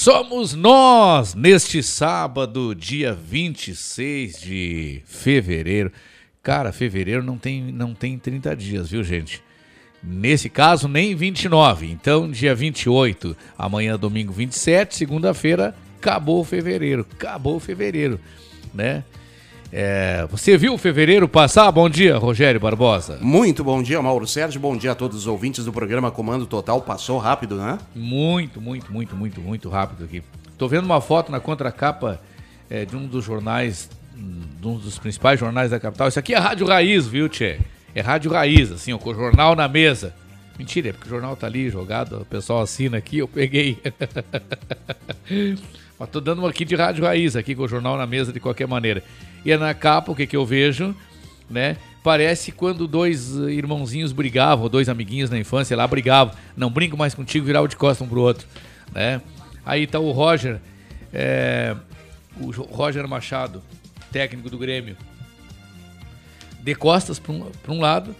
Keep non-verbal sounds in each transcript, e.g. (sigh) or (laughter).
Somos nós neste sábado, dia 26 de fevereiro. Cara, fevereiro não tem, não tem 30 dias, viu, gente? Nesse caso, nem 29. Então, dia 28, amanhã, domingo 27, segunda-feira, acabou fevereiro. Acabou fevereiro, né? É, você viu o fevereiro passar? Bom dia, Rogério Barbosa. Muito bom dia, Mauro Sérgio. Bom dia a todos os ouvintes do programa Comando Total. Passou rápido, né? Muito, muito, muito, muito, muito rápido aqui. Tô vendo uma foto na contracapa é, de um dos jornais, de um dos principais jornais da capital. Isso aqui é Rádio Raiz, viu, Tchê? É Rádio Raiz, assim, ó, com o jornal na mesa. Mentira, é porque o jornal tá ali jogado, o pessoal assina aqui, eu peguei. (laughs) Mas tô dando aqui de Rádio Raiz, aqui com o jornal na mesa de qualquer maneira. E é na capa, o que que eu vejo, né? Parece quando dois irmãozinhos brigavam, dois amiguinhos na infância lá brigavam. Não brinco mais contigo, virava de costas um pro outro, né? Aí tá o Roger, é, o Roger Machado, técnico do Grêmio, de costas para um, um lado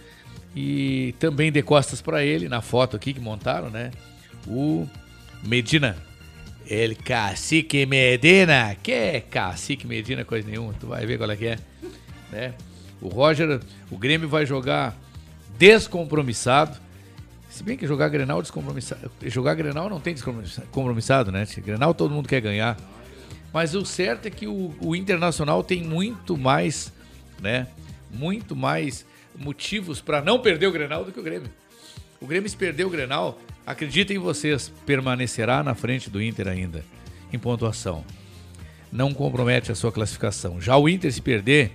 e também de costas para ele, na foto aqui que montaram, né? O Medina, El Cacique Medina. Que é Cacique Medina, coisa nenhuma. Tu vai ver qual é que é. Né? O Roger, o Grêmio vai jogar descompromissado. Se bem que jogar Grenal descompromissado. Jogar Grenal não tem descompromissado, né? Grenal todo mundo quer ganhar. Mas o certo é que o, o Internacional tem muito mais, né? Muito mais motivos para não perder o Grenal do que o Grêmio. O Grêmio se perder o Grenal, Acreditem vocês, permanecerá na frente do Inter ainda em pontuação. Não compromete a sua classificação. Já o Inter se perder,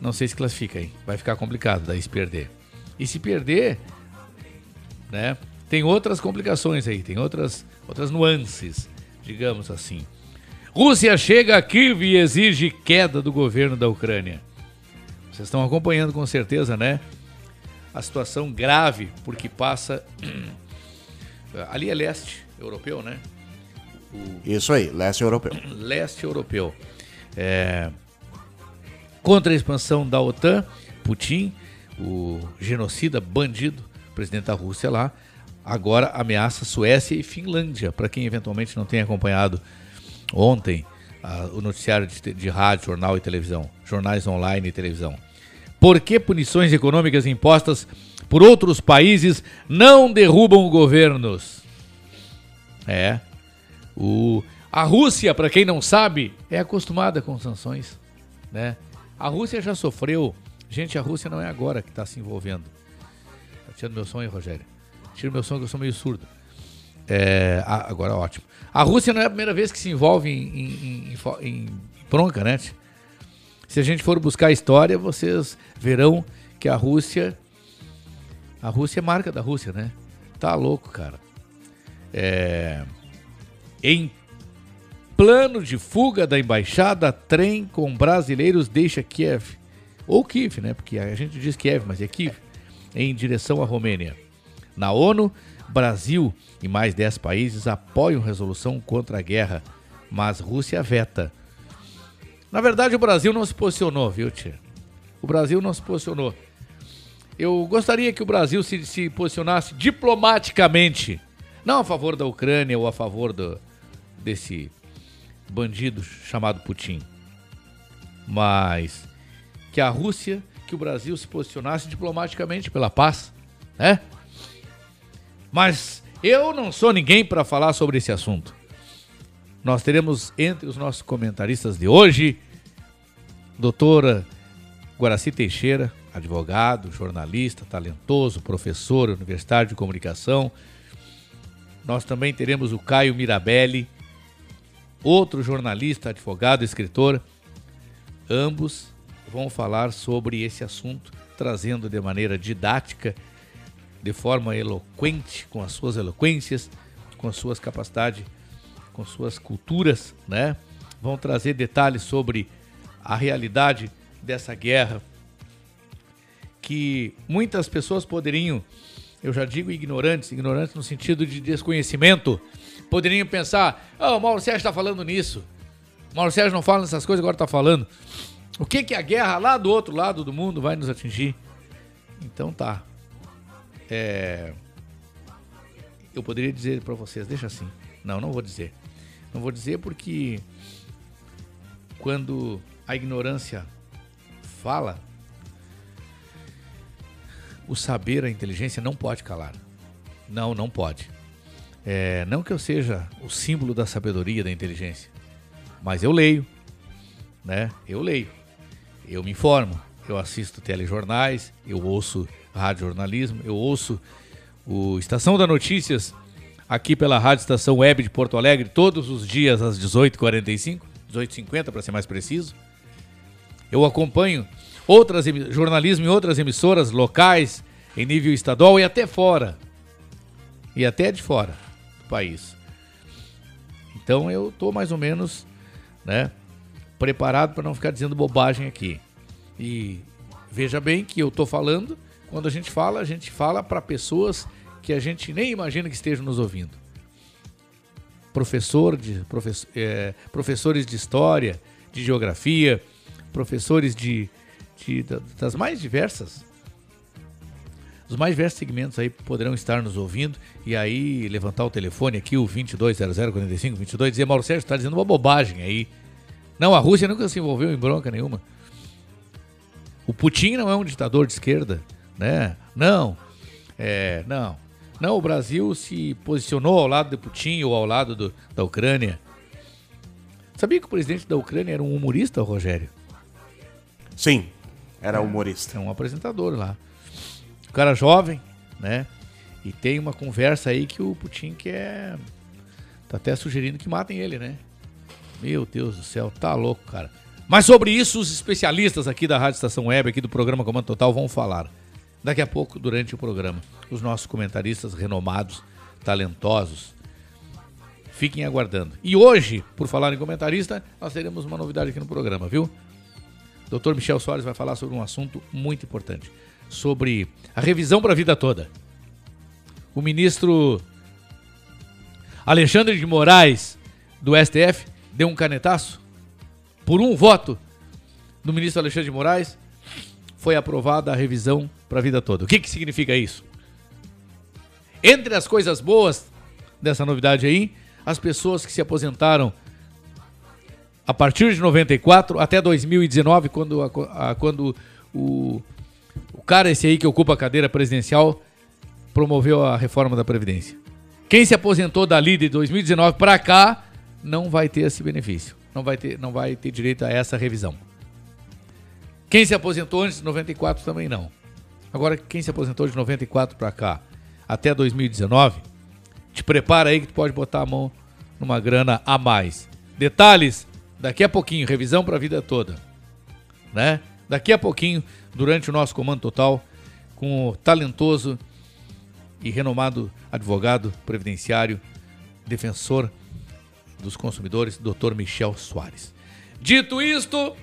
não sei se classifica aí. Vai ficar complicado daí se perder. E se perder, né? Tem outras complicações aí, tem outras outras nuances, digamos assim. Rússia chega a Kiev e exige queda do governo da Ucrânia. Vocês estão acompanhando com certeza, né? A situação grave porque passa (clears throat) Ali é leste europeu, né? O... Isso aí, leste europeu. Leste europeu. É... Contra a expansão da OTAN, Putin, o genocida bandido, presidente da Rússia lá, agora ameaça Suécia e Finlândia. Para quem eventualmente não tem acompanhado ontem o noticiário de, de rádio, jornal e televisão, jornais online e televisão. Por que punições econômicas impostas por outros países não derrubam governos. É. O, a Rússia, para quem não sabe, é acostumada com sanções. Né? A Rússia já sofreu. Gente, a Rússia não é agora que está se envolvendo. Tá tirando meu som aí, Rogério. Tira meu som que eu sou meio surdo. É, agora ótimo. A Rússia não é a primeira vez que se envolve em, em, em, em bronca, né? Se a gente for buscar a história, vocês verão que a Rússia a Rússia é marca da Rússia, né? Tá louco, cara. É... Em plano de fuga da embaixada, trem com brasileiros deixa Kiev. Ou Kiev, né? Porque a gente diz Kiev, mas é Kiev. Em direção à Romênia. Na ONU, Brasil e mais 10 países apoiam resolução contra a guerra, mas Rússia veta. Na verdade, o Brasil não se posicionou, viu, tia? O Brasil não se posicionou. Eu gostaria que o Brasil se, se posicionasse diplomaticamente, não a favor da Ucrânia ou a favor do, desse bandido chamado Putin, mas que a Rússia, que o Brasil se posicionasse diplomaticamente pela paz, né? Mas eu não sou ninguém para falar sobre esse assunto. Nós teremos entre os nossos comentaristas de hoje, doutora Guaraci Teixeira, advogado, jornalista, talentoso, professor universitário de comunicação. Nós também teremos o Caio Mirabelli, outro jornalista, advogado, escritor. Ambos vão falar sobre esse assunto, trazendo de maneira didática, de forma eloquente, com as suas eloquências, com as suas capacidades com suas culturas, né? Vão trazer detalhes sobre a realidade dessa guerra que muitas pessoas poderiam, eu já digo ignorantes, ignorantes no sentido de desconhecimento, poderiam pensar: "Oh, o Mauro Sérgio está falando nisso. O Mauro Sérgio não fala nessas coisas, agora está falando. O que que a guerra lá do outro lado do mundo vai nos atingir?" Então tá. É... Eu poderia dizer para vocês, deixa assim. Não, não vou dizer. Não vou dizer porque quando a ignorância fala, o saber, a inteligência não pode calar. Não, não pode. É, não que eu seja o símbolo da sabedoria, da inteligência, mas eu leio, né? Eu leio, eu me informo, eu assisto telejornais, eu ouço rádio jornalismo, eu ouço o Estação da Notícias aqui pela Rádio Estação Web de Porto Alegre todos os dias às 18h45, 18h50 para ser mais preciso. Eu acompanho outras jornalismo em outras emissoras locais, em nível estadual e até fora. E até de fora do país. Então eu estou mais ou menos, né, preparado para não ficar dizendo bobagem aqui. E veja bem que eu estou falando, quando a gente fala, a gente fala para pessoas que a gente nem imagina que estejam nos ouvindo. Professor de, professor, é, professores de história, de geografia, professores de, de, das mais diversas, os mais diversos segmentos aí poderão estar nos ouvindo e aí levantar o telefone aqui, o 22004522, dizer, Mauro Sérgio, está dizendo uma bobagem aí. Não, a Rússia nunca se envolveu em bronca nenhuma. O Putin não é um ditador de esquerda, né? Não, é, não. Não, o Brasil se posicionou ao lado de Putin ou ao lado do, da Ucrânia. Sabia que o presidente da Ucrânia era um humorista, Rogério? Sim, era humorista. É um apresentador lá. O cara jovem, né? E tem uma conversa aí que o Putin quer. Tá até sugerindo que matem ele, né? Meu Deus do céu, tá louco, cara. Mas sobre isso, os especialistas aqui da Rádio Estação Web, aqui do programa Comando Total, vão falar. Daqui a pouco, durante o programa. Os nossos comentaristas renomados, talentosos. Fiquem aguardando. E hoje, por falar em comentarista, nós teremos uma novidade aqui no programa, viu? Dr. Michel Soares vai falar sobre um assunto muito importante, sobre a revisão para a vida toda. O ministro Alexandre de Moraes, do STF, deu um canetaço por um voto do ministro Alexandre de Moraes, foi aprovada a revisão para a vida toda. O que, que significa isso? Entre as coisas boas dessa novidade aí, as pessoas que se aposentaram a partir de 94 até 2019, quando, a, a, quando o, o cara esse aí que ocupa a cadeira presidencial promoveu a reforma da Previdência. Quem se aposentou dali de 2019 para cá não vai ter esse benefício. Não vai ter, não vai ter direito a essa revisão. Quem se aposentou antes de 94 também não. Agora, quem se aposentou de 94 para cá até 2019, te prepara aí que tu pode botar a mão numa grana a mais. Detalhes Daqui a pouquinho, revisão para a vida toda. Né? Daqui a pouquinho, durante o nosso comando total, com o talentoso e renomado advogado previdenciário, defensor dos consumidores, Dr. Michel Soares. Dito isto,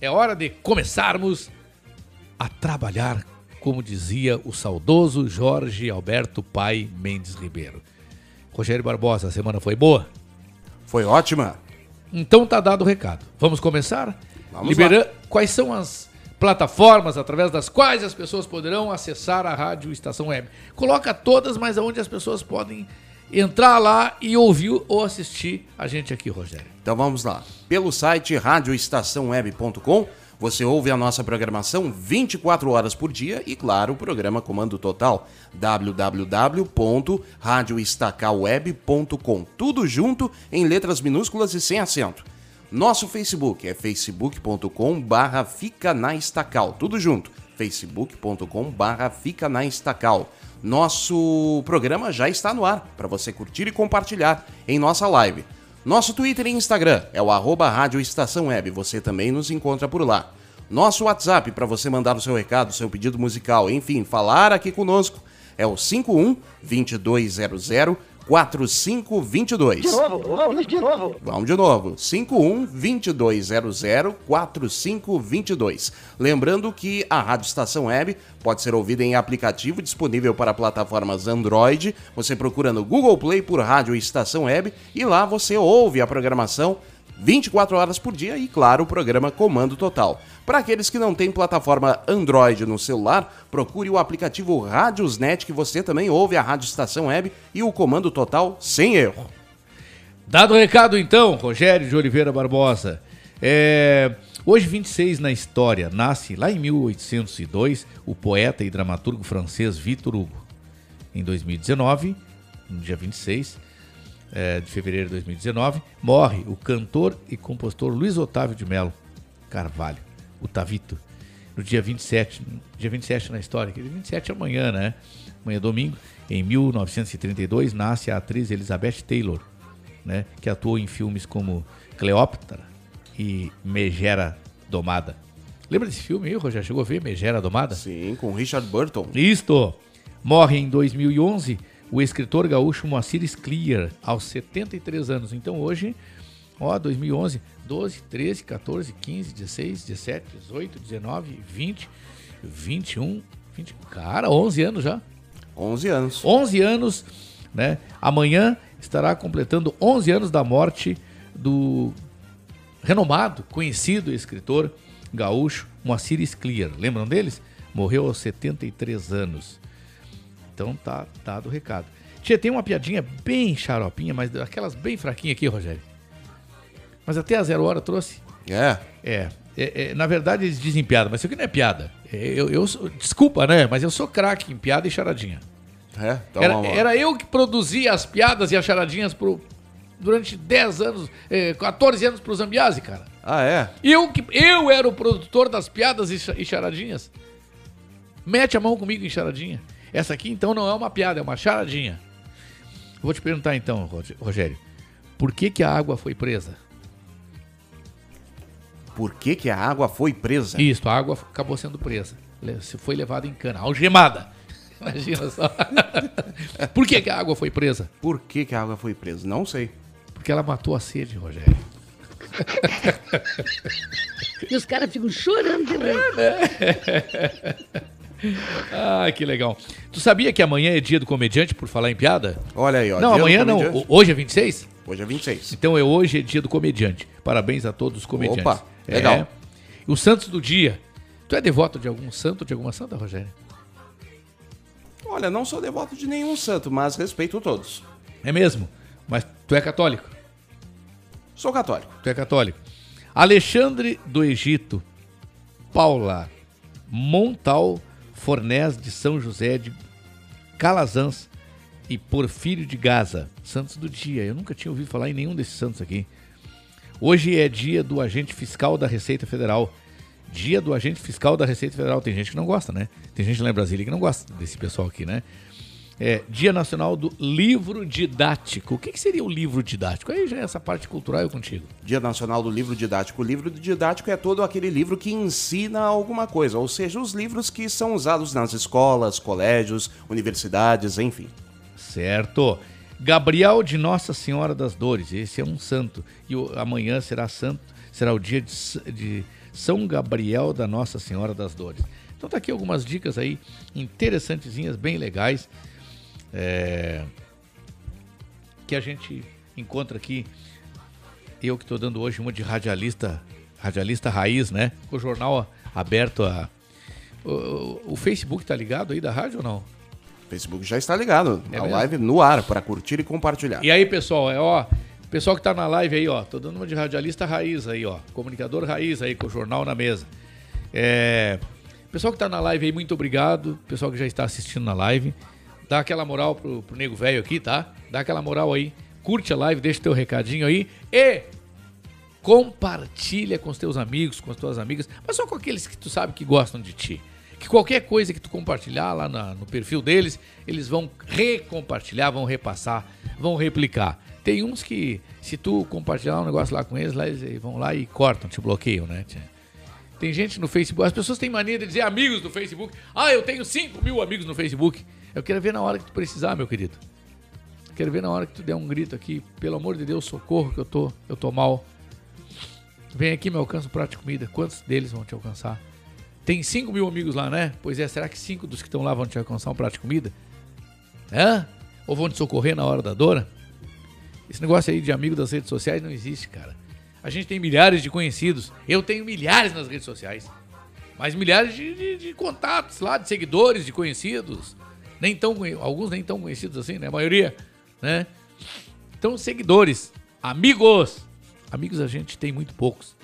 é hora de começarmos a trabalhar, como dizia o saudoso Jorge Alberto Pai Mendes Ribeiro. Rogério Barbosa, a semana foi boa? Foi ótima. Então tá dado o recado. Vamos começar? Vamos Liberando lá. quais são as plataformas através das quais as pessoas poderão acessar a rádio Estação Web. Coloca todas, mas aonde as pessoas podem entrar lá e ouvir ou assistir a gente aqui, Rogério. Então vamos lá. Pelo site radioestaçãoweb.com você ouve a nossa programação 24 horas por dia e, claro, o programa Comando Total www.radioestacalweb.com. Tudo junto em letras minúsculas e sem acento. Nosso Facebook é facebook.com barra fica na estacal. Tudo junto. facebook.com barra fica na estacal. Nosso programa já está no ar para você curtir e compartilhar em nossa live. Nosso Twitter e Instagram é o arroba Rádio Estação Web. Você também nos encontra por lá. Nosso WhatsApp para você mandar o seu recado, seu pedido musical, enfim, falar aqui conosco é o 51 2200 4522. De novo, vamos de novo. Vamos de novo. 51 2200 4522. Lembrando que a Rádio Estação Web pode ser ouvida em aplicativo disponível para plataformas Android. Você procura no Google Play por Rádio Estação Web e lá você ouve a programação 24 horas por dia e, claro, o programa Comando Total. Para aqueles que não têm plataforma Android no celular, procure o aplicativo Radiosnet que você também ouve a Rádio Estação Web e o Comando Total sem erro. Dado o recado então, Rogério de Oliveira Barbosa. É, hoje, 26 na história, nasce lá em 1802 o poeta e dramaturgo francês Victor Hugo. Em 2019, no dia 26 é, de fevereiro de 2019, morre o cantor e compositor Luiz Otávio de Melo Carvalho, o Tavito. No dia 27, dia 27 na história, que 27 é amanhã, né? Amanhã é domingo. Em 1932 nasce a atriz Elizabeth Taylor, né? Que atuou em filmes como Cleópatra e Megera Domada. Lembra desse filme aí, Rogério? Chegou a ver Megera Domada? Sim, com Richard Burton. Isto! Morre em 2011 o escritor gaúcho Moacir Sclier, aos 73 anos. Então hoje, ó, 2011, 12, 13, 14, 15, 16, 17, 18, 19, 20, 21, 20, cara, 11 anos já. 11 anos. 11 anos, né? Amanhã estará completando 11 anos da morte do renomado, conhecido escritor gaúcho Moacir Sclier. Lembram deles? Morreu aos 73 anos. Então tá dado o recado. Tia, tem uma piadinha bem xaropinha, mas aquelas bem fraquinhas aqui, Rogério. Mas até a zero hora trouxe. É. É. é, é, na verdade, eles dizem piada, mas isso aqui não é piada. É, eu, eu sou- desculpa, né? Mas eu sou craque em piada e charadinha. É, então Era, era eu que produzia as piadas e as charadinhas pro, durante 10 anos, eh, 14 anos pro Zambiase, cara. Ah, é? Eu, que, eu era o produtor das piadas e, e charadinhas. Mete a mão comigo em charadinha. Essa aqui, então, não é uma piada, é uma charadinha. Vou te perguntar, então, Rog- Rogério. Por que, que a água foi presa? Por que, que a água foi presa? Isso, a água acabou sendo presa. Se Foi levada em cana, algemada. (laughs) Imagina só. (laughs) Por que, que a água foi presa? Por que, que a água foi presa? Não sei. Porque ela matou a sede, Rogério. (laughs) E os caras ficam chorando de rir. Ah, que legal. Tu sabia que amanhã é dia do comediante, por falar em piada? Olha aí, ó. não, amanhã não. O- Hoje é 26? Hoje é 26. Então é hoje é dia do comediante. Parabéns a todos os comediantes. Opa, É. legal. E os santos do dia. Tu é devoto de algum santo, de alguma santa, Rogério? Olha, não sou devoto de nenhum santo, mas respeito todos. É mesmo? Mas tu é católico? Sou católico. Tu é católico. Alexandre do Egito, Paula Montal Fornés de São José de Calazans e Porfírio de Gaza, santos do dia. Eu nunca tinha ouvido falar em nenhum desses santos aqui. Hoje é dia do agente fiscal da Receita Federal. Dia do agente fiscal da Receita Federal. Tem gente que não gosta, né? Tem gente lá em Brasília que não gosta desse pessoal aqui, né? É, Dia Nacional do Livro Didático. O que, que seria o livro didático? Aí já é essa parte cultural eu contigo. Dia Nacional do Livro Didático. O livro didático é todo aquele livro que ensina alguma coisa, ou seja, os livros que são usados nas escolas, colégios, universidades, enfim. Certo. Gabriel de Nossa Senhora das Dores, esse é um santo. E o- amanhã será santo, será o dia de, de São Gabriel da Nossa Senhora das Dores. Então tá aqui algumas dicas aí interessantezinhas, bem legais, é, que a gente encontra aqui. Eu que estou dando hoje uma de radialista, radialista raiz, né? Com o jornal aberto a o, o- Facebook tá ligado aí da rádio ou não? O Facebook já está ligado. É a mesmo? live no ar para curtir e compartilhar. E aí, pessoal, é ó, pessoal que tá na live aí, ó, tô dando uma de radialista raiz aí, ó, comunicador raiz aí com o jornal na mesa. É, pessoal que tá na live aí, muito obrigado. Pessoal que já está assistindo na live, dá aquela moral pro, pro nego velho aqui, tá? Dá aquela moral aí, curte a live, deixa teu recadinho aí e compartilha com os teus amigos, com as tuas amigas, mas só com aqueles que tu sabe que gostam de ti. Que qualquer coisa que tu compartilhar lá na- no perfil deles, eles vão recompartilhar, vão repassar, vão replicar. Tem uns que, se tu compartilhar um negócio lá com eles, lá eles vão lá e cortam, te bloqueiam, né? Tem gente no Facebook, as pessoas têm mania de dizer amigos do Facebook. Ah, eu tenho 5 mil amigos no Facebook. Eu quero ver na hora que tu precisar, meu querido. Quero ver na hora que tu der um grito aqui, pelo amor de Deus, socorro que eu tô, eu tô mal. Vem aqui, me alcança um prato de comida. Quantos deles vão te alcançar? Tem 5 mil amigos lá, né? Pois é, será que cinco dos que estão lá vão te alcançar um prato de comida? Hã? Ou vão te socorrer na hora da dor? Esse negócio aí de amigo das redes sociais não existe, cara. A gente tem milhares de conhecidos. Eu tenho milhares nas redes sociais. Mas milhares de, de, de contatos lá, de seguidores, de conhecidos. Nem tão, alguns nem tão conhecidos assim, né? A maioria, né? Então, seguidores, amigos. Amigos a gente tem muito poucos.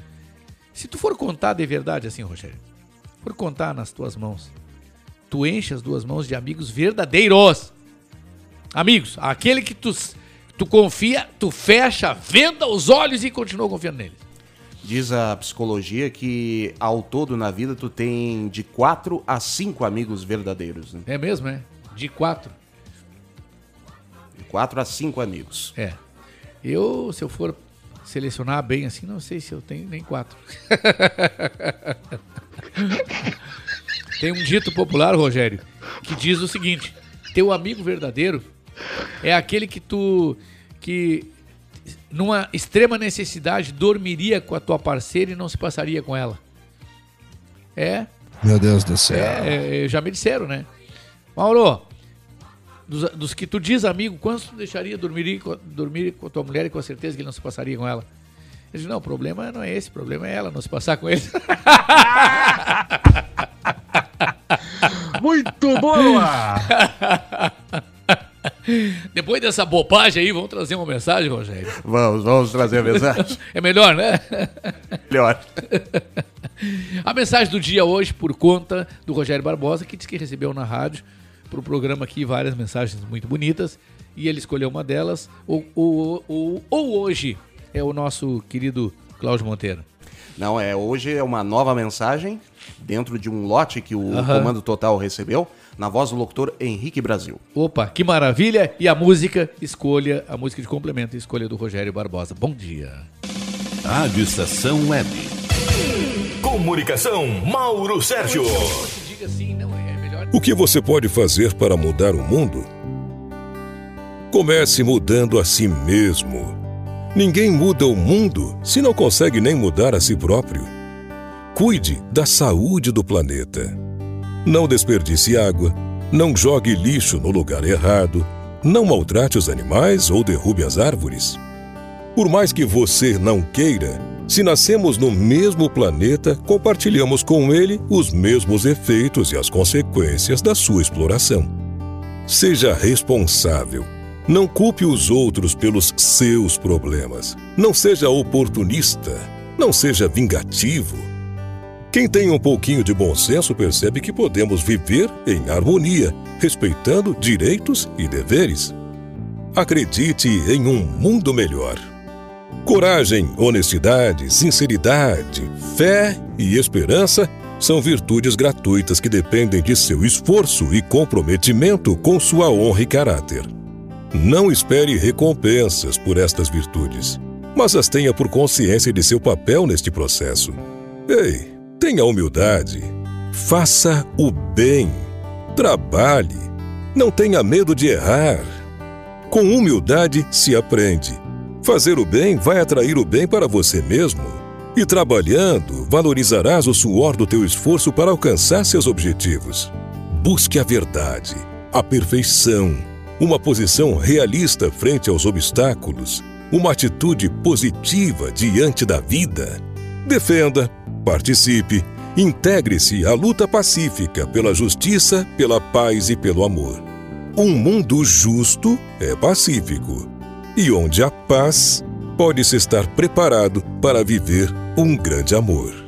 Se tu for contar de verdade assim, Rogério, for contar nas tuas mãos, tu enche as duas mãos de amigos verdadeiros. Amigos, aquele que tu, tu confia, tu fecha, venda os olhos e continua confiando neles. Diz a psicologia que ao todo na vida tu tem de 4 a 5 amigos verdadeiros. Né? É mesmo, é? De quatro. De 4 a 5 amigos. É. Eu, se eu for selecionar bem assim, não sei se eu tenho nem quatro. (laughs) Tem um dito popular, Rogério, que diz o seguinte: teu amigo verdadeiro é aquele que tu que numa extrema necessidade dormiria com a tua parceira e não se passaria com ela. É, Meu Deus do céu. é, é, já me disseram, né? Mauro, dos, dos que tu diz amigo, quantos tu deixaria dormir, com- dormir com a tua mulher e com a certeza que ele não se passaria com ela? Ele diz, não, o problema não é esse, o problema é ela não se passar com ele. (laughs) Muito boa! (laughs) Depois dessa bobagem aí, vamos trazer uma mensagem, Rogério. Vamos, vamos trazer a mensagem. (laughs) É melhor, né? Melhor. A mensagem do dia hoje, por conta do Rogério Barbosa, que disse que recebeu na rádio, para o programa aqui, várias mensagens muito bonitas, e ele escolheu uma delas, ou, ou, ou, ou hoje é o nosso querido Cláudio Monteiro. Não, é hoje é uma nova mensagem dentro de um lote que o Aham. Comando Total recebeu, na voz do locutor Henrique Brasil. Opa, que maravilha! E a música, escolha, a música de complemento, escolha do Rogério Barbosa. Bom dia. Rádio Estação Web. Comunicação, Mauro Sérgio. Diga sim, não é. O que você pode fazer para mudar o mundo? Comece mudando a si mesmo. Ninguém muda o mundo se não consegue nem mudar a si próprio. Cuide da saúde do planeta. Não desperdice água, não jogue lixo no lugar errado, não maltrate os animais ou derrube as árvores. Por mais que você não queira, se nascemos no mesmo planeta, compartilhamos com ele os mesmos efeitos e as consequências da sua exploração. Seja responsável. Não culpe os outros pelos seus problemas. Não seja oportunista. Não seja vingativo. Quem tem um pouquinho de bom senso percebe que podemos viver em harmonia, respeitando direitos e deveres. Acredite em um mundo melhor. Coragem, honestidade, sinceridade, fé e esperança são virtudes gratuitas que dependem de seu esforço e comprometimento com sua honra e caráter. Não espere recompensas por estas virtudes, mas as tenha por consciência de seu papel neste processo. Ei, tenha humildade. Faça o bem. Trabalhe. Não tenha medo de errar. Com humildade se aprende. Fazer o bem vai atrair o bem para você mesmo. E trabalhando, valorizarás o suor do teu esforço para alcançar seus objetivos. Busque a verdade, a perfeição, uma posição realista frente aos obstáculos, uma atitude positiva diante da vida. Defenda, participe, integre-se à luta pacífica pela justiça, pela paz e pelo amor. Um mundo justo é pacífico, e onde há paz, pode-se estar preparado para viver um grande amor.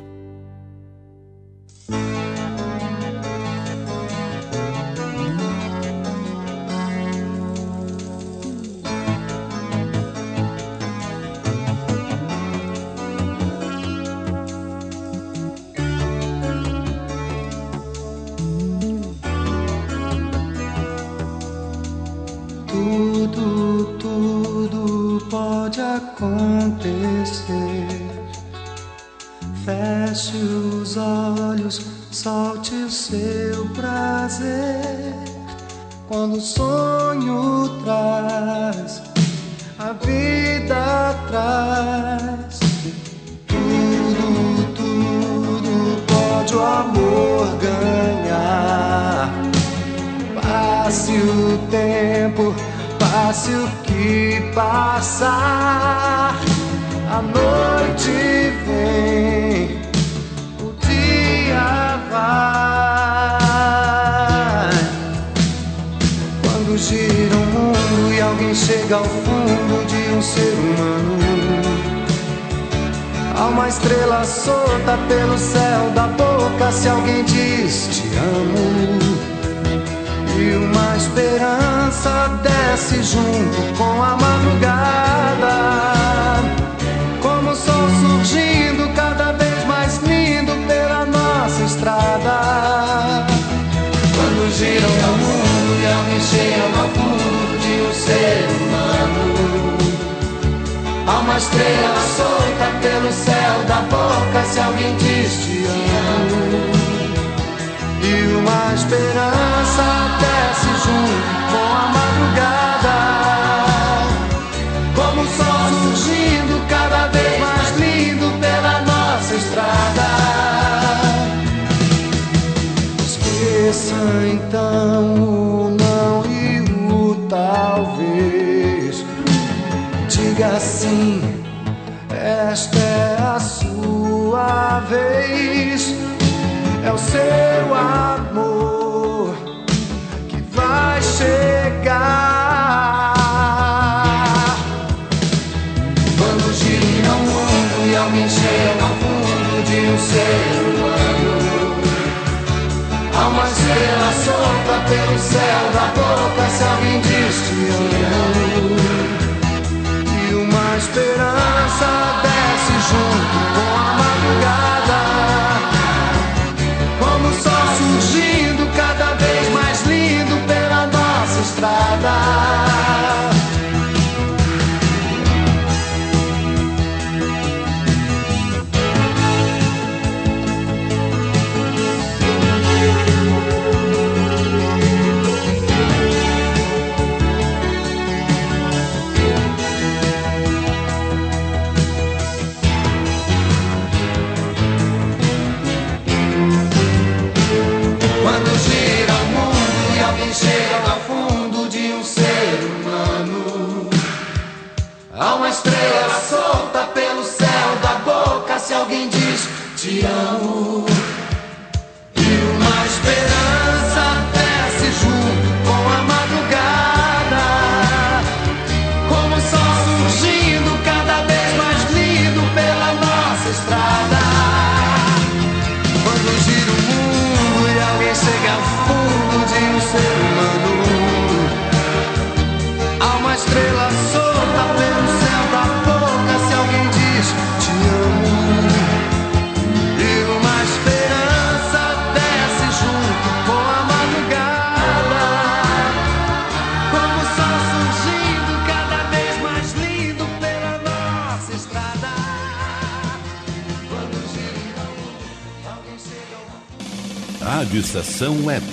Rádio Estação Web.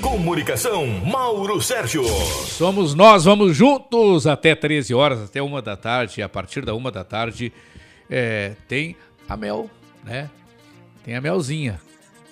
Comunicação, Mauro Sérgio. Somos nós, vamos juntos até 13 horas, até uma da tarde. E a partir da uma da tarde é, tem a Mel, né? Tem a Melzinha.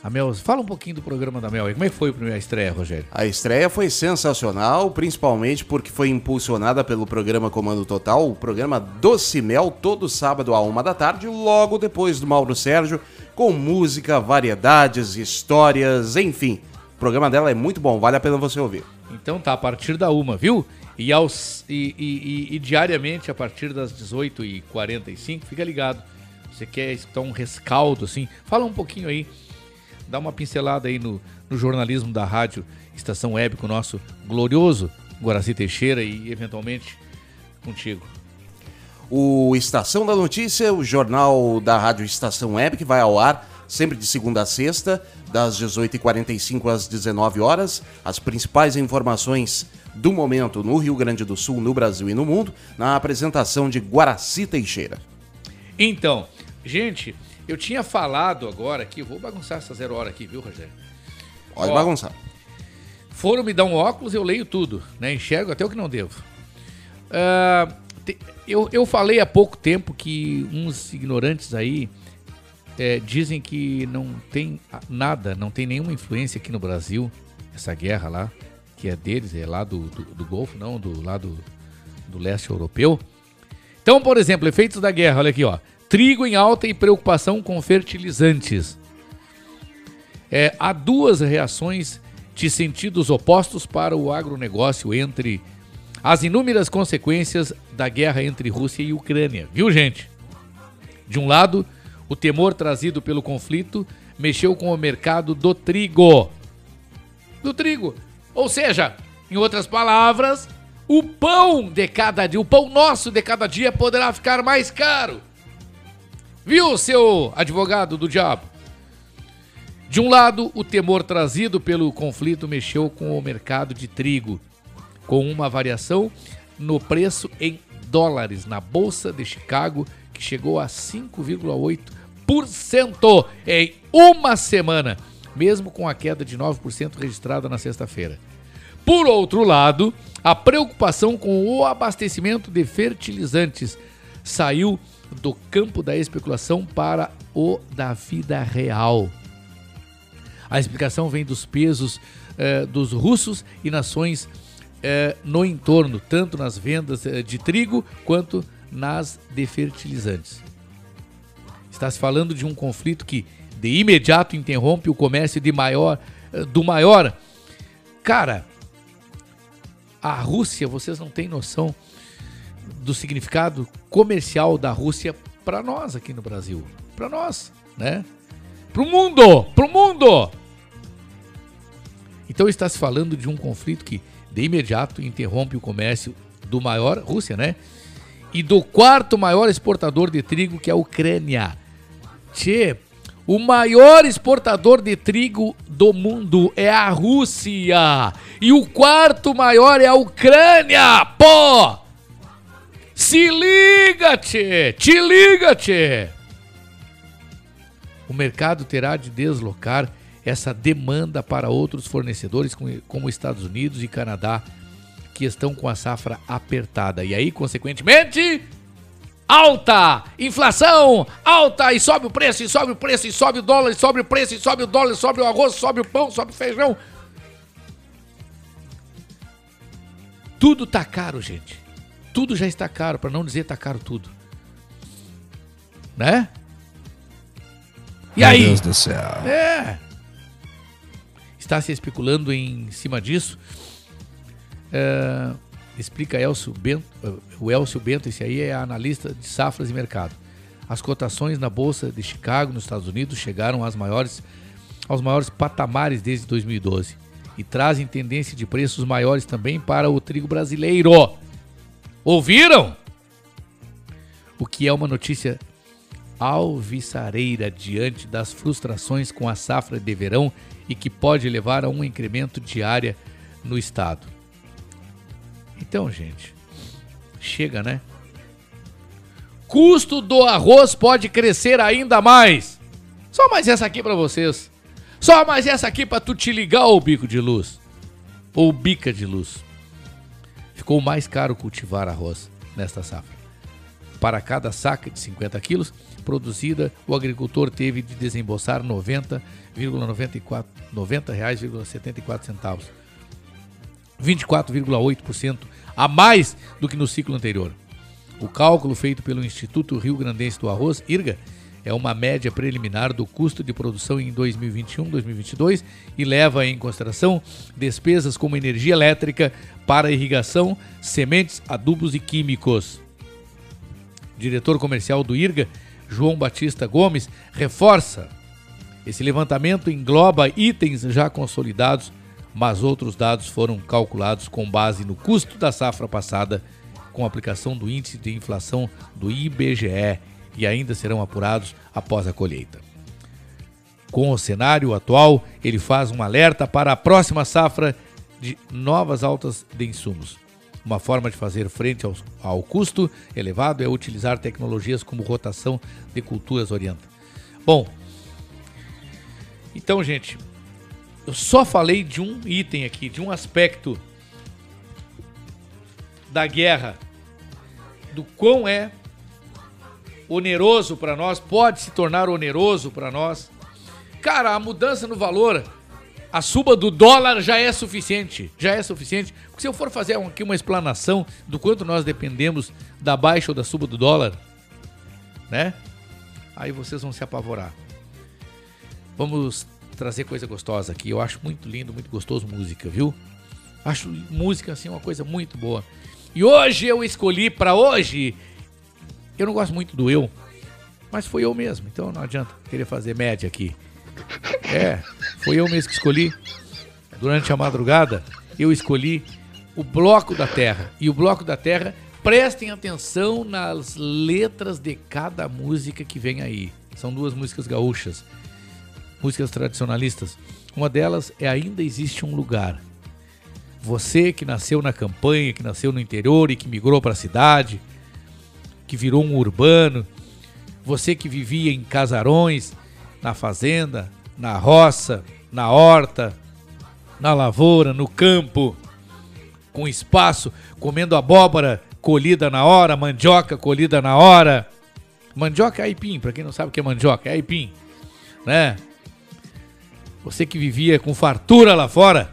A Mel, fala um pouquinho do programa da Mel aí. Como é que foi a primeira estreia, Rogério? A estreia foi sensacional, principalmente porque foi impulsionada pelo programa Comando Total, o programa Doce Mel, todo sábado à uma da tarde, logo depois do Mauro Sérgio, com música, variedades, histórias, enfim. O programa dela é muito bom, vale a pena você ouvir. Então tá, a partir da uma, viu? E, aos, e, e- e- diariamente, a partir das 18h45, fica ligado. Você quer escutar um rescaldo, assim? Fala um pouquinho aí, dá uma pincelada aí no, no jornalismo da rádio Estação Web com o nosso glorioso Guaraci Teixeira e, eventualmente, contigo. O Estação da Notícia, o jornal da Rádio Estação Web, que vai ao ar sempre de segunda a sexta, das 18h45 às 19 horas. As principais informações do momento no Rio Grande do Sul, no Brasil e no mundo, na apresentação de Guaraci Teixeira. Então, gente, eu tinha falado agora aqui, vou bagunçar essa zero hora aqui, viu, Rogério? Pode Ó, bagunçar. foram me dar um óculos, eu leio tudo, né? Enxergo até o que não devo. Ah, te- eu, eu falei há pouco tempo que uns ignorantes aí é, dizem que não tem nada, não tem nenhuma influência aqui no Brasil, essa guerra lá, que é deles, é lá do, do, do Golfo, não, do lado do leste europeu. Então, por exemplo, efeitos da guerra, olha aqui, ó. Trigo em alta e preocupação com fertilizantes. É, há duas reações de sentidos opostos para o agronegócio entre as inúmeras consequências da guerra entre Rússia e Ucrânia. Viu, gente? De um lado, o temor trazido pelo conflito mexeu com o mercado do trigo. Do trigo. Ou seja, em outras palavras, o pão de cada dia, o pão nosso de cada dia poderá ficar mais caro. Viu, seu advogado do diabo? De um lado, o temor trazido pelo conflito mexeu com o mercado de trigo, com uma variação no preço em dólares na Bolsa de Chicago, que chegou a 5,8% em uma semana, mesmo com a queda de 9% registrada na sexta-feira. Por outro lado, a preocupação com o abastecimento de fertilizantes saiu do campo da especulação para o da vida real. A explicação vem dos pesos eh, dos russos e nações eh, no entorno, tanto nas vendas eh, de trigo quanto nas de fertilizantes. Está se falando de um conflito que de imediato interrompe o comércio de maior, eh, do maior. Cara, a Rússia, vocês não têm noção do significado comercial da Rússia para nós aqui no Brasil, para nós, né? Pro mundo, pro mundo. Então está se falando de um conflito que de imediato interrompe o comércio do maior Rússia, né? E do quarto maior exportador de trigo, que é a Ucrânia. Tchê, o maior exportador de trigo do mundo é a Rússia. E o quarto maior é a Ucrânia. Pô! Se liga, tchê! Te liga, tchê! O mercado terá de deslocar essa demanda para outros fornecedores, como- Estados Unidos e Canadá, que estão com a safra apertada. E aí, consequentemente, alta! Inflação! Alta! E sobe o preço, e sobe o preço, e sobe o dólar, e sobe o preço, e sobe o dólar, e sobe o arroz, sobe o pão, sobe o feijão. Tudo tá caro, gente. Tudo já está caro, para não dizer tá caro tudo. Né? E Meu aí? Deus do céu. É. Está se especulando em cima disso. É, explica Elcio Bento, o Elcio Bento, esse aí é analista de safras e mercado. As cotações na Bolsa de Chicago, nos Estados Unidos, chegaram às maiores, aos maiores patamares desde 2012 e trazem tendência de preços maiores também para o trigo brasileiro. Ouviram? O que é uma notícia alvissareira diante das frustrações com a safra de verão e que pode levar a um incremento de área no estado. Então, gente, chega, né? Custo do arroz pode crescer ainda mais. Só mais essa aqui pra vocês. Só mais essa aqui pra tu te ligar o bico de luz. Ou bica de luz. Ficou mais caro cultivar arroz nesta safra. Para cada saca de 50 quilos produzida, o agricultor teve de desembolsar 90,94 90 reais,74 centavos. 24,8% a mais do que no ciclo anterior. O cálculo feito pelo Instituto Rio Grandense do Arroz, IRGA, é uma média preliminar do custo de produção em 2021-2022 e leva em consideração despesas como energia elétrica para irrigação, sementes, adubos e químicos. Diretor comercial do IRGA, João Batista Gomes, reforça esse levantamento engloba itens já consolidados, mas outros dados foram calculados com base no custo da safra passada, com aplicação do índice de inflação do IBGE e ainda serão apurados após a colheita. Com o cenário atual, ele faz um alerta para a próxima safra de novas altas de insumos. Uma forma de fazer frente ao, ao custo elevado é utilizar tecnologias como rotação de culturas orienta. Bom, então, gente, eu só falei de um item aqui, de um aspecto da guerra, do quão é oneroso para nós, pode se tornar oneroso para nós. Cara, a mudança no valor, a suba do dólar já é suficiente, já é suficiente. Porque se eu for fazer aqui uma explanação do quanto nós dependemos da baixa ou da suba do dólar, né? Aí vocês vão se apavorar. Vamos trazer coisa gostosa aqui. Eu acho muito lindo, muito gostoso música, viu? Acho música assim uma coisa muito boa. E hoje eu escolhi para hoje. Eu não gosto muito do eu, mas foi eu mesmo, então não adianta querer fazer média aqui. É, foi eu mesmo que escolhi. Durante a madrugada, eu escolhi o Bloco da Terra. E o Bloco da Terra, prestem atenção nas letras de cada música que vem aí. São duas músicas gaúchas, músicas tradicionalistas. Uma delas é Ainda Existe um Lugar. Você que nasceu na campanha, que nasceu no interior e que migrou para a cidade, que virou um urbano, você que vivia em casarões, na fazenda, na roça, na horta, na lavoura, no campo, com espaço, comendo abóbora colhida na hora, mandioca colhida na hora. Mandioca é aipim, para quem não sabe o que é mandioca, é aipim, né? Você que vivia com fartura lá fora,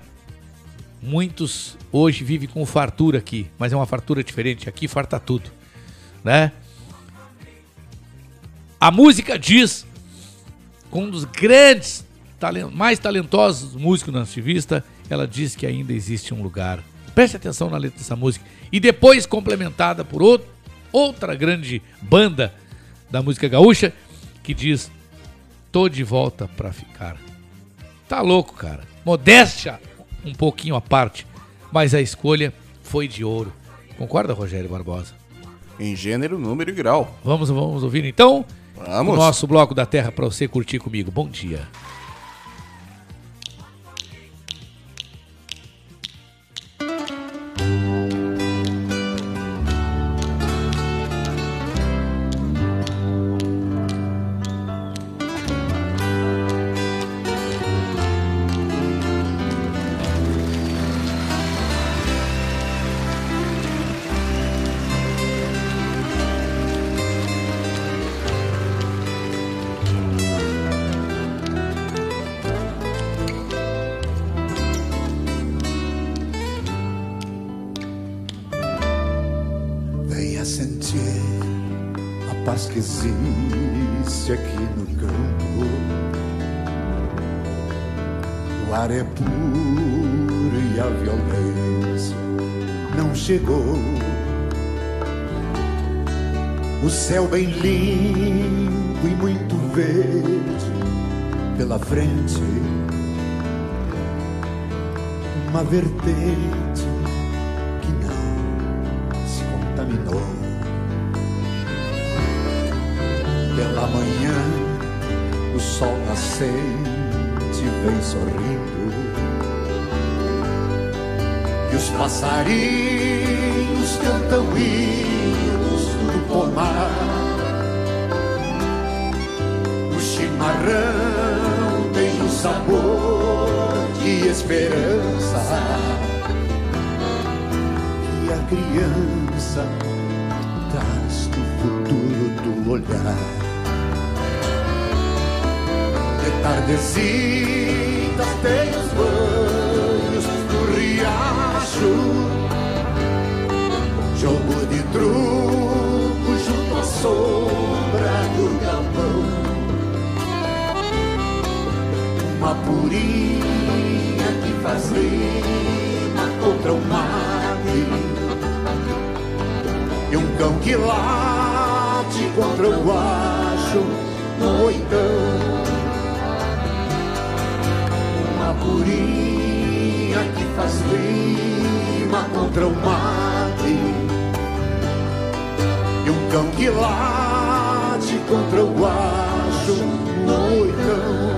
Muitos hoje vivem com fartura aqui, mas é uma fartura diferente. Aqui farta tudo, né? A música diz, com um dos grandes, mais talentosos músicos nativista, ela diz que ainda existe um lugar. Preste atenção na letra dessa música. E depois complementada por outro, outra grande banda da música gaúcha que diz: Tô de volta pra ficar. Tá louco, cara. Modéstia um pouquinho à parte, mas a escolha foi de ouro. Concorda, Rogério Barbosa? Em gênero, número e grau. Vamos, vamos ouvir então Vamos. o nosso bloco da Terra para você curtir comigo. Bom dia. O céu bem limpo e muito verde pela frente. Uma vertente que não se contaminou. Pela manhã, o sol nascente vem sorrindo. E os passarinhos cantam no pomar. O chimarrão tem o sabor de esperança. E a criança traz do futuro do olhar. De tardecita tem os banhos do riacho. Jogo de à sombra do galpão. Uma purinha que faz rima contra o mate. E um cão que late contra o guacho no oitão. Uma purinha que faz rima contra o mate. Cão que late contra o guacho. No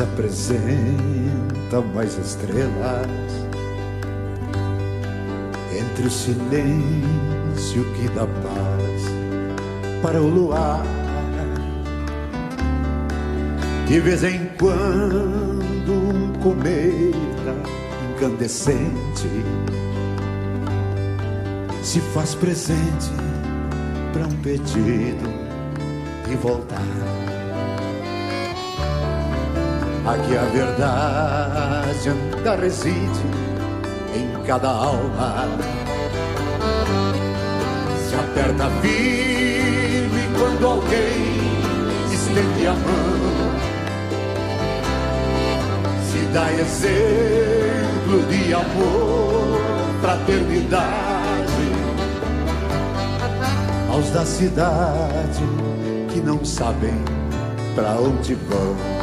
apresenta mais estrelas entre o silêncio que dá paz para o luar. De vez em quando um cometa incandescente se faz presente para um pedido de voltar. Aqui a verdade anda reside em cada alma. Se aperta firme quando alguém estende a mão. Se dá exemplo de amor, fraternidade aos da cidade que não sabem pra onde vão.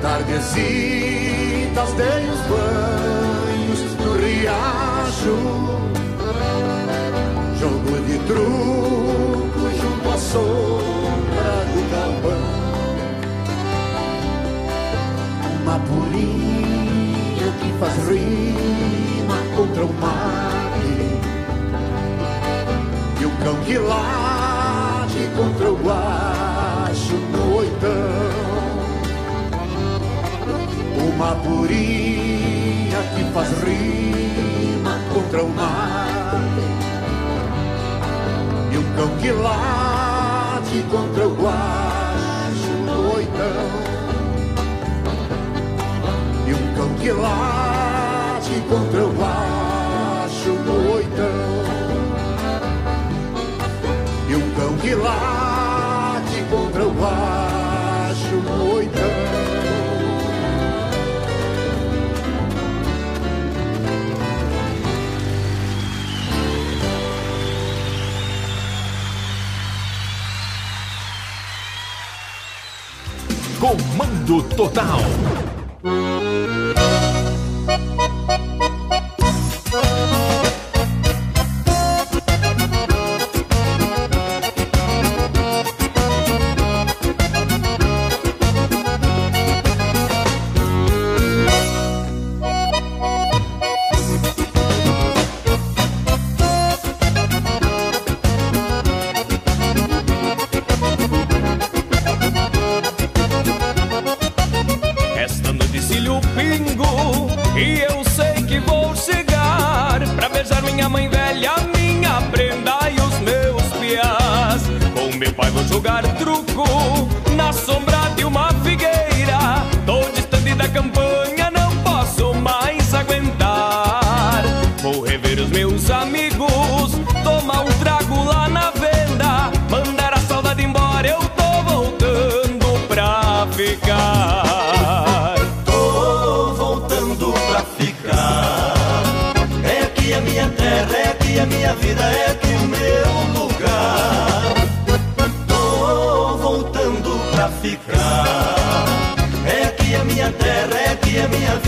De tardecitas dei os banhos no riacho, jogo de truco junto à sombra do galpão. Uma purinha que faz rima contra o mate e o cão que late contra o guacho no oitão. Uma purinha que faz rima contra o mar. E o cão que late contra o guacho no oitão. E um cão que late contra Comando Total.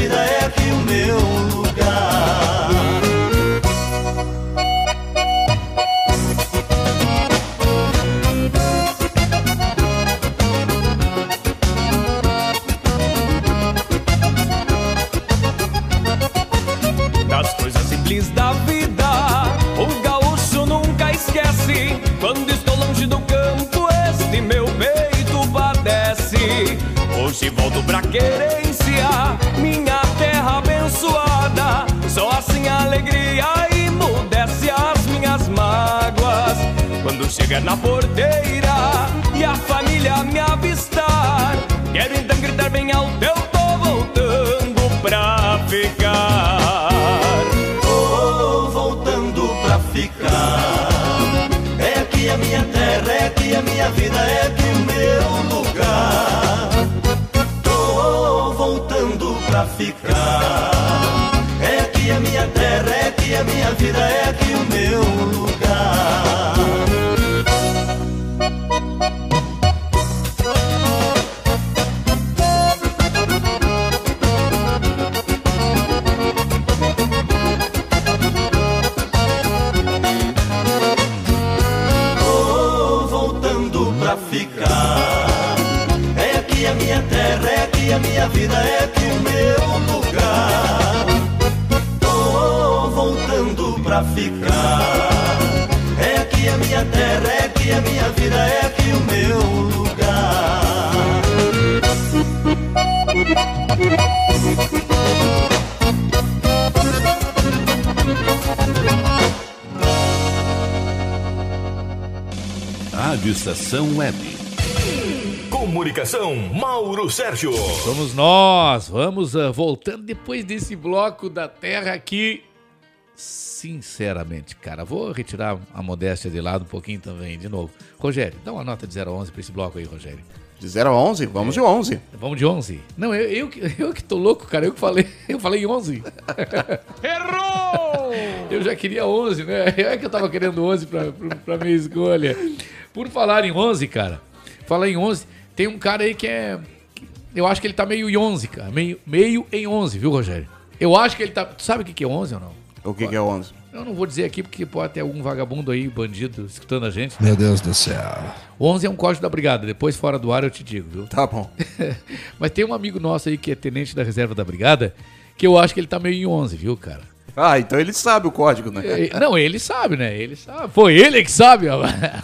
Vida, é voltando depois desse bloco da terra aqui. Sinceramente, cara, vou retirar a modéstia de lado um pouquinho também, de novo. Rogério, dá uma nota de 0 a 11 pra esse bloco aí, Rogério. De 0 a 11? Vamos de 11. Vamos de 11? Não, eu, eu, que- (laughs) eu que tô louco, cara, eu que falei, (laughs) eu falei 11. (laughs) Errou! Eu já queria 11, né? É que eu tava querendo 11 pra, pra, pra minha escolha. Por falar em 11, cara, falar em 11, tem um cara aí que é. Eu acho que ele tá meio em 11, cara. Meio, meio em 11, viu, Rogério? Eu acho que ele tá. Tu sabe o que, que é 11 ou não? O que, que é 11? Eu não vou dizer aqui porque pode ter algum vagabundo aí, bandido, escutando a gente. Meu Deus do céu. 11 é um código da brigada, depois fora do ar eu te digo, viu? Tá bom. (laughs) Mas tem um amigo nosso aí que é tenente da reserva da brigada, que eu acho que ele tá meio em 11, viu, cara? Ah, então ele sabe o código, né? É, Não, ele sabe, né? Ele sabe. Foi ele que sabe, ó. (laughs)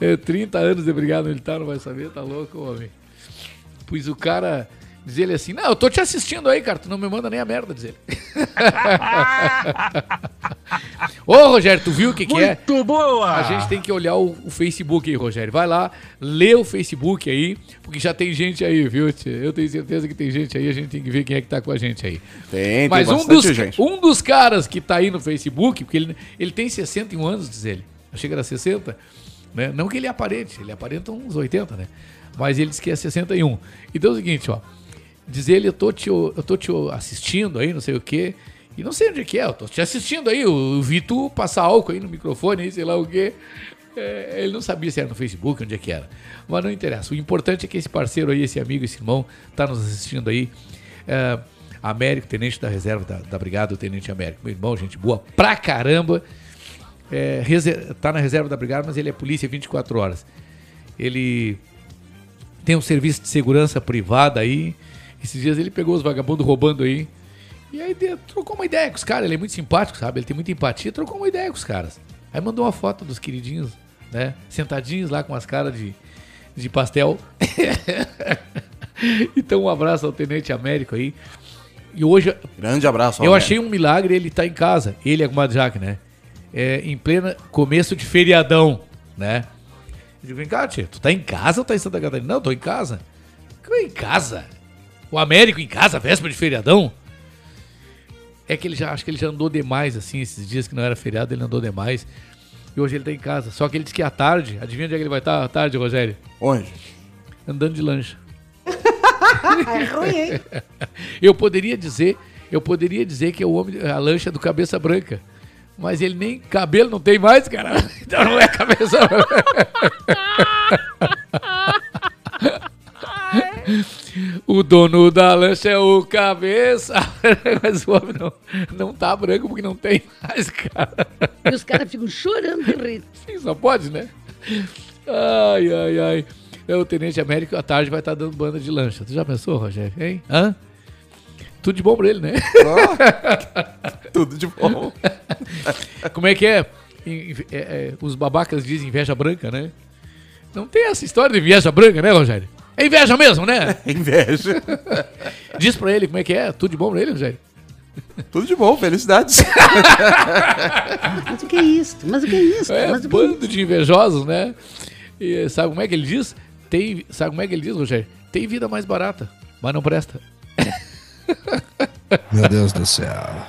É, 30 anos de brigada militar, não vai saber, tá louco, homem. Pois o cara diz ele assim: Não, eu tô te assistindo aí, cara, tu não me manda nem a merda, diz ele. (laughs) Ô, Rogério, tu viu o que, que é? Muito boa! A gente tem que olhar o, o Facebook aí, Rogério. Vai lá, lê o Facebook aí, porque já tem gente aí, viu? tia? Eu tenho certeza que tem gente aí, a gente tem que ver quem é que tá com a gente aí. Tem, Mas tem um dos, gente. um dos caras que tá aí no Facebook, porque ele, ele tem 61 anos, diz ele. Que era 60. Né? Não que ele aparente, ele aparenta uns 80, né? Mas ele diz que é 61. Então é o seguinte, ó. Diz ele, eu tô te, eu tô te assistindo aí, não sei o quê. E não sei onde é que é, eu tô te assistindo aí. Eu vi tu passar álcool aí no microfone, sei lá o quê. É, ele não sabia se era no Facebook, onde é que era. Mas não interessa. O importante é que esse parceiro aí, esse amigo, esse irmão, tá nos assistindo aí. É, Américo, tenente da reserva da, da Brigada, o tenente Américo. Meu irmão, gente boa pra caramba. É, tá na reserva da Brigada, mas ele é polícia 24 horas. Ele tem um serviço de segurança privada aí. Esses dias ele pegou os vagabundos roubando aí. E aí trocou uma ideia com os caras. Ele é muito simpático, sabe? Ele tem muita empatia. Trocou uma ideia com os caras. Aí mandou uma foto dos queridinhos, né? Sentadinhos lá com as caras de, de pastel. (laughs) então um abraço ao Tenente Américo aí. E hoje. Grande abraço. Eu Alberto. achei um milagre ele tá em casa. Ele e a comadre Jaque, né? É, em plena começo de feriadão, né? Eu digo, vem cá, tia, tu tá em casa ou tá em Santa Catarina? Não, tô em casa. Como é em casa? O Américo em casa, véspera de feriadão? É que ele já, acho que ele já andou demais, assim, esses dias que não era feriado, ele andou demais. E hoje ele tá em casa. Só que ele disse que à tarde, adivinha onde é que ele vai estar à tarde, Rogério? Onde? Andando de lancha. (laughs) É ruim, hein? (laughs) Eu poderia dizer, eu poderia dizer que é o homem, a lancha do cabeça branca. Mas ele nem cabelo não tem mais, cara. (laughs) Então não é cabeça. O dono da lancha é o cabeça. (laughs) Mas o homem não, não tá branco porque não tem mais, cara. E os caras ficam chorando de rir. Sim, só pode, né? Ai, ai, ai. É, o Tenente Américo à tarde vai estar dando banda de lancha. Tu já pensou, Rogério? Hein? Hã? Tudo de bom pra ele, né? (laughs) Tudo de bom. Como é que é? É, é, Os babacas dizem inveja branca, né? Não tem essa história de inveja branca, né, Rogério? É inveja mesmo, né? (laughs) Inveja. Diz pra ele como é que é. Tudo de bom pra ele, Rogério? Tudo de bom, felicidades. Mas o que é isso? Mas o que é isso? É, Mas é bando de invejosos, né? E sabe como é que ele diz? Tem, sabe como é que ele diz, Rogério? Tem vida mais barata, mas não presta. (laughs) Meu Deus do céu.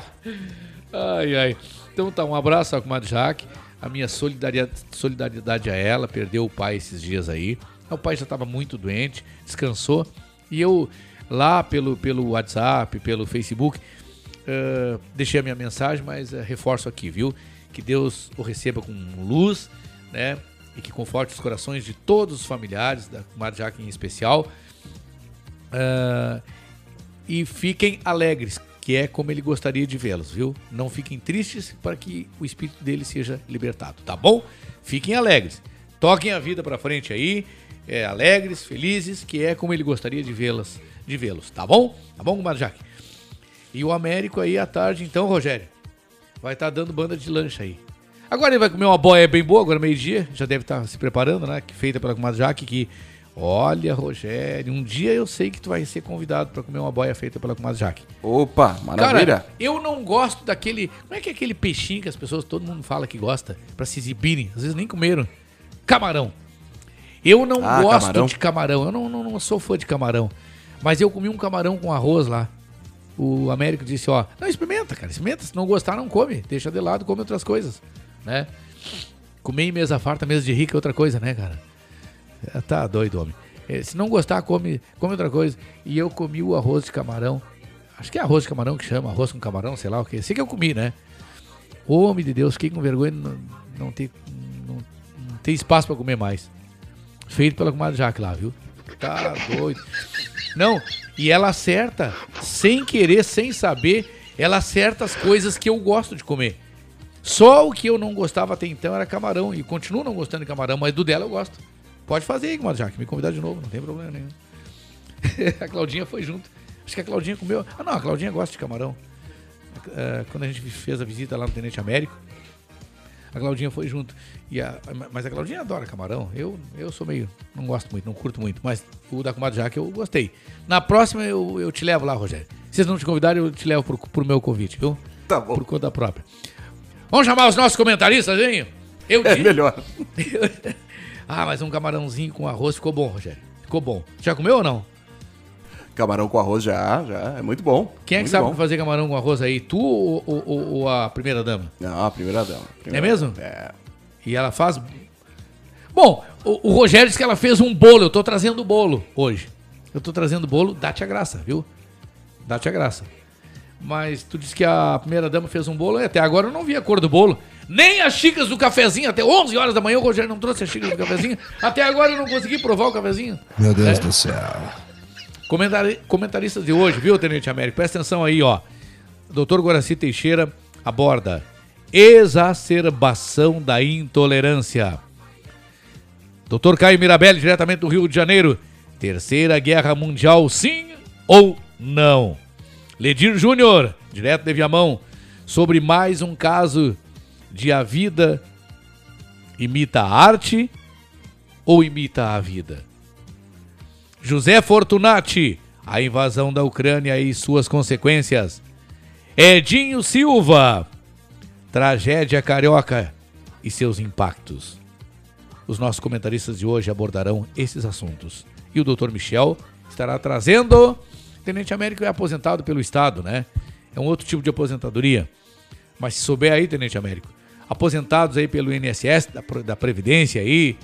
Ai, ai. Então tá, um abraço à comadre Jaque. A minha solidariedade, solidariedade a ela. Perdeu o pai esses dias aí. O pai já estava muito doente, descansou. E eu, lá pelo, pelo WhatsApp, pelo Facebook, eh, deixei a minha mensagem, mas eh, reforço aqui, viu? Que Deus o receba com luz, né? E que conforte os corações de todos os familiares, da comadre Jaque em especial. Ah, e fiquem alegres, que é como ele gostaria de vê-los, viu? Não fiquem tristes para que o espírito dele seja libertado, tá bom? Fiquem alegres. Toquem a vida pra frente aí. é, alegres, felizes, que é como ele gostaria de vê-las, de vê-los, tá bom? Tá bom, Jaque? E o Américo aí à tarde, então, Rogério, vai estar dando banda de lancha aí. Agora ele vai comer uma boia bem boa, agora meio-dia, já deve estar se preparando, né? Feita pela comadre Jaque, que Olha, Rogério, um dia eu sei que tu vai ser convidado para comer uma boia feita pela comadre Jaque. Opa, maravilha. Cara, eu não gosto daquele. Como é que é aquele peixinho que as pessoas, todo mundo fala que gosta, para se exibirem? Às vezes nem comeram. Camarão. Eu não Ah, gosto camarão. de camarão. Eu não, não, não sou fã de camarão. Mas eu comi um camarão com arroz lá. O Américo disse, ó, não, experimenta, cara, experimenta. Se não gostar, não come. Deixa de lado, come outras coisas, né? Comer em mesa farta, mesa de rica é outra coisa, né, cara? É, Tá doido, homem. É, Se não gostar, come, come outra coisa. E eu comi o arroz de camarão. Acho que é arroz de camarão que chama, arroz com camarão, sei lá o que. Sei que eu comi, né? Homem de Deus, fiquei com vergonha de não, não ter, não, não ter espaço pra comer mais. Feito pela comadre Jaque lá, viu? Tá doido. Não, e ela acerta, sem querer, sem saber, ela acerta as coisas que eu gosto de comer. Só o que eu não gostava até então era camarão. E continuo não gostando de camarão, mas do dela eu gosto. Pode fazer aí, comadre Jaque, me convidar de novo, não tem problema nenhum. (laughs) a Claudinha foi junto. Acho que a Claudinha comeu. Ah, não, a Claudinha gosta de camarão. É, quando a gente fez a visita lá no Tenente Américo, a Claudinha foi junto. E a- mas a Claudinha adora camarão. Eu, eu sou meio. Não gosto muito, não curto muito. Mas o da comadre Jaque eu gostei. Na próxima eu, eu te levo lá, Rogério. Se vocês não te convidarem, eu te levo pro, pro meu convite, viu? Tá bom. Por conta própria. Vamos chamar os nossos comentaristas, hein? Eu É disse- melhor. (laughs) ah, mas um camarãozinho com arroz ficou bom, Rogério. Ficou bom. Já comeu ou não? Camarão com arroz já, já. É muito bom. Quem é que Muito sabe bom. fazer camarão com arroz aí? Tu ou, ou- ou- a primeira dama? Não, a primeira dama. É mesmo? É. E ela faz. Bom, o, o Rogério disse que ela fez um bolo. Eu tô trazendo o bolo hoje. Eu tô trazendo o bolo, dá-te a graça, viu? Dá-te a graça. Mas tu disse que a primeira dama fez um bolo e até agora eu não vi a cor do bolo. Nem as xícaras do cafezinho. Até 11 horas da manhã o Rogério não trouxe as xícaras do cafezinho. Até agora eu não consegui provar o cafezinho. Meu Deus É. do céu. Comentari- comentaristas de hoje, viu, Tenente Américo? Presta atenção aí, ó. Doutor Guaraci Teixeira aborda exacerbação da intolerância. Doutor Caio Mirabelli, diretamente do Rio de Janeiro. Terceira Guerra Mundial, sim ou não? Ledir Júnior, direto de Viamão, sobre mais um caso de a vida imita a arte ou imita a vida? José Fortunati, a invasão da Ucrânia e suas consequências. Edinho Silva, tragédia carioca e seus impactos. Os nossos comentaristas de hoje abordarão esses assuntos. E o Dr. Michel estará trazendo. Tenente Américo é aposentado pelo Estado, né? É um outro tipo de aposentadoria. Mas se souber aí, Tenente Américo, aposentados aí pelo INSS, da, da Previdência aí,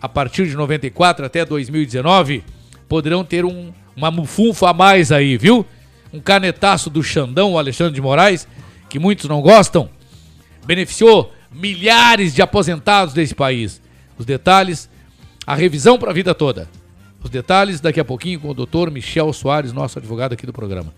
a partir de 94 até 2019, poderão ter um, uma mufunfa a mais aí, viu? Um canetaço do Xandão, o Alexandre de Moraes, que muitos não gostam, beneficiou milhares de aposentados desse país. Os detalhes, a revisão para a vida toda. Os detalhes daqui a pouquinho com o doutor Michel Soares, nosso advogado aqui do programa.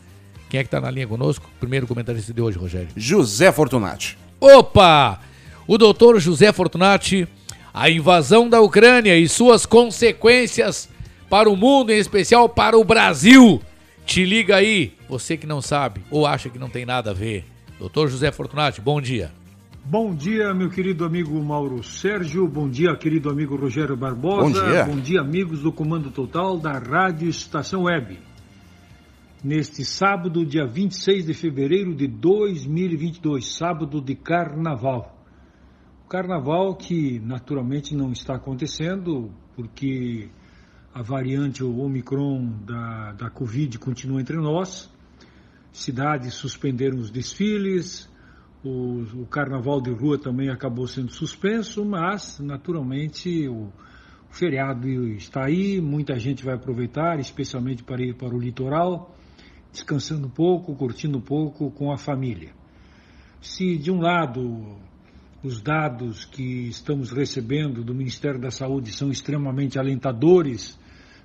Quem é que está na linha conosco? Primeiro comentarista de hoje, Rogério. José Fortunati. Opa! O doutor José Fortunati, a invasão da Ucrânia e suas consequências para o mundo, em especial para o Brasil. Te liga aí, você que não sabe ou acha que não tem nada a ver. Doutor José Fortunati, bom dia. Bom dia, meu querido amigo Mauro Sérgio. Bom dia, querido amigo Rogério Barbosa. Bom dia. dia, amigos do Comando Total da Rádio Estação Web. Neste sábado, dia 26 de fevereiro de 2022, sábado de carnaval. O carnaval que naturalmente não está acontecendo porque a variante Omicron da, da Covid continua entre nós. Cidades suspenderam os desfiles, o, o carnaval de rua também acabou sendo suspenso, mas naturalmente o, o feriado está aí, muita gente vai aproveitar, especialmente para ir para o litoral, descansando um pouco, curtindo um pouco com a família. Se de um lado os dados que estamos recebendo do Ministério da Saúde são extremamente alentadores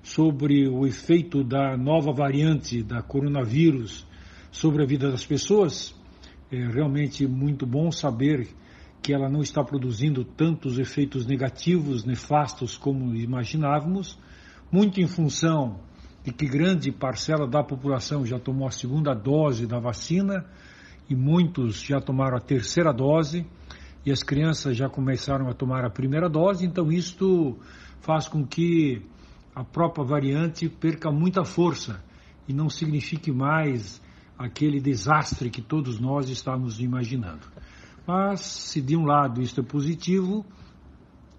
sobre o efeito da nova variante da coronavírus sobre a vida das pessoas, é realmente muito bom saber que ela não está produzindo tantos efeitos negativos, nefastos como imaginávamos, muito em função de que grande parcela da população já tomou a segunda dose da vacina e muitos já tomaram a terceira dose e as crianças já começaram a tomar a primeira dose, então isto faz com que a própria variante perca muita força e não signifique mais aquele desastre que todos nós estamos imaginando. Mas, se de um lado isto é positivo,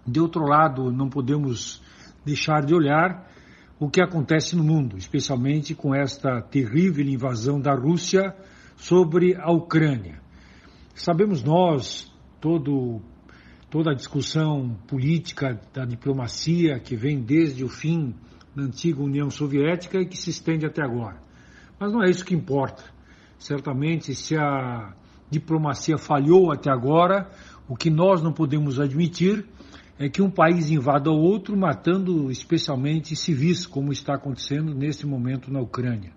de outro lado não podemos deixar de olhar o que acontece no mundo, especialmente com esta terrível invasão da Rússia sobre a Ucrânia. Sabemos nós, todo, toda a discussão política da diplomacia que vem desde o fim da antiga União Soviética e que se estende até agora. Mas não é isso que importa. Certamente, se a diplomacia falhou até agora, o que nós não podemos admitir é que um país invada o outro, matando especialmente civis, como está acontecendo neste momento na Ucrânia.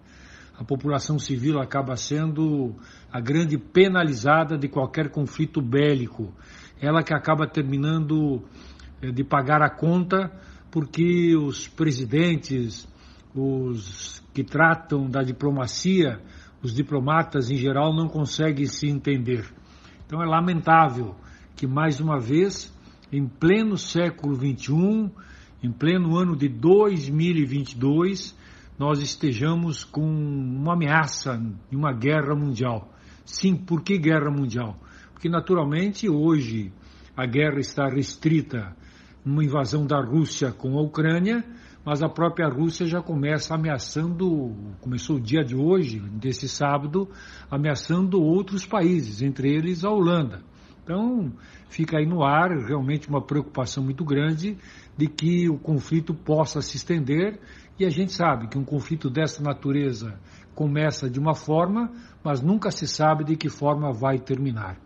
A população civil acaba sendo a grande penalizada de qualquer conflito bélico. Ela que acaba terminando eh, de pagar a conta porque os presidentes, os que tratam da diplomacia, os diplomatas em geral não conseguem se entender. Então é lamentável que mais uma vez em pleno século XXI, em pleno ano de 2022, nós estejamos com uma ameaça de uma guerra mundial. Sim, por que guerra mundial? Porque naturalmente hoje a guerra está restrita numa invasão da Rússia com a Ucrânia, mas a própria Rússia já começa ameaçando, começou o dia de hoje, desse sábado, ameaçando outros países, entre eles a Holanda. Então, fica aí no ar realmente uma preocupação muito grande de que o conflito possa se estender e a gente sabe que um conflito dessa natureza começa de uma forma, mas nunca se sabe de que forma vai terminar.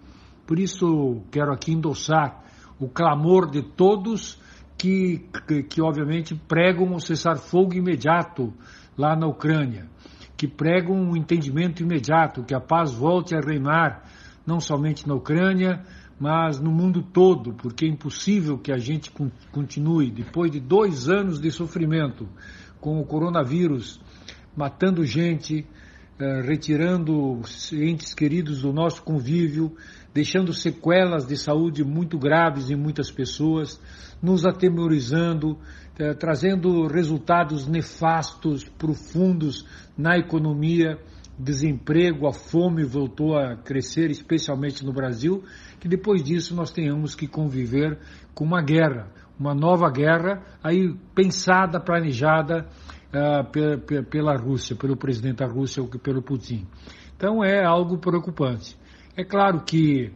Por isso, quero aqui endossar o clamor de todos que, que, que obviamente pregam o cessar-fogo imediato lá na Ucrânia, que pregam um entendimento imediato, que a paz volte a reinar não somente na Ucrânia, mas no mundo todo, porque é impossível que a gente continue, depois de dois anos de sofrimento com o coronavírus, matando gente, eh, retirando entes queridos do nosso convívio, deixando sequelas de saúde muito graves em muitas pessoas, nos atemorizando, eh, trazendo resultados nefastos, profundos na economia. Desemprego, a fome voltou a crescer, especialmente no Brasil, que depois disso nós tenhamos que conviver com uma guerra, uma nova guerra, aí pensada, planejada uh, pela Rússia, pelo presidente da Rússia, pelo Putin. Então é algo preocupante. É claro que,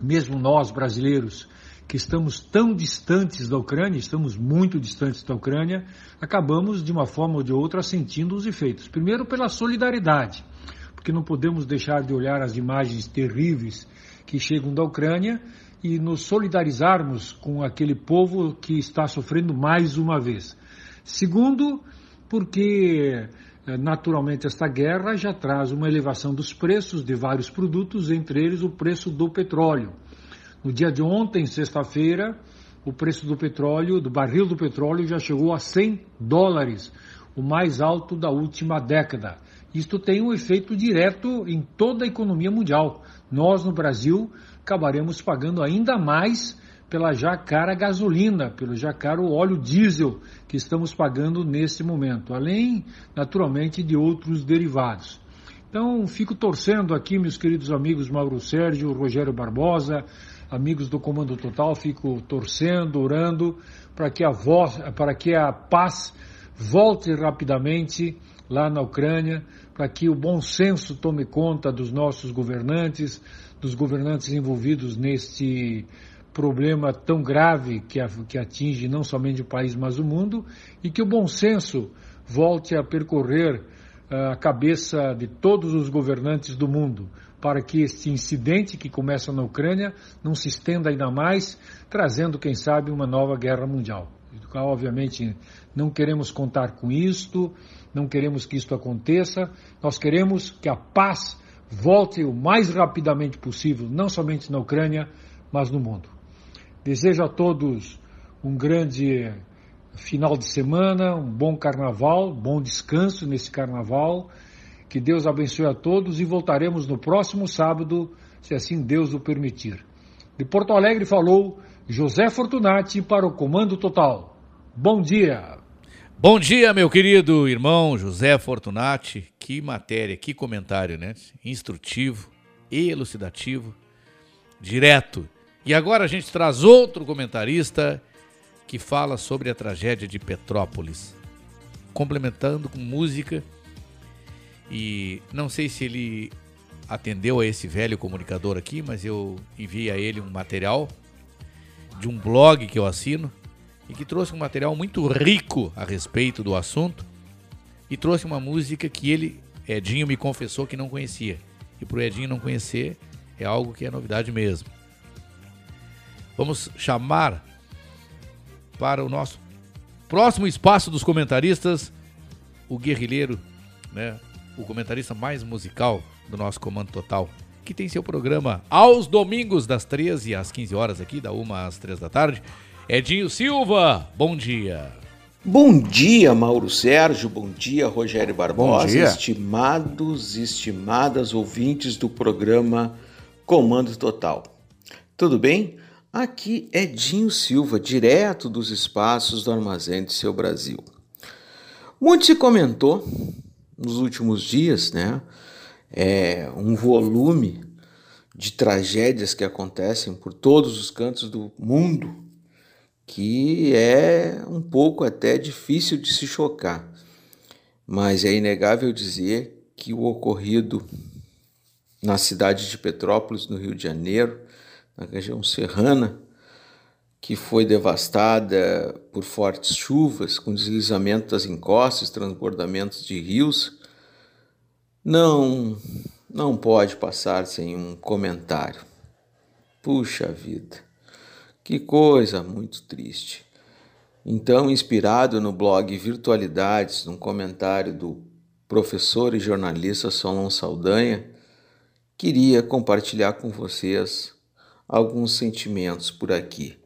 mesmo nós brasileiros, que estamos tão distantes da Ucrânia, estamos muito distantes da Ucrânia, acabamos de uma forma ou de outra sentindo os efeitos. Primeiro pela solidariedade, porque não podemos deixar de olhar as imagens terríveis que chegam da Ucrânia e nos solidarizarmos com aquele povo que está sofrendo mais uma vez. Segundo, porque eh, naturalmente esta guerra já traz uma elevação dos preços de vários produtos, entre eles o preço do petróleo. No dia de ontem, sexta-feira, o preço do petróleo, do barril do petróleo, já chegou a 100 dólares, o mais alto da última década. Isto tem um efeito direto em toda a economia mundial. Nós, no Brasil, acabaremos pagando ainda mais pela já cara gasolina, pelo já caro óleo diesel que estamos pagando nesse momento, além, naturalmente, de outros derivados. Então, fico torcendo aqui, meus queridos amigos Mauro Sérgio, Rogério Barbosa, amigos do Comando Total, fico torcendo, orando para que a voz, para que a paz volte rapidamente lá na Ucrânia, para que o bom senso tome conta dos nossos governantes, dos governantes envolvidos neste problema tão grave que, que atinge não somente o país, mas o mundo, e que o bom senso volte a percorrer uh, a cabeça de todos os governantes do mundo para que este incidente que começa na Ucrânia não se estenda ainda mais, trazendo, quem sabe, uma nova guerra mundial. Obviamente, não queremos contar com isto, não queremos que isto aconteça, nós queremos que a paz volte o mais rapidamente possível, não somente na Ucrânia, mas no mundo. Desejo a todos um grande final de semana, um bom carnaval, bom descanso nesse carnaval. Que Deus abençoe a todos e voltaremos no próximo sábado, se assim Deus o permitir. De Porto Alegre falou José Fortunati para o Comando Total. Bom dia. Bom dia, meu querido irmão José Fortunati. Que matéria, que comentário, né? Instrutivo, elucidativo, direto. E agora a gente traz outro comentarista que fala sobre a tragédia de Petrópolis, complementando com música. E não sei se ele atendeu a esse velho comunicador aqui, mas eu enviei a ele um material de um blog que eu assino e que trouxe um material muito rico a respeito do assunto e trouxe uma música que ele, Edinho, me confessou que não conhecia. E para o Edinho não conhecer é algo que é novidade mesmo. Vamos chamar para o nosso próximo espaço dos comentaristas, o guerrilheiro, né, o comentarista mais musical do nosso Comando Total, que tem seu programa aos domingos das 13 às 15 horas aqui, da 1 às 3 da tarde. Edinho Silva, bom dia. Bom dia, Mauro Sérgio. Bom dia, Rogério Barbosa. Bom dia. Estimados e estimadas ouvintes do programa Comando Total. Tudo bem? Aqui é Dinho Silva, direto dos espaços do Armazém de Seu Brasil. Muito se comentou nos últimos dias, né? É um volume de tragédias que acontecem por todos os cantos do mundo que é um pouco até difícil de se chocar, mas é inegável dizer que o ocorrido na cidade de Petrópolis, no Rio de Janeiro, na região serrana, que foi devastada por fortes chuvas, com deslizamento das encostas, transbordamentos de rios, não não pode passar sem um comentário. Puxa vida. Que coisa muito triste. Então, inspirado no blog Virtualidades, num comentário do professor e jornalista Solon Saldanha, queria compartilhar com vocês alguns sentimentos por aqui.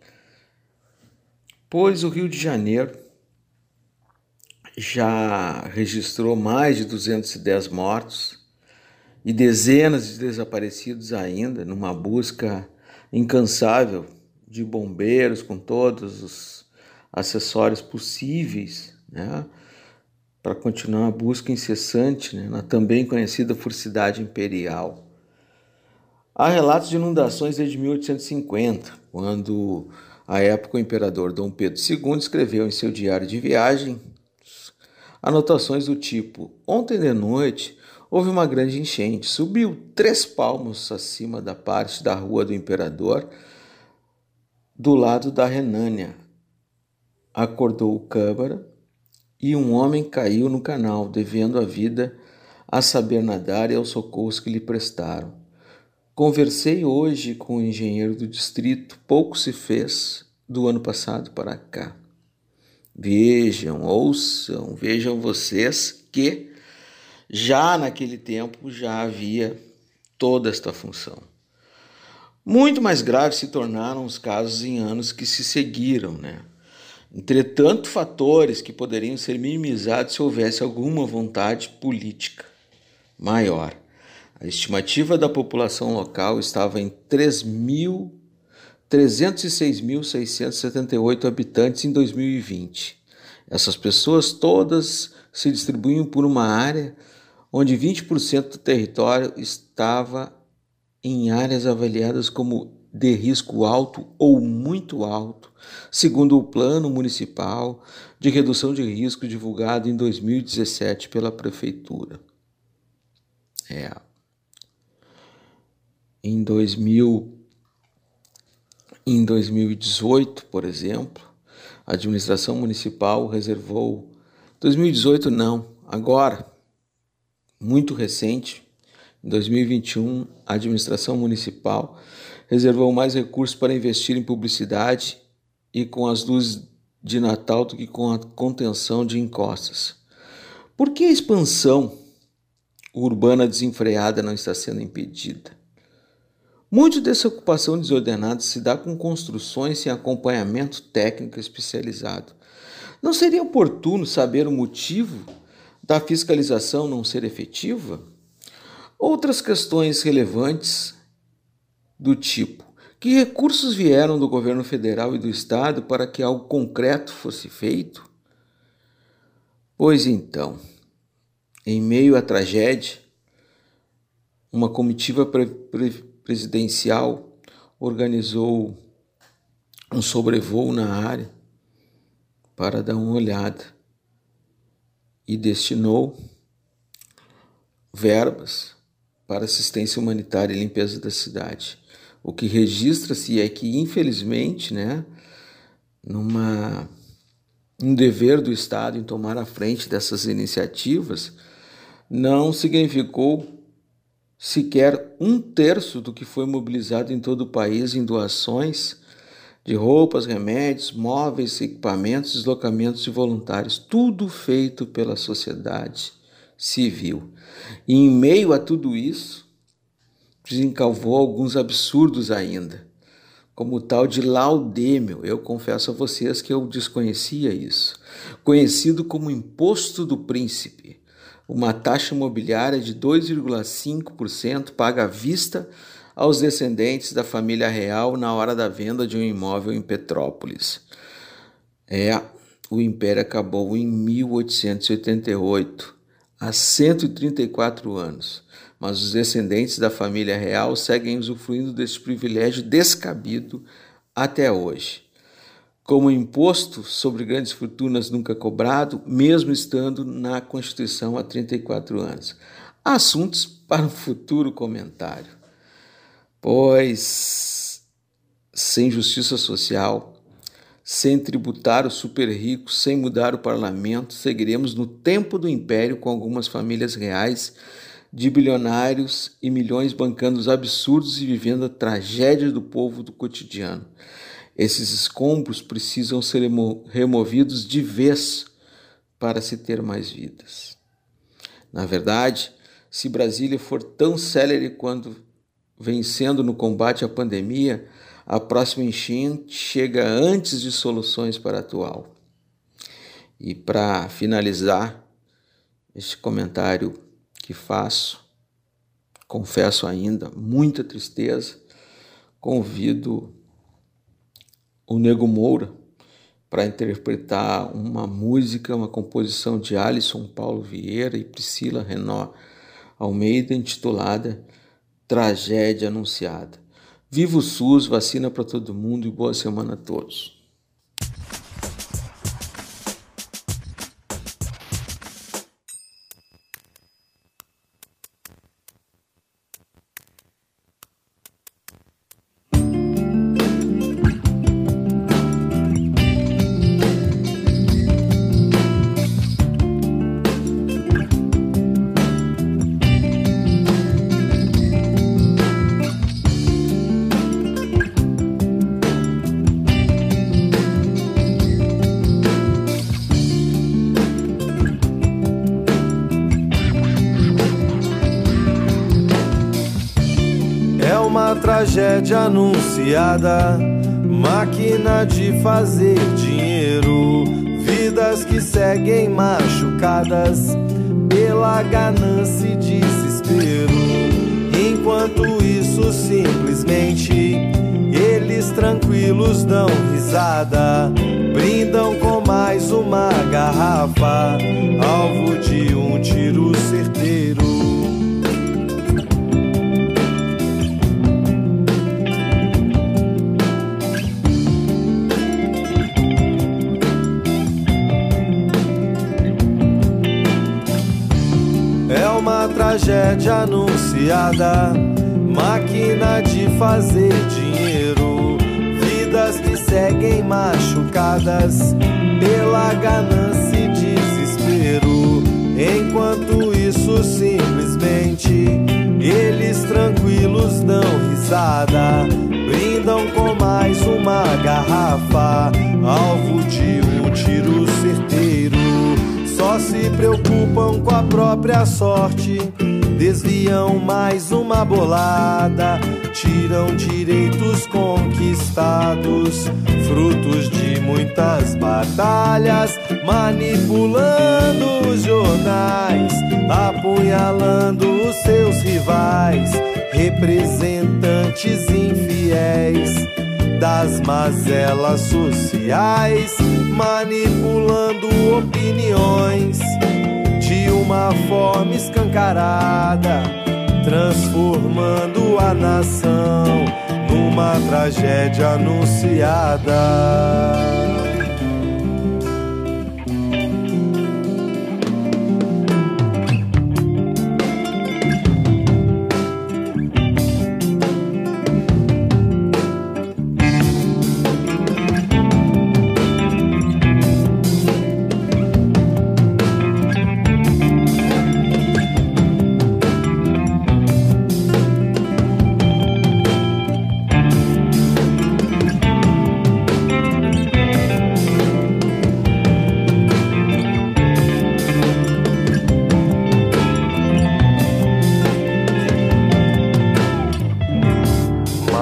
Pois o Rio de Janeiro já registrou mais de 210 mortos e dezenas de desaparecidos ainda, numa busca incansável de bombeiros com todos os acessórios possíveis, né, para continuar a busca incessante né, na também conhecida por Cidade Imperial. Há relatos de inundações desde 1850, quando, à época, o imperador Dom Pedro II escreveu em seu diário de viagem anotações do tipo: Ontem de noite houve uma grande enchente, subiu três palmos acima da parte da rua do imperador, do lado da Renânia. Acordou o Câmara e um homem caiu no canal, devendo a vida a saber nadar e aos socorros que lhe prestaram. Conversei hoje com o engenheiro do distrito, pouco se fez do ano passado para cá. Vejam, ouçam, vejam vocês que já naquele tempo já havia toda esta função. Muito mais graves se tornaram os casos em anos que se seguiram, né? Entretanto, fatores que poderiam ser minimizados se houvesse alguma vontade política maior. A estimativa da população local estava em 306.678 habitantes em 2020. Essas pessoas todas se distribuíam por uma área onde 20% do território estava em áreas avaliadas como de risco alto ou muito alto, segundo o Plano Municipal de Redução de Risco divulgado em 2017 pela Prefeitura. É. Em, 2000, em 2018, por exemplo, a administração municipal reservou 2018 não, agora, muito recente, em 2021, a administração municipal reservou mais recursos para investir em publicidade e com as luzes de Natal do que com a contenção de encostas. Por que a expansão urbana desenfreada não está sendo impedida? Muito dessa ocupação desordenada se dá com construções sem acompanhamento técnico especializado. Não seria oportuno saber o motivo da fiscalização não ser efetiva? Outras questões relevantes do tipo: que recursos vieram do governo federal e do estado para que algo concreto fosse feito? Pois então, em meio à tragédia, uma comitiva pre pre presidencial organizou um sobrevoo na área para dar uma olhada e destinou verbas para assistência humanitária e limpeza da cidade. O que registra-se é que, infelizmente, né, numa um dever do Estado em tomar a frente dessas iniciativas, não significou sequer um terço do que foi mobilizado em todo o país em doações de roupas, remédios, móveis, equipamentos, deslocamentos de voluntários, tudo feito pela sociedade civil. E em meio a tudo isso, desencalvou alguns absurdos ainda, como o tal de laudêmio. Eu confesso a vocês que eu desconhecia isso. Conhecido como imposto do príncipe, uma taxa imobiliária de 2,5% paga à vista aos descendentes da família real na hora da venda de um imóvel em Petrópolis. É, o império acabou em 1888, há 134 anos mas os descendentes da família real seguem usufruindo desse privilégio descabido até hoje. Como imposto sobre grandes fortunas nunca cobrado, mesmo estando na Constituição há 34 anos. Assuntos para um futuro comentário. Pois, sem justiça social, sem tributar os super ricos, sem mudar o parlamento, seguiremos no tempo do império com algumas famílias reais de bilionários e milhões bancando os absurdos e vivendo a tragédia do povo do cotidiano. Esses escombros precisam ser removidos de vez para se ter mais vidas. Na verdade, se Brasília for tão célere quanto vencendo no combate à pandemia, a próxima enchente chega antes de soluções para a atual. E para finalizar este comentário que faço, confesso ainda, muita tristeza, convido o Nego Moura para interpretar uma música, uma composição de Alisson Paulo Vieira e Priscila Renó Almeida, intitulada Tragédia Anunciada. Viva o SUS, vacina para todo mundo e boa semana a todos. Anunciada, máquina de fazer dinheiro, vidas que seguem machucadas pela ganância e desespero. Enquanto isso, simplesmente eles tranquilos dão risada, brindam com mais uma garrafa, alvo de um tiro certeiro. Anunciada, máquina de fazer dinheiro, vidas que seguem machucadas pela ganância e desespero. Enquanto isso, simplesmente eles tranquilos dão risada, brindam com mais uma garrafa, alvo de um tiro certeiro. Só se preocupam com a própria sorte, desviam mais uma bolada, tiram direitos conquistados, frutos de muitas batalhas, manipulando os jornais, apunhalando os seus rivais, representantes infiéis das mazelas sociais, manipulando opiniões uma forma escancarada, transformando a nação numa tragédia anunciada.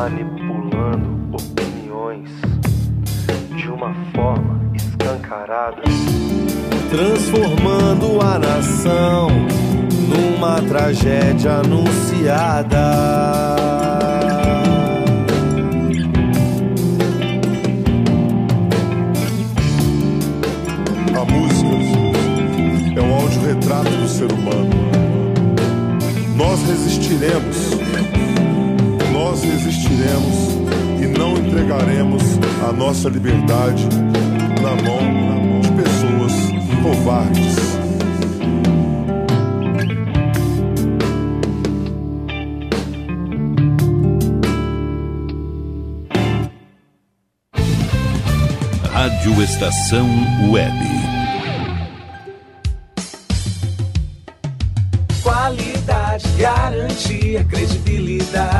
Manipulando opiniões de uma forma escancarada, transformando a nação numa tragédia anunciada. A música é um autorretrato do ser humano. Nós resistiremos, resistiremos e não entregaremos a nossa liberdade na mão de pessoas covardes. Rádio Estação Web. Qualidade, garantia, credibilidade.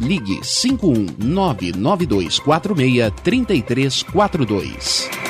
ligue 51992463342.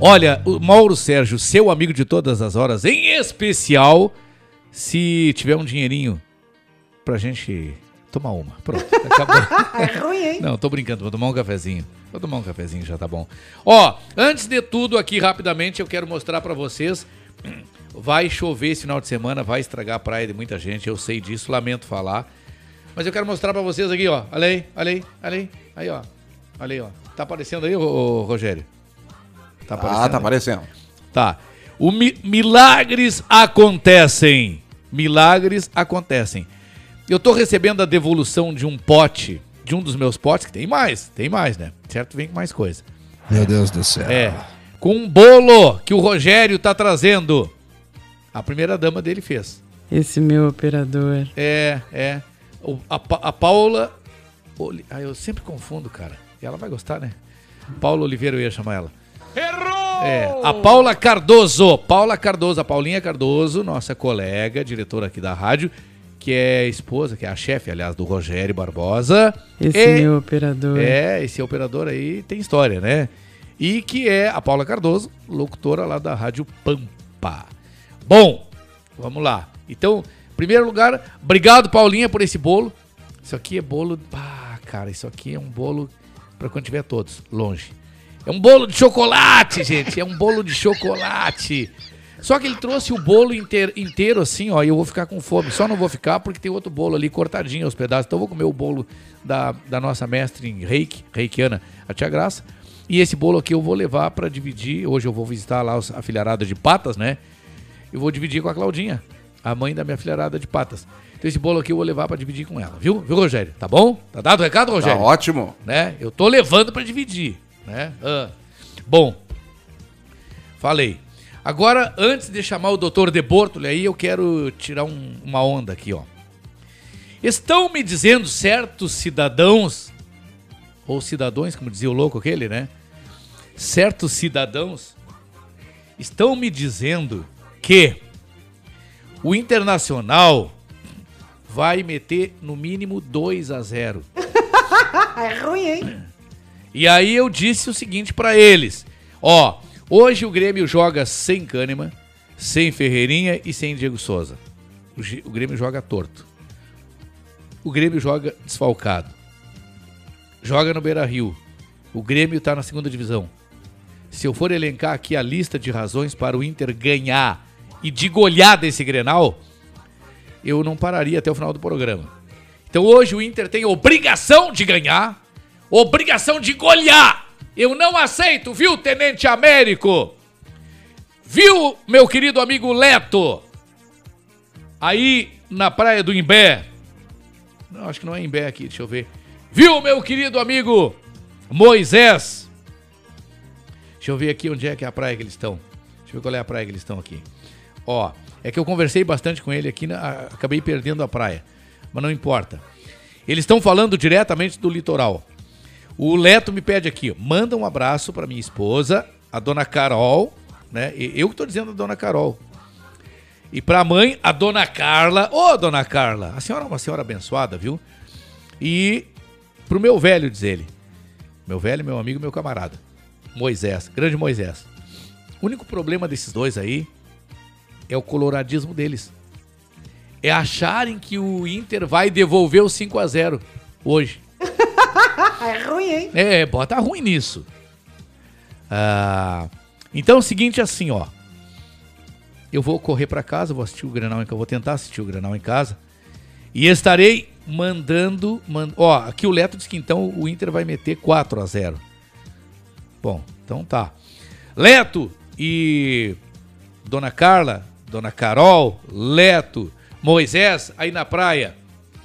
Olha, o Mauro Sérgio, seu amigo de todas as horas, em especial se tiver um dinheirinho pra gente tomar uma. Pronto, (laughs) acabou. (laughs) É ruim, hein? Não, tô brincando, vou tomar um cafezinho. Vou tomar um cafezinho, já tá bom. Ó, antes de tudo aqui, rapidamente, eu quero mostrar pra vocês. (clears throat) Vai chover esse final de semana, vai estragar a praia de muita gente, eu sei disso, lamento falar. Mas eu quero mostrar pra vocês aqui, ó. Olha aí, olha aí, olha aí. Aí, ó. Olha aí, ó. Tá aparecendo aí, ô, ô, Rogério? Tá Ah, tá aparecendo. Tá. O mi- milagres acontecem. Milagres acontecem. Eu tô recebendo a devolução de um pote, de um dos meus potes, que tem mais, tem mais, né? Certo? Vem com mais coisa. Meu Deus do céu. É. Com um bolo que o Rogério tá trazendo. A primeira dama dele fez. Esse meu operador. É, é. O- a, a Paula. Ah, eu sempre confundo, cara. E ela vai gostar, né? Paula Oliveira, eu ia chamar ela. Errou! É, a Paula Cardoso. Paula Cardoso, a Paulinha Cardoso, nossa colega, diretora aqui da rádio, que é esposa, que é a chefe, aliás, do Rogério Barbosa. Esse E- meu operador. É, esse operador aí tem história, né? E que é a Paula Cardoso, locutora lá da Rádio Pampa. Bom, vamos lá. Então, em primeiro lugar, obrigado, Paulinha, por esse bolo. Isso aqui é bolo. Ah, cara, isso aqui é um bolo para quando tiver todos, longe. É um bolo de chocolate, gente. É um bolo de chocolate. Só que ele trouxe o bolo inteiro, inteiro assim, ó, e eu vou ficar com fome. Só não vou ficar porque tem outro bolo ali cortadinho aos pedaços. Então eu vou comer o bolo da, da nossa mestre em reiki, reikiana, a tia Graça. E esse bolo aqui eu vou levar para dividir. Hoje eu vou visitar lá a filharada de patas, né? Eu vou dividir com a Claudinha, a mãe da minha filharada de patas. Então esse bolo aqui eu vou levar para dividir com ela, viu? Viu, Rogério? Tá bom? Tá dado o recado, Rogério? Tá ótimo. Né? Eu tô levando para dividir, né? Ah. Bom, falei. Agora, antes de chamar o doutor De Bortoli aí, eu quero tirar um- uma onda aqui, ó. Estão me dizendo certos cidadãos, ou cidadãos, como dizia o louco aquele, né? Certos cidadãos estão me dizendo que o Internacional vai meter no mínimo 2 a 0. (laughs) É ruim, hein? E aí eu disse o seguinte pra eles: ó, hoje o Grêmio joga sem Kahneman, sem Ferreirinha e sem Diego Souza. O, o Grêmio joga torto. O Grêmio joga desfalcado. Joga no Beira Rio. O Grêmio tá na segunda divisão. Se eu for elencar aqui a lista de razões para o Inter ganhar e de goleada esse Grenal, eu não pararia até o final do programa. Então hoje o Inter tem obrigação de ganhar, obrigação de golear. Eu não aceito, viu, Tenente Américo? Viu, meu querido amigo Leto? Aí na praia do Imbé. Não, acho que não é Imbé aqui, deixa eu ver. Viu, meu querido amigo Moisés? Deixa eu ver aqui onde é que é a praia que eles estão. Deixa eu ver qual é a praia que eles estão aqui. Ó, é que eu conversei bastante com ele aqui, na- acabei perdendo a praia. Mas não importa. Eles estão falando diretamente do litoral. O Leto me pede aqui, manda um abraço para minha esposa, a dona Carol, né? Eu que tô dizendo a dona Carol. E pra mãe, a dona Carla. Ô, dona Carla, a senhora é uma senhora abençoada, viu? E pro meu velho, diz ele. Meu velho, meu amigo, meu camarada. Moisés, grande Moisés. O único problema desses dois aí é o coloradismo deles. É acharem que o Inter vai devolver o 5 a 0 hoje. É ruim, hein? É, bota ruim nisso. Ah, então é o seguinte assim, ó. Eu vou correr pra casa, vou assistir o Granal em casa, vou tentar assistir o Granal em casa. E estarei mandando, man- ó, aqui o Leto diz que então o Inter vai meter 4 a 0. Bom, então tá. Leto e Dona Carla, Dona Carol, Leto, Moisés, aí na praia.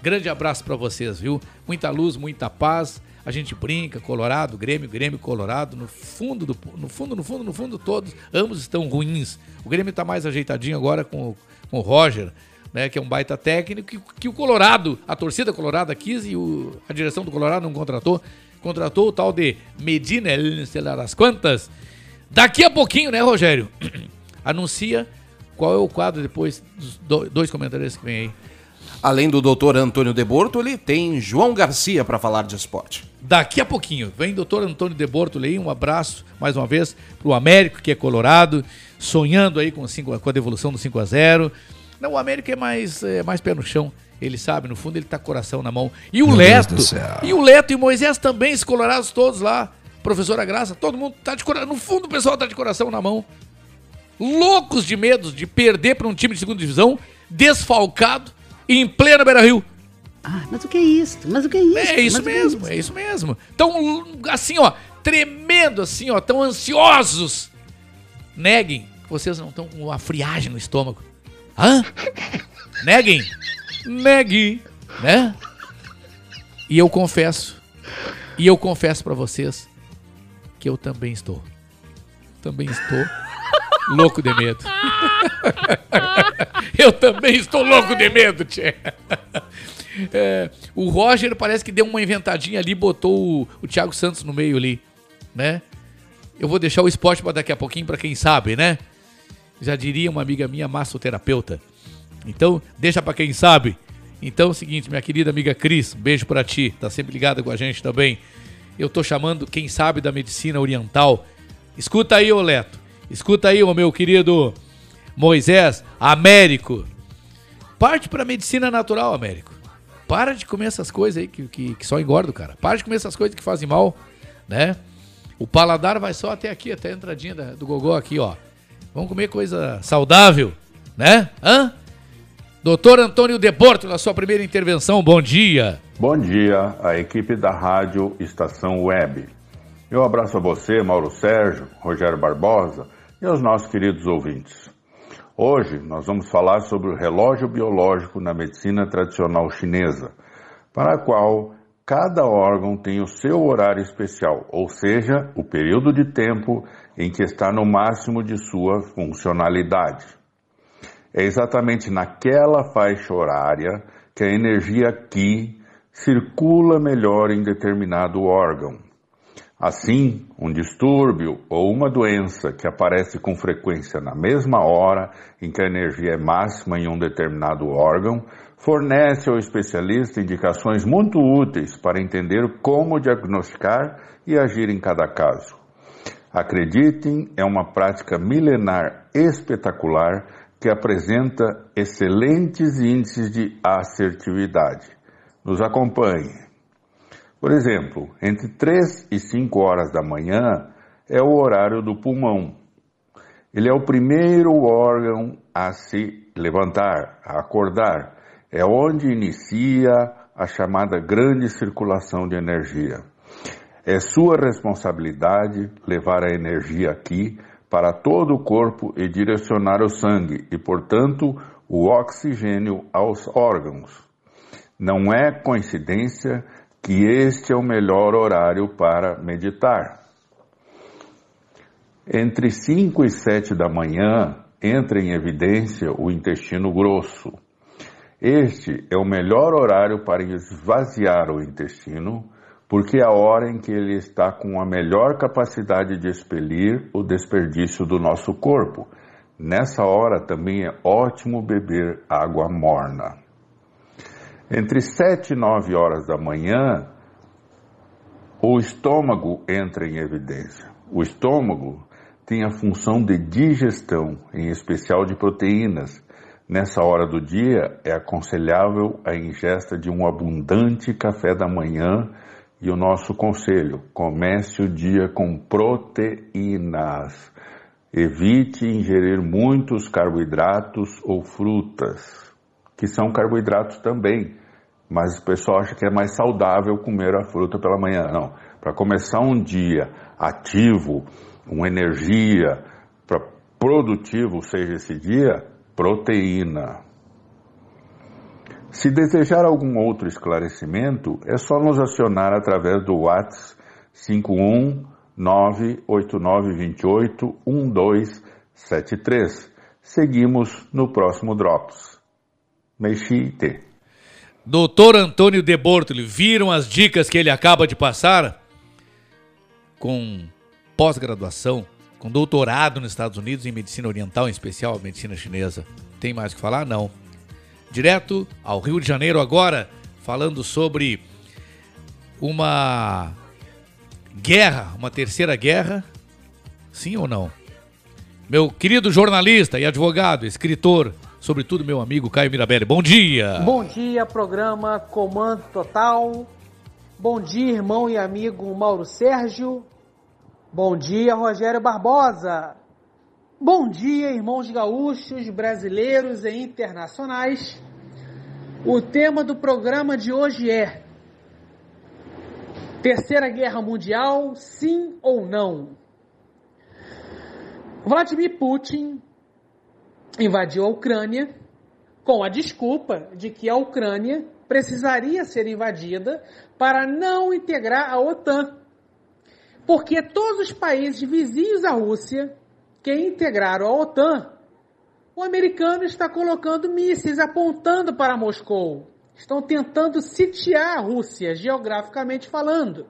Grande abraço para vocês, viu? Muita luz, muita paz. A gente brinca, Colorado, Grêmio, Grêmio, Colorado, no fundo, do, no fundo, no fundo, no fundo, todos, ambos estão ruins. O Grêmio tá mais ajeitadinho agora com, com o Roger, né, que é um baita técnico, que, que o Colorado, a torcida colorada quis e o- a direção do Colorado não contratou. Contratou o tal de Medina, sei lá das quantas. Daqui a pouquinho, né, Rogério? (clears throat) Anuncia qual é o quadro depois dos do- dois comentários que vem aí. Além do doutor Antônio de Bortoli, tem João Garcia para falar de esporte. Daqui a pouquinho, vem doutor Antônio de Bortoli, um abraço mais uma vez pro Américo, que é colorado, sonhando aí com, cinco, com a devolução do 5 a 0 Não, o Américo é mais, é mais pé no chão, ele sabe, no fundo ele tá com o coração na mão. E o Meu Leto, e o Leto e o Moisés também, esses colorados todos lá, professora Graça, todo mundo tá de coração, no fundo o pessoal tá de coração na mão. Loucos de medo de perder para um time de segunda divisão, desfalcado, em plena Beira-Rio. Ah, mas o que é isso? Mas o que é isso? É isso Mas é mesmo, é isso mesmo. Tão assim, ó, tremendo assim, ó, tão ansiosos. Neguem que vocês não estão com uma friagem no estômago. Hã? (laughs) Neguem. Neguem, né? E eu confesso, e eu confesso pra vocês que eu também estou. Também estou louco de medo. (laughs) eu também estou louco de medo, tchê. É, o Roger parece que deu uma inventadinha ali, botou o, o Thiago Santos no meio ali, né? Eu vou deixar o esporte para daqui a pouquinho para quem sabe, né? Já diria uma amiga minha, massoterapeuta. Então, deixa para quem sabe. Então é o seguinte, minha querida amiga Cris, um beijo para ti, tá sempre ligada com a gente também. Eu tô chamando quem sabe da medicina oriental. Escuta aí, ô Leto. Escuta aí, ô meu querido Moisés, Américo. Parte pra medicina natural, Américo. Para de comer essas coisas aí que, que, que só engordam, cara. Para de comer essas coisas que fazem mal, né? O paladar vai só até aqui, até a entradinha da- do gogó aqui, ó. Vamos comer coisa saudável, né? Hã? Doutor Antônio Deborto, na sua primeira intervenção, bom dia. Bom dia, a equipe da Rádio Estação Web. Eu abraço a você, Mauro Sérgio, Rogério Barbosa e aos nossos queridos ouvintes. Hoje nós vamos falar sobre o relógio biológico na medicina tradicional chinesa, para a qual cada órgão tem o seu horário especial, ou seja, o período de tempo em que está no máximo de sua funcionalidade. É exatamente naquela faixa horária que a energia Qi circula melhor em determinado órgão. Assim, um distúrbio ou uma doença que aparece com frequência na mesma hora em que a energia é máxima em um determinado órgão fornece ao especialista indicações muito úteis para entender como diagnosticar e agir em cada caso. Acreditem, é uma prática milenar espetacular que apresenta excelentes índices de assertividade. Nos acompanhe. Por exemplo, entre 3 e 5 horas da manhã é o horário do pulmão. Ele é o primeiro órgão a se levantar, a acordar. É onde inicia a chamada grande circulação de energia. É sua responsabilidade levar a energia aqui para todo o corpo e direcionar o sangue e, portanto, o oxigênio aos órgãos. Não é coincidência que este é o melhor horário para meditar. Entre 5 e 7 da manhã entra em evidência o intestino grosso. Este é o melhor horário para esvaziar o intestino, porque é a hora em que ele está com a melhor capacidade de expelir o desperdício do nosso corpo. Nessa hora também é ótimo beber água morna. Entre 7 e 9 horas da manhã, o estômago entra em evidência. O estômago tem a função de digestão, em especial de proteínas. Nessa hora do dia, é aconselhável a ingesta de um abundante café da manhã e o nosso conselho: comece o dia com proteínas. Evite ingerir muitos carboidratos ou frutas, que são carboidratos também, mas o pessoal acha que é mais saudável comer a fruta pela manhã. Não. Para começar um dia ativo, com energia, para produtivo seja esse dia, proteína. Se desejar algum outro esclarecimento, é só nos acionar através do WhatsApp 51989281273. Seguimos no próximo Drops. Mexite. Doutor Antônio de Bortoli, viram as dicas que ele acaba de passar? Com pós-graduação, com doutorado nos Estados Unidos em medicina oriental, em especial medicina chinesa. Tem mais o que falar? Não. Direto ao Rio de Janeiro agora, falando sobre uma guerra, uma terceira guerra. Sim ou não? Meu querido jornalista e advogado, escritor, sobretudo meu amigo Caio Mirabelli. Bom dia! Bom dia, programa Comando Total. Bom dia, irmão e amigo Mauro Sérgio. Bom dia, Rogério Barbosa. Bom dia, irmãos gaúchos, brasileiros e internacionais. O tema do programa de hoje é Terceira Guerra Mundial, sim ou não? Vladimir Putin invadiu a Ucrânia com a desculpa de que a Ucrânia precisaria ser invadida para não integrar a OTAN. Porque todos os países vizinhos à Rússia que integraram a OTAN, o americano está colocando mísseis apontando para Moscou. Estão tentando sitiar a Rússia, geograficamente falando.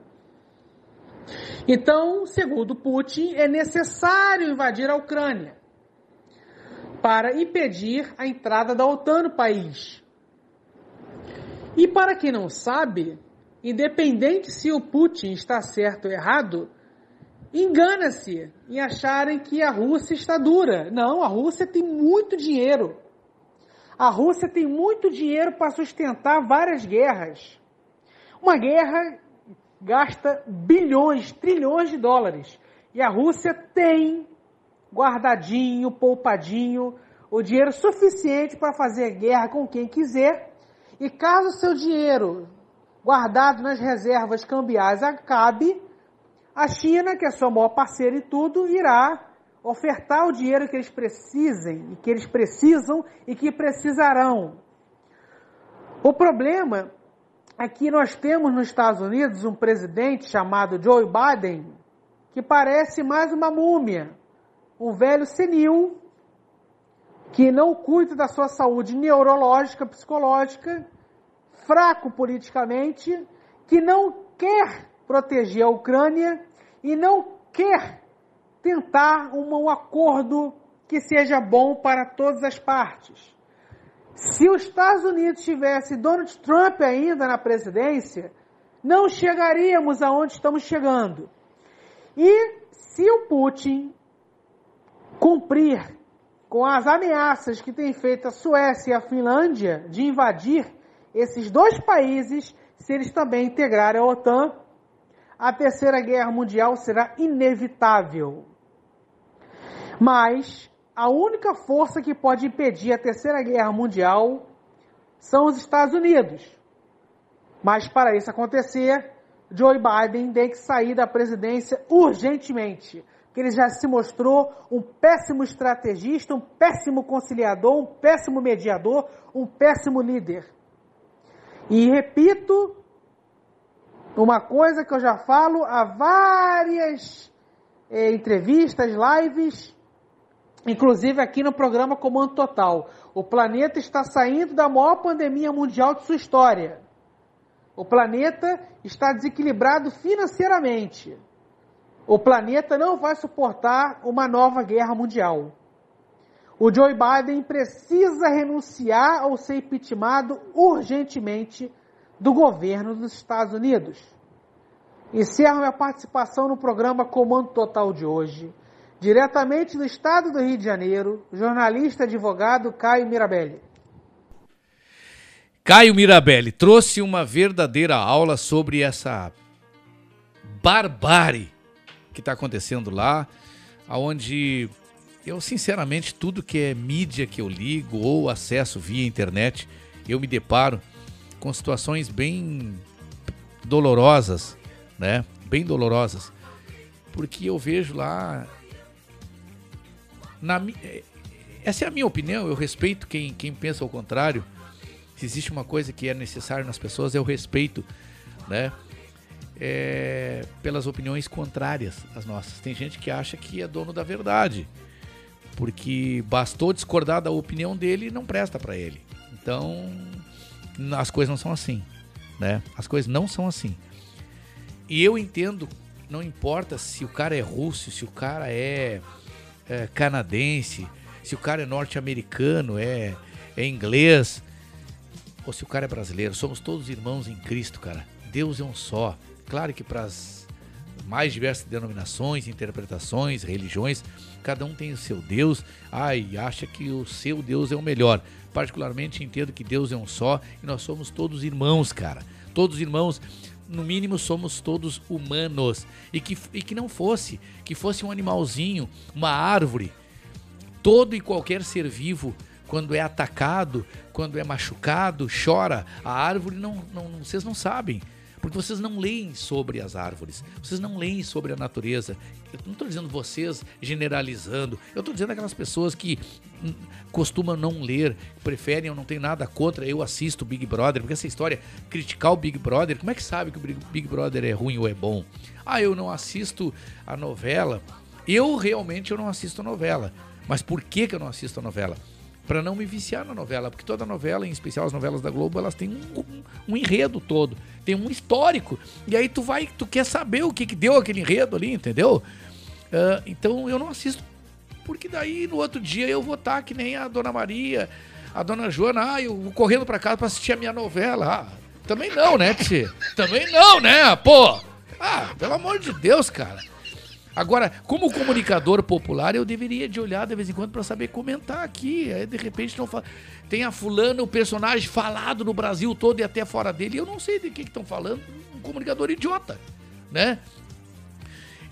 Então, segundo Putin, é necessário invadir a Ucrânia para impedir a entrada da OTAN no país. E para quem não sabe, independente se o Putin está certo ou errado, engana-se em acharem que a Rússia está dura. Não, a Rússia tem muito dinheiro. A Rússia tem muito dinheiro para sustentar várias guerras. Uma guerra gasta bilhões, trilhões de dólares. E a Rússia tem guardadinho, poupadinho, o dinheiro suficiente para fazer guerra com quem quiser. E caso seu dinheiro guardado nas reservas cambiais acabe, a China, que é sua maior parceira e tudo, irá ofertar o dinheiro que eles precisem e que eles precisam e que precisarão. O problema Aqui nós temos nos Estados Unidos um presidente chamado Joe Biden, que parece mais uma múmia, um velho senil, que não cuida da sua saúde neurológica, psicológica, fraco politicamente, que não quer proteger a Ucrânia e não quer tentar um acordo que seja bom para todas as partes. Se os Estados Unidos tivesse Donald Trump ainda na presidência, não chegaríamos aonde estamos chegando. E se o Putin cumprir com as ameaças que tem feito a Suécia e a Finlândia de invadir esses dois países, se eles também integrarem a OTAN, a Terceira Guerra Mundial será inevitável. Mas a única força que pode impedir a Terceira Guerra Mundial são os Estados Unidos. Mas para isso acontecer, Joe Biden tem que sair da presidência urgentemente, porque ele já se mostrou um péssimo estrategista, um péssimo conciliador, um péssimo mediador, um péssimo líder. E repito uma coisa que eu já falo há várias eh, entrevistas, lives, Inclusive aqui no programa Comando Total, o planeta está saindo da maior pandemia mundial de sua história. O planeta está desequilibrado financeiramente. O planeta não vai suportar uma nova guerra mundial. O Joe Biden precisa renunciar ou ser impeachmentado urgentemente do governo dos Estados Unidos. Encerro minha participação no programa Comando Total de hoje Diretamente do estado do Rio de Janeiro, jornalista advogado Caio Mirabelli. Caio Mirabelli trouxe uma verdadeira aula sobre essa barbárie que está acontecendo lá, aonde eu sinceramente tudo que é mídia que eu ligo ou acesso via internet, eu me deparo com situações bem dolorosas, né? Bem dolorosas, porque eu vejo lá Na, é, essa é a minha opinião, eu respeito quem, quem pensa ao contrário. Se existe uma coisa que é necessária nas pessoas, é o respeito, né? É, pelas opiniões contrárias às nossas. Tem gente que acha que é dono da verdade, porque bastou discordar da opinião dele e não presta pra ele. Então, as coisas não são assim, né? As coisas não são assim. E eu entendo, não importa se o cara é russo, se o cara é, é canadense, se o cara é norte-americano, é, é inglês, ou se o cara é brasileiro, somos todos irmãos em Cristo, cara. Deus é um só. Claro que para as mais diversas denominações, interpretações, religiões, cada um tem o seu Deus. Ai, acha que o seu Deus é o melhor. Particularmente entendo que Deus é um só e nós somos todos irmãos, cara. Todos irmãos, no mínimo somos todos humanos. E que, e que não fosse, que fosse um animalzinho, uma árvore, todo e qualquer ser vivo, quando é atacado, quando é machucado, chora. A árvore não, não, vocês não sabem. Porque vocês não leem sobre as árvores, vocês não leem sobre a natureza. Eu não estou dizendo vocês generalizando, eu estou dizendo aquelas pessoas que hum, costumam não ler, preferem, eu não tenho nada contra, eu assisto Big Brother, porque essa história, criticar o Big Brother, como é que sabe que o Big- Brother é ruim ou é bom? Ah, eu não assisto a novela. Eu realmente eu não assisto a novela. Mas por que, que eu não assisto a novela? Para não me viciar na novela, porque toda novela, em especial as novelas da Globo, elas têm um, um- enredo todo, tem um histórico. E aí tu vai, tu quer saber o que, que deu aquele enredo ali, entendeu? Ah, então eu não assisto, porque daí no outro dia eu vou estar que nem a Dona Maria, a Dona Joana, ah, eu vou correndo para casa para assistir a minha novela. Ah, também não, né, Tchê? Também não, né, pô? Ah, pelo amor de Deus, cara. Agora, como comunicador popular, eu deveria de olhar de vez em quando para saber comentar aqui. Aí, de repente, não fa... tem a fulana, o personagem falado no Brasil todo e até fora dele. Eu não sei de que estão falando. Um comunicador idiota, né?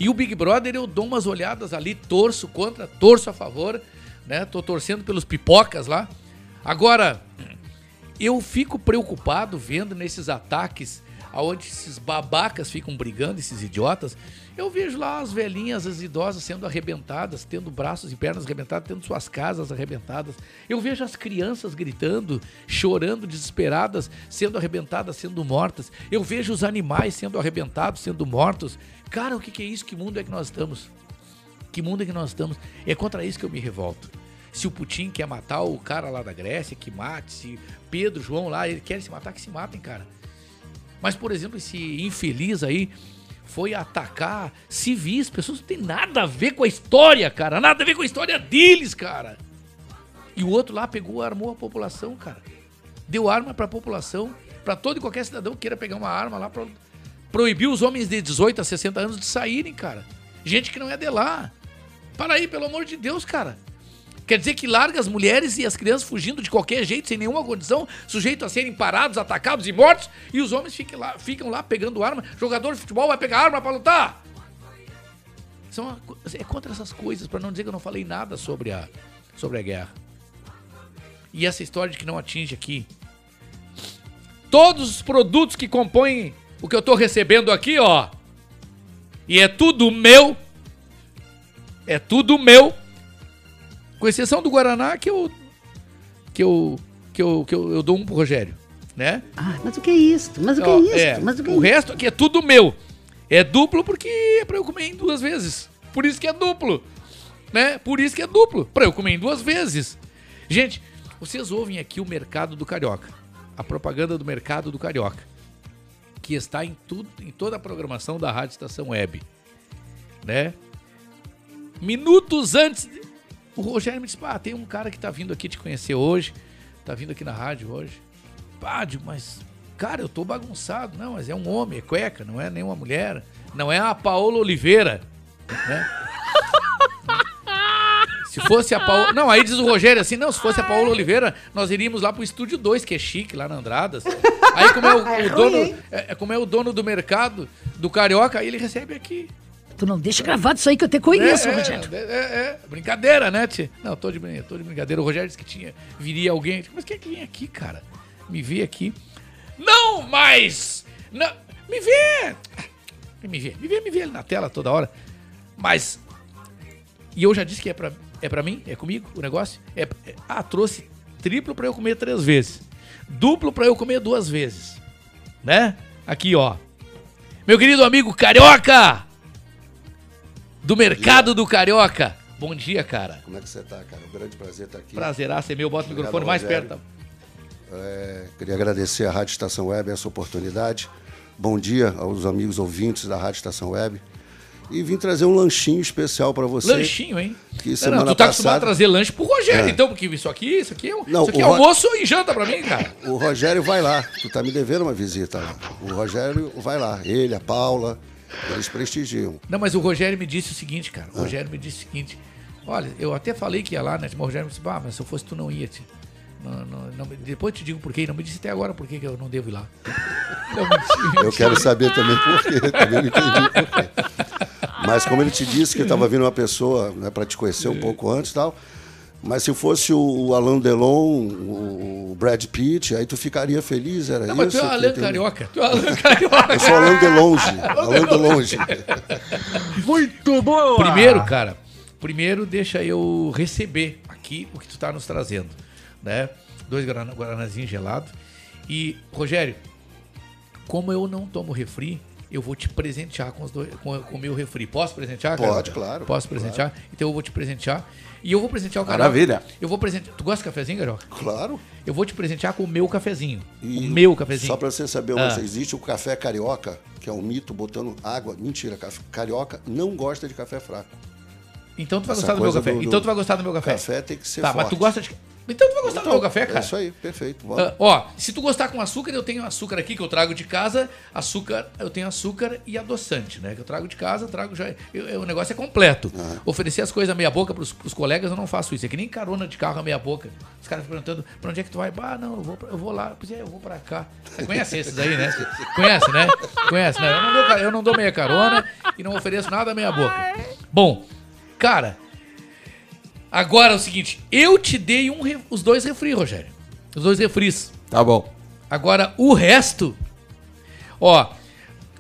E o Big Brother, eu dou umas olhadas ali, torço contra, torço a favor, né? Tô torcendo pelos pipocas lá. Agora, eu fico preocupado vendo nesses ataques aonde esses babacas ficam brigando, esses idiotas. Eu vejo lá as velhinhas, as idosas sendo arrebentadas, tendo braços e pernas arrebentados, tendo suas casas arrebentadas. Eu vejo as crianças gritando, chorando, desesperadas, sendo arrebentadas, sendo mortas. Eu vejo os animais sendo arrebentados, sendo mortos. Cara, o que é isso? Que mundo é que nós estamos? Que mundo é que nós estamos? É contra isso que eu me revolto. Se o Putin quer matar o cara lá da Grécia, que mate. Se Pedro, João lá, ele quer se matar, que se matem, cara. Mas, por exemplo, esse infeliz aí foi atacar civis, pessoas que não tem nada a ver com a história, cara. Nada a ver com a história deles, cara. E o outro lá pegou, armou a população, cara. Deu arma pra população, pra todo e qualquer cidadão que queira pegar uma arma lá pra proibir os homens de 18 a 60 anos de saírem, cara. Gente que não é de lá. Para aí, pelo amor de Deus, cara. Quer dizer que larga as mulheres e as crianças fugindo de qualquer jeito, sem nenhuma condição, sujeito a serem parados, atacados e mortos, e os homens ficam lá, ficam lá pegando arma. Jogador de futebol vai pegar arma pra lutar. São é contra essas coisas, pra não dizer que eu não falei nada sobre a, sobre a guerra. E essa história de que não atinge aqui. Todos os produtos que compõem o que eu tô recebendo aqui, ó. E é tudo meu. É tudo meu. Com exceção do Guaraná, que eu. Que eu. Que eu, que eu, eu dou um pro Rogério. Né? Ah, mas o que é isso? Mas o que é isso? é, Mas o que é o isso? resto aqui é tudo meu. É duplo porque é pra eu comer em duas vezes. Por isso que é duplo. Né? Por isso que é duplo. Pra eu comer em duas vezes. Gente, vocês ouvem aqui o mercado do Carioca. A propaganda do mercado do Carioca. Que está em tudo, em toda a programação da Rádio Estação Web. Né? Minutos antes. de- O Rogério me disse: Pá, tem um cara que tá vindo aqui te conhecer hoje. Tá vindo aqui na rádio hoje. Pá, digo, mas, cara, eu tô bagunçado. Não, mas é um homem, é cueca, não é nenhuma mulher. Não é a Paola Oliveira. Né? (laughs) Se fosse a Paola. Não, aí diz o Rogério assim: não, se fosse a Paola Oliveira, nós iríamos lá pro Estúdio 2, que é chique, lá na Andradas. Aí, como é o, (laughs) o É ruim, dono. É, é como é o dono do mercado do Carioca, aí ele recebe aqui. Tu não deixa gravado isso aí que eu te conheço, é, Rogério. É, é, é. brincadeira, né, Tchê? Não, tô de, tô de brincadeira. O Rogério disse que tinha, viria alguém. Mas quem é que vem aqui, cara? Me vê aqui. Não, mas... Não, me vê! Me vê, me vê, me vê ali na tela toda hora. Mas... E eu já disse que é pra... É pra mim? É comigo o negócio? É, é- ah, trouxe triplo pra eu comer três vezes. Duplo pra eu comer duas vezes. Né? Aqui, ó. Meu querido amigo Carioca! Do Mercado do Carioca. Bom dia, cara. Como é que você tá, cara? Um grande prazer estar aqui. Prazeraço é meu. Bota o microfone mais Rogério. perto. É, queria agradecer à Rádio Estação Web essa oportunidade. Bom dia aos amigos ouvintes da Rádio Estação Web. E vim trazer um lanchinho especial para você. Lanchinho, hein? Que semana não, tu tá acostumado a passada- trazer lanche pro Rogério, É. então, porque isso aqui, isso aqui é, um- Não, isso aqui é Ro- almoço e janta pra mim, cara. O Rogério vai lá. Tu tá me devendo uma visita. O Rogério vai lá. Ele, a Paula, eles prestigiam. Não, mas o Rogério me disse o seguinte, cara. Ah. O Rogério me disse o seguinte. Olha, eu até falei que ia lá, né? Mas o Rogério me disse, ah, mas se eu fosse tu não ia, tio. Não, não, não depois te digo por quê. Não me disse até agora por que eu não devo ir lá. (laughs) Eu quero saber também por quê. (laughs) Também não entendi por quê. Mas como ele te disse que estava vindo uma pessoa né, para te conhecer um pouco antes e tal. Mas se fosse o, Alain Delon, o, Brad Pitt, aí tu ficaria feliz, era Não, isso? mas tu é o entendi? Carioca. Tu é o Alan (laughs) Carioca. Eu sou Alain Delonge. (laughs) Alain Delonge. Muito boa! Primeiro, cara, primeiro deixa eu receber aqui o que tu tá nos trazendo, né? Dois guarana, guaranazinhos gelados. E, Rogério, como eu não tomo refri, eu vou te presentear com, os dois, com, com o meu refri. Posso presentear, cara? Pode, claro, Posso presentear? Então eu vou te presentear. E eu vou presentear o cara. Maravilha. Eu vou presentear. Tu gosta de cafezinho, Carioca? Claro. Eu vou te presentear com o meu cafezinho. E o meu cafezinho. Só para você saber, Ah. existe o café carioca, que é um mito botando água. Mentira, café- carioca não gosta de café fraco. Então tu vai Essa gostar do meu café. do- do- Então tu vai gostar do meu café. Café tem que ser Tá, mas tu forte. gosta de. Então tu vai gostar do Então, meu café, cara. É isso aí, perfeito. Ah, ó, se tu gostar com açúcar, eu tenho açúcar aqui que eu trago de casa. Açúcar, eu tenho açúcar e adoçante, né? Que eu trago de casa, trago já. eu- eu- o negócio é completo. Oferecer as coisas meia boca pros, pros colegas, eu não faço isso. É que nem carona de carro a meia boca. Os caras ficam perguntando pra onde é que tu vai? Bah, não, eu vou, pra- eu vou lá. Pois é, eu vou pra cá. Você conhece esses aí, né? Conhece, né? Conhece, né? Eu não dou, eu não dou meia carona e não ofereço nada meia boca. Bom, cara, Agora é o seguinte, eu te dei um os dois refri, Rogério. Os dois refris. Tá bom. Agora o resto, ó,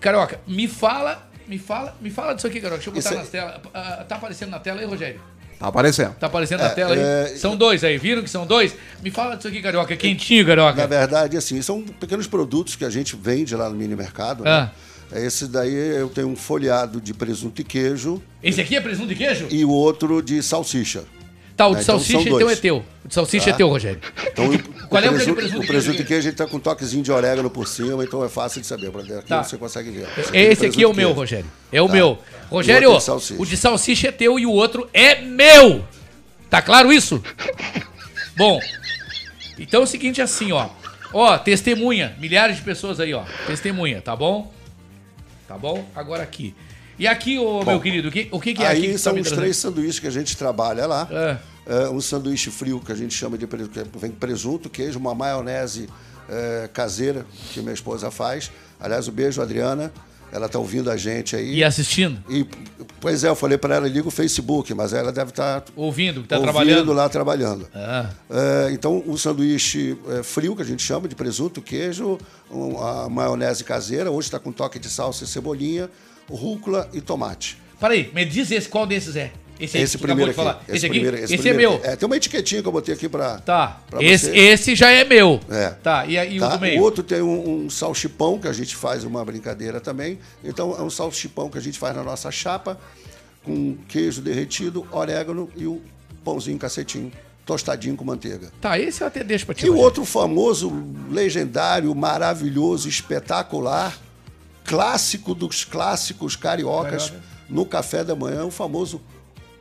Carioca, me fala, me fala, me fala disso aqui, Carioca. Deixa eu botar Isso nas telas. Ah, tá aparecendo na tela aí, Rogério? Tá aparecendo. Tá aparecendo na É, tela aí? é, São dois aí, viram que são dois? Me fala disso aqui, Carioca, quentinho, Carioca. Na verdade, assim, são pequenos produtos que a gente vende lá no mini mercado. Ah. Né? Esse daí eu tenho um folhado de presunto e queijo Esse aqui é presunto de queijo? e o outro de salsicha. Tá, o Né? de Então, salsicha então é teu. O de salsicha Tá? é teu, Rogério. Então, o, (laughs) Qual é o presunto, de presunto o presunto queijo? e queijo ele tá com um toquezinho de orégano por cima, então é fácil de saber. Pra daqui Tá. você consegue ver. Esse aqui é o meu, queijo. Rogério. É o Tá. meu. O Rogério, outro de o de salsicha é teu e o outro é meu. Tá claro isso? (laughs) Bom, então é o seguinte assim, ó. Ó, testemunha. Milhares de pessoas aí, ó. Testemunha, tá bom? Tá bom? Agora aqui. E aqui, ô, meu querido, o que, o que, que é Aí aqui tu tá são os três sanduíches que a gente trabalha lá. É, um sanduíche frio que a gente chama de presunto, vem presunto, queijo, uma maionese é, caseira que minha esposa faz. Aliás, um beijo, Adriana. Ela tá ouvindo a gente aí. E assistindo? E, pois é, eu falei para ela, liga o Facebook, mas ela deve estar Ouvindo, que tá ouvindo trabalhando. lá trabalhando. Ah. É, então, o sanduíche é, frio, que a gente chama de presunto, queijo, um, a maionese caseira, hoje está com toque de salsa e cebolinha, rúcula e tomate. Peraí, me diz esse, qual desses é? Esse, Esse acabou primeiro aqui. Esse, aqui? primeiro- Esse, primeiro é meu. É, tem uma etiquetinha que eu botei aqui para Tá. Esse, esse já é meu. É. Tá, e, aí o Tá? do meio? O outro tem um, um salchipão que a gente faz uma brincadeira também. Então é um salchipão que a gente faz na nossa chapa com queijo derretido, orégano e o pãozinho cacetinho, tostadinho com manteiga. Tá, esse eu até deixo pra ti. E o outro famoso, legendário, maravilhoso, espetacular, clássico dos clássicos cariocas Carioca. no café da manhã, o famoso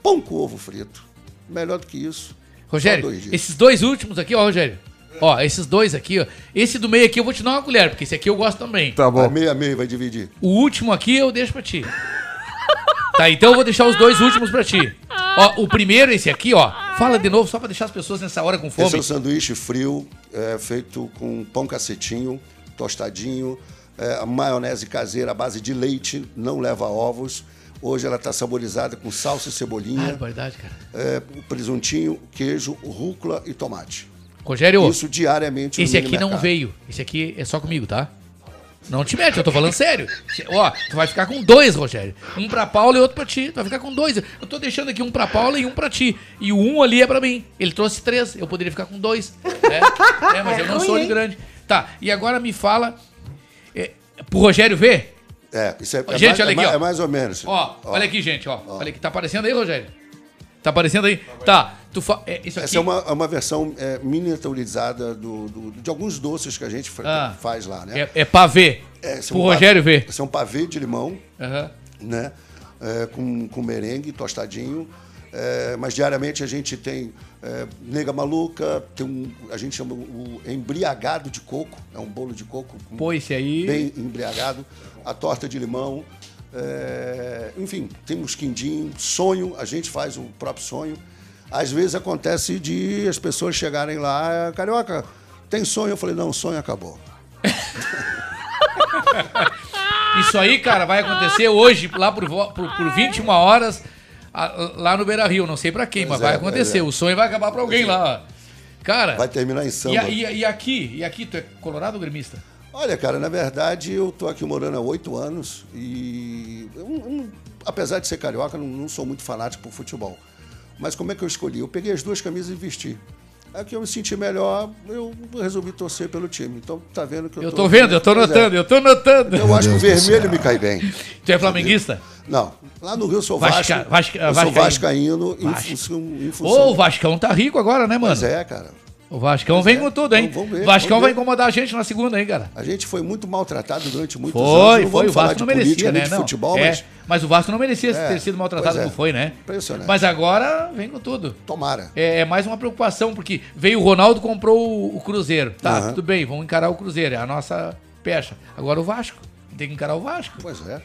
pão com ovo frito. Melhor do que isso. Rogério, dois esses dois últimos aqui, ó, Rogério. Ó, esses dois aqui, ó. Esse do meio aqui eu vou te dar uma colher, porque esse aqui eu gosto também. Tá bom. Meia, meia, vai dividir. O último aqui eu deixo pra ti. Tá, então eu vou deixar os dois últimos pra ti. Ó, o primeiro, esse aqui, ó. Fala de novo, só pra deixar as pessoas nessa hora com Esse é fome. um sanduíche frio, é, feito com pão cacetinho, tostadinho, é, maionese caseira à base de leite, não leva ovos. Hoje ela está saborizada com salsa e cebolinha. Barbaridade, cara. É, presuntinho, queijo, rúcula e tomate. Rogério, Isso diariamente no esse aqui não veio. Esse aqui é só comigo, tá? Não te mete, eu tô falando sério. Ó, tu vai ficar com dois, Rogério. Um pra Paula e outro pra ti. Tu vai ficar com dois. Eu tô deixando aqui um pra Paula e um pra ti. E o um ali é pra mim. Ele trouxe três. Eu poderia ficar com dois. né? (laughs) É, mas eu não ruim, sou de grande. Tá, e agora me fala. É, pro Rogério ver? É, isso é, é gente, mais, olha é aqui, mais- ó. é mais ou menos. Ó, olha aqui, gente, ó. Olha aqui, tá aparecendo aí, Rogério? Tá aparecendo aí? Tá. Tu fa... é, isso aqui. Essa é uma, é uma versão é, miniaturizada do, do- de alguns doces que a gente Ah. faz lá, né? É, é pavê. É, é Pro um Rogério ver. Esse é um pavê de limão, Aham. né? É, com, com merengue tostadinho. É, mas diariamente a gente tem é, nega maluca, tem um, a gente chama o embriagado de coco, é um bolo de coco com- Pô, esse aí. bem embriagado, a torta de limão, é, enfim, tem uns quindim, sonho, a gente faz o próprio sonho. Às vezes acontece de as pessoas chegarem lá, carioca, tem sonho? Eu falei, não, o sonho acabou. (laughs) Isso aí, cara, vai acontecer hoje, lá por, por, por 21 horas, a- lá no Beira Rio. Não sei pra quem, mas Pois vai é, acontecer. pois é. O sonho vai acabar pra alguém é. lá. Cara. Vai terminar em E, samba. e, a- e aqui? E aqui, tu é colorado ou gremista? Olha, cara, na verdade eu tô aqui morando há oito anos e eu eu apesar de ser carioca, não, não sou muito fanático por futebol. Mas como é que eu escolhi? Eu peguei as duas camisas e vesti. É que eu me senti melhor, eu resolvi torcer pelo time. Então tá vendo que eu, Eu tô vendo, eu tô é. notando, eu tô notando. Eu acho que o Deus vermelho me cai bem. Tu é flamenguista? Não. Lá no Rio eu sou Vasca- Vasco. Vasca- eu sou vascaíno. vascaíno em Vasco. função, em Ô, o Vascão tá rico agora, né, mano? Pois é, cara. O Vascão vem com tudo, hein? Vamos- vamos ver, Vascão vamos vai incomodar a gente na segunda, hein, cara? A gente foi muito maltratado durante muitos anos. Foi, Não foi. vamos O Vasco não merecia, né? Não. futebol, É, mas mas o Vasco não merecia É, ter sido maltratado pois é. como foi, né? Impressionante. Mas agora vem com tudo. Tomara. É, é mais uma preocupação, porque veio o Ronaldo comprou o, Cruzeiro. Tá, Aham. tudo bem, vamos encarar o Cruzeiro. É a nossa pecha. Agora o Vasco. Tem que encarar o Vasco. Pois é.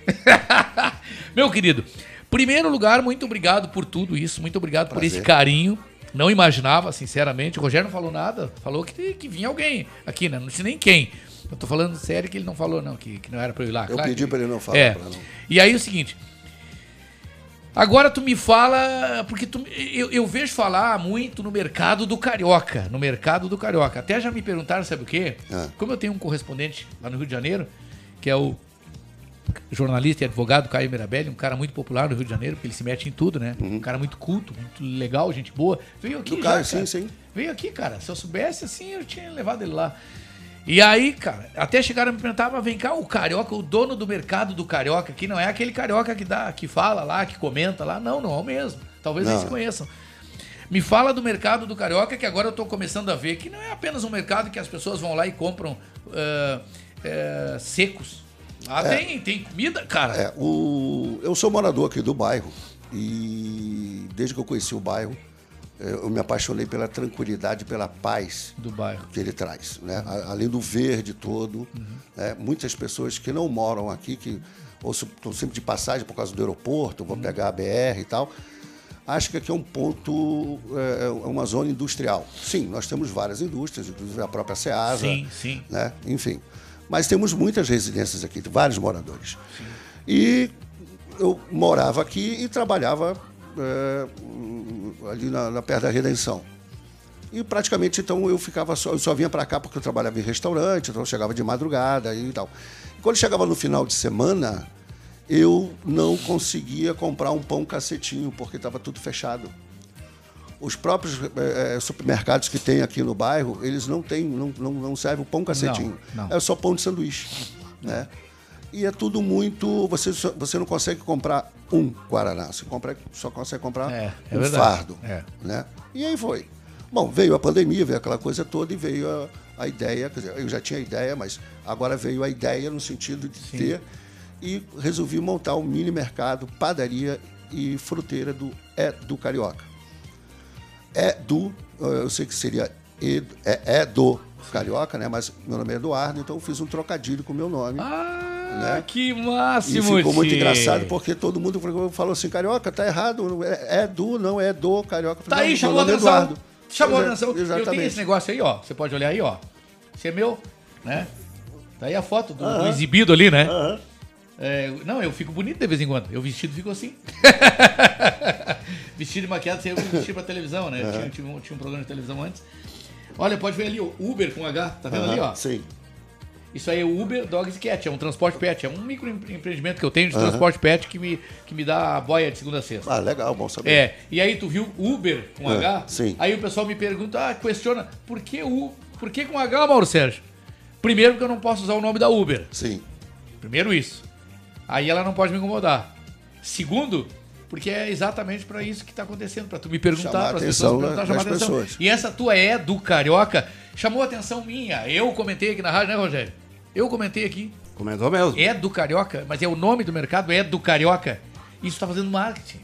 (laughs) Meu querido, primeiro lugar, muito obrigado por tudo isso. Muito obrigado por Prazer. esse carinho. Não imaginava, sinceramente. O Rogério não falou nada. Falou que, que vinha alguém aqui, né? Não sei nem quem. Eu tô falando sério que ele não falou, não, que, que não era pra eu ir lá. Eu Claro pedi que- pra ele não falar, É. não- E aí o seguinte. Agora tu me fala, porque tu, eu, eu vejo falar muito no mercado do carioca, no mercado do carioca. Até já me perguntaram, sabe o quê? Ah. Como eu tenho um correspondente lá no Rio de Janeiro, que é o jornalista e advogado Caio Mirabelli, um cara muito popular no Rio de Janeiro, porque ele se mete em tudo, né? Um cara muito culto, muito legal, gente boa. Veio aqui Do já, Caio, cara. sim, sim. Veio aqui, cara. Se eu soubesse assim, eu tinha levado ele lá. E aí, cara, até chegaram a me perguntar, mas vem cá, o carioca, o dono do mercado do carioca aqui, não é aquele carioca que dá, que fala lá, que comenta lá. Não, não é o mesmo. Talvez Não. eles conheçam. Me fala do mercado do carioca, que agora eu tô começando a ver que não é apenas um mercado que as pessoas vão lá e compram ah, eh, secos. Lá É. tem, tem comida, cara. É, o... Eu sou morador aqui do bairro e desde que eu conheci o bairro, eh, eu me apaixonei pela tranquilidade, pela paz do bairro que ele traz, né? Além do verde todo, né? muitas pessoas que não moram aqui, que ou estão sempre de passagem por causa do aeroporto, vão pegar a BR e tal, acho que aqui é um ponto, é é uma zona industrial. Sim, nós temos várias indústrias, inclusive a própria Ceasa, Sim, sim. né? enfim. Mas temos muitas residências aqui, vários moradores. E eu morava aqui e trabalhava é, ali na, na perto da Redenção. E praticamente então eu ficava só, eu só vinha para cá porque eu trabalhava em restaurante, então eu chegava de madrugada e tal. E quando chegava no final de semana, eu não conseguia comprar um pão cacetinho porque estava tudo fechado. Os próprios eh, supermercados que tem aqui no bairro, eles não têm, não, não, não servem o pão cacetinho. Não, não. É só pão de sanduíche, né? E é tudo muito. Você, você não consegue comprar um Guaraná, você compra, só consegue comprar É, é um verdade. fardo. É. Né? E aí foi. Bom, veio a pandemia, veio aquela coisa toda e veio a, a ideia, quer dizer, eu já tinha ideia, mas agora veio a ideia no sentido de Sim. ter e resolvi montar um mini mercado, padaria e fruteira do É do Carioca. É do, eh, eu sei que seria e- é, é do Carioca, né? Mas meu nome é Eduardo, então eu fiz um trocadilho com o meu nome. Ah, que E máximo, ficou muito engraçado porque todo mundo falou- assim, Carioca, tá errado, é, é do, não é do Carioca. Tá aí, "Não, chamou a é atenção. Eduardo." Chamou a atenção. Eu tenho esse negócio aí, ó. Você pode olhar aí, ó. Esse é meu, né? Tá aí a foto do, do Aham. exibido ali, né? Aham. É, não, eu fico bonito de vez em quando. Eu vestido fico assim. (laughs) vestido e maquiado, sem eu vestir pra televisão, né? Tinha, tinha um, tinha um programa de televisão antes. Olha, pode ver ali, ó, Uber com H, tá vendo ali, ó? Sim. Isso aí é o Uber Dogs Cat, é um transporte pet, é um microempreendimento que eu tenho de Aham. transporte pet que me, que me dá a boia de segunda a sexta. Ah, legal, bom saber. É, e aí tu viu Uber com É, H? sim. Aí o pessoal me pergunta, ah, questiona, por que, U, por que com H, Mauro Sérgio? Primeiro porque eu não posso usar o nome da Uber. Sim. Primeiro isso. Aí ela não pode me incomodar. Segundo, porque é exatamente pra isso que tá acontecendo, pra tu me perguntar, para as pessoas perguntar, das chamar a atenção. pessoas. E essa tua é do Carioca chamou a atenção minha. Eu comentei aqui na rádio, né, Rogério? Eu comentei aqui. Comentou mesmo. É do Carioca, mas é o nome do mercado, é do Carioca. Isso tá fazendo marketing.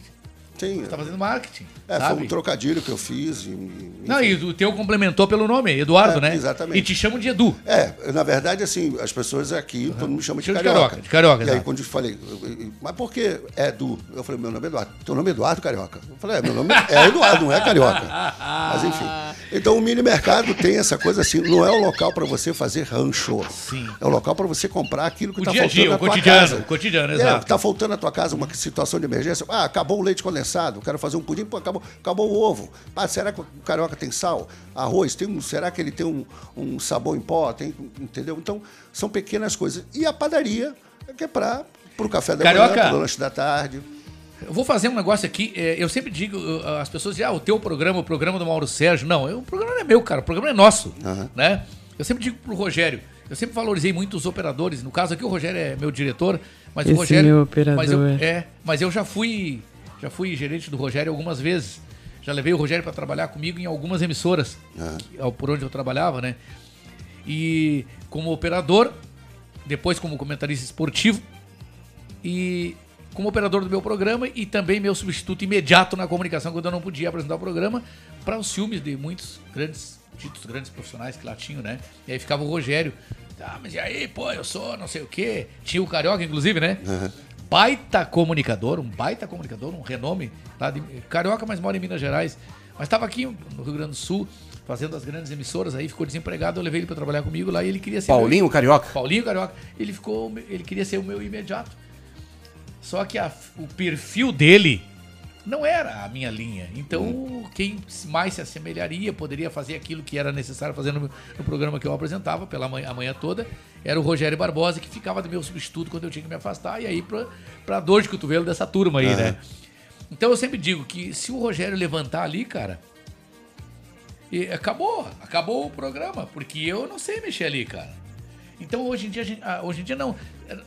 Sim. Tá fazendo marketing. É, sabe? foi um trocadilho que eu fiz. e- Não, e o teu complementou pelo nome, Eduardo, É, né? exatamente. E te chamam de Edu. É, na verdade, assim, as pessoas aqui, todo mundo me chama de Chama de carioca. carioca, de carioca, E aí, exato. quando eu falei, mas por que é Edu? Eu falei, meu nome é Eduardo. Teu nome é Eduardo Carioca. Eu falei, é, meu nome é Eduardo, não é Carioca. Mas enfim. Então, o mini mercado tem essa coisa assim, não é o local para você fazer rancho. Sim. É o local para você comprar aquilo que O está faltando dia, na o tua cotidiano, casa. o cotidiano, É, exato. tá faltando na tua casa uma situação de emergência. Ah, acabou o leite condensado, quero fazer um pudim, pô, acabou, acabou o ovo. Ah, será que o carioca tem sal? Arroz, tem um, será que ele tem um, um sabão em pó? Tem, entendeu? Então, são pequenas coisas. E a padaria, que é para o café da Carioca. manhã, pro lanche da tarde. Eu vou fazer um negócio aqui. é, Eu sempre digo, as pessoas dizem, ah, o teu programa, o programa do Mauro Sérgio. Não, eu- o programa não é meu, cara. O programa é nosso. Né? Eu sempre digo pro Rogério, eu sempre valorizei muito os operadores. No caso aqui, o Rogério é meu diretor, mas Esse o Rogério. meu operador. Mas eu, é, mas eu já fui. Já fui gerente do Rogério algumas vezes. Já levei o Rogério para trabalhar comigo em algumas emissoras, ao- por onde eu trabalhava, né? E como operador, depois como comentarista esportivo e como operador do meu programa e também meu substituto imediato na comunicação quando eu não podia apresentar o programa para os ciúmes de muitos grandes ditos grandes profissionais que lá tinham, né? E aí ficava o Rogério, ah, mas e aí, pô, eu sou não sei o quê. Tinha o Carioca, inclusive, né? Baita comunicador, um baita comunicador, um renome lá de Carioca, mas mora em Minas Gerais. Mas estava aqui no Rio Grande do Sul, fazendo as grandes emissoras, aí ficou desempregado, eu levei ele para trabalhar comigo lá e ele queria ser Paulinho meu- Carioca? Paulinho Carioca. Ele ficou, ele queria ser o meu imediato. Só que a- o perfil dele não era a minha linha. Então, quem mais se assemelharia, poderia fazer aquilo que era necessário fazer no, no programa que eu apresentava pela manhã, a manhã toda, era o Rogério Barbosa, que ficava do meu substituto quando eu tinha que me afastar, e aí pra, pra dor de cotovelo dessa turma aí, Aham. né? Então eu sempre digo que se o Rogério levantar ali, cara, e acabou, acabou o programa, porque eu não sei mexer ali, cara. Então hoje em dia, ah, hoje em dia não,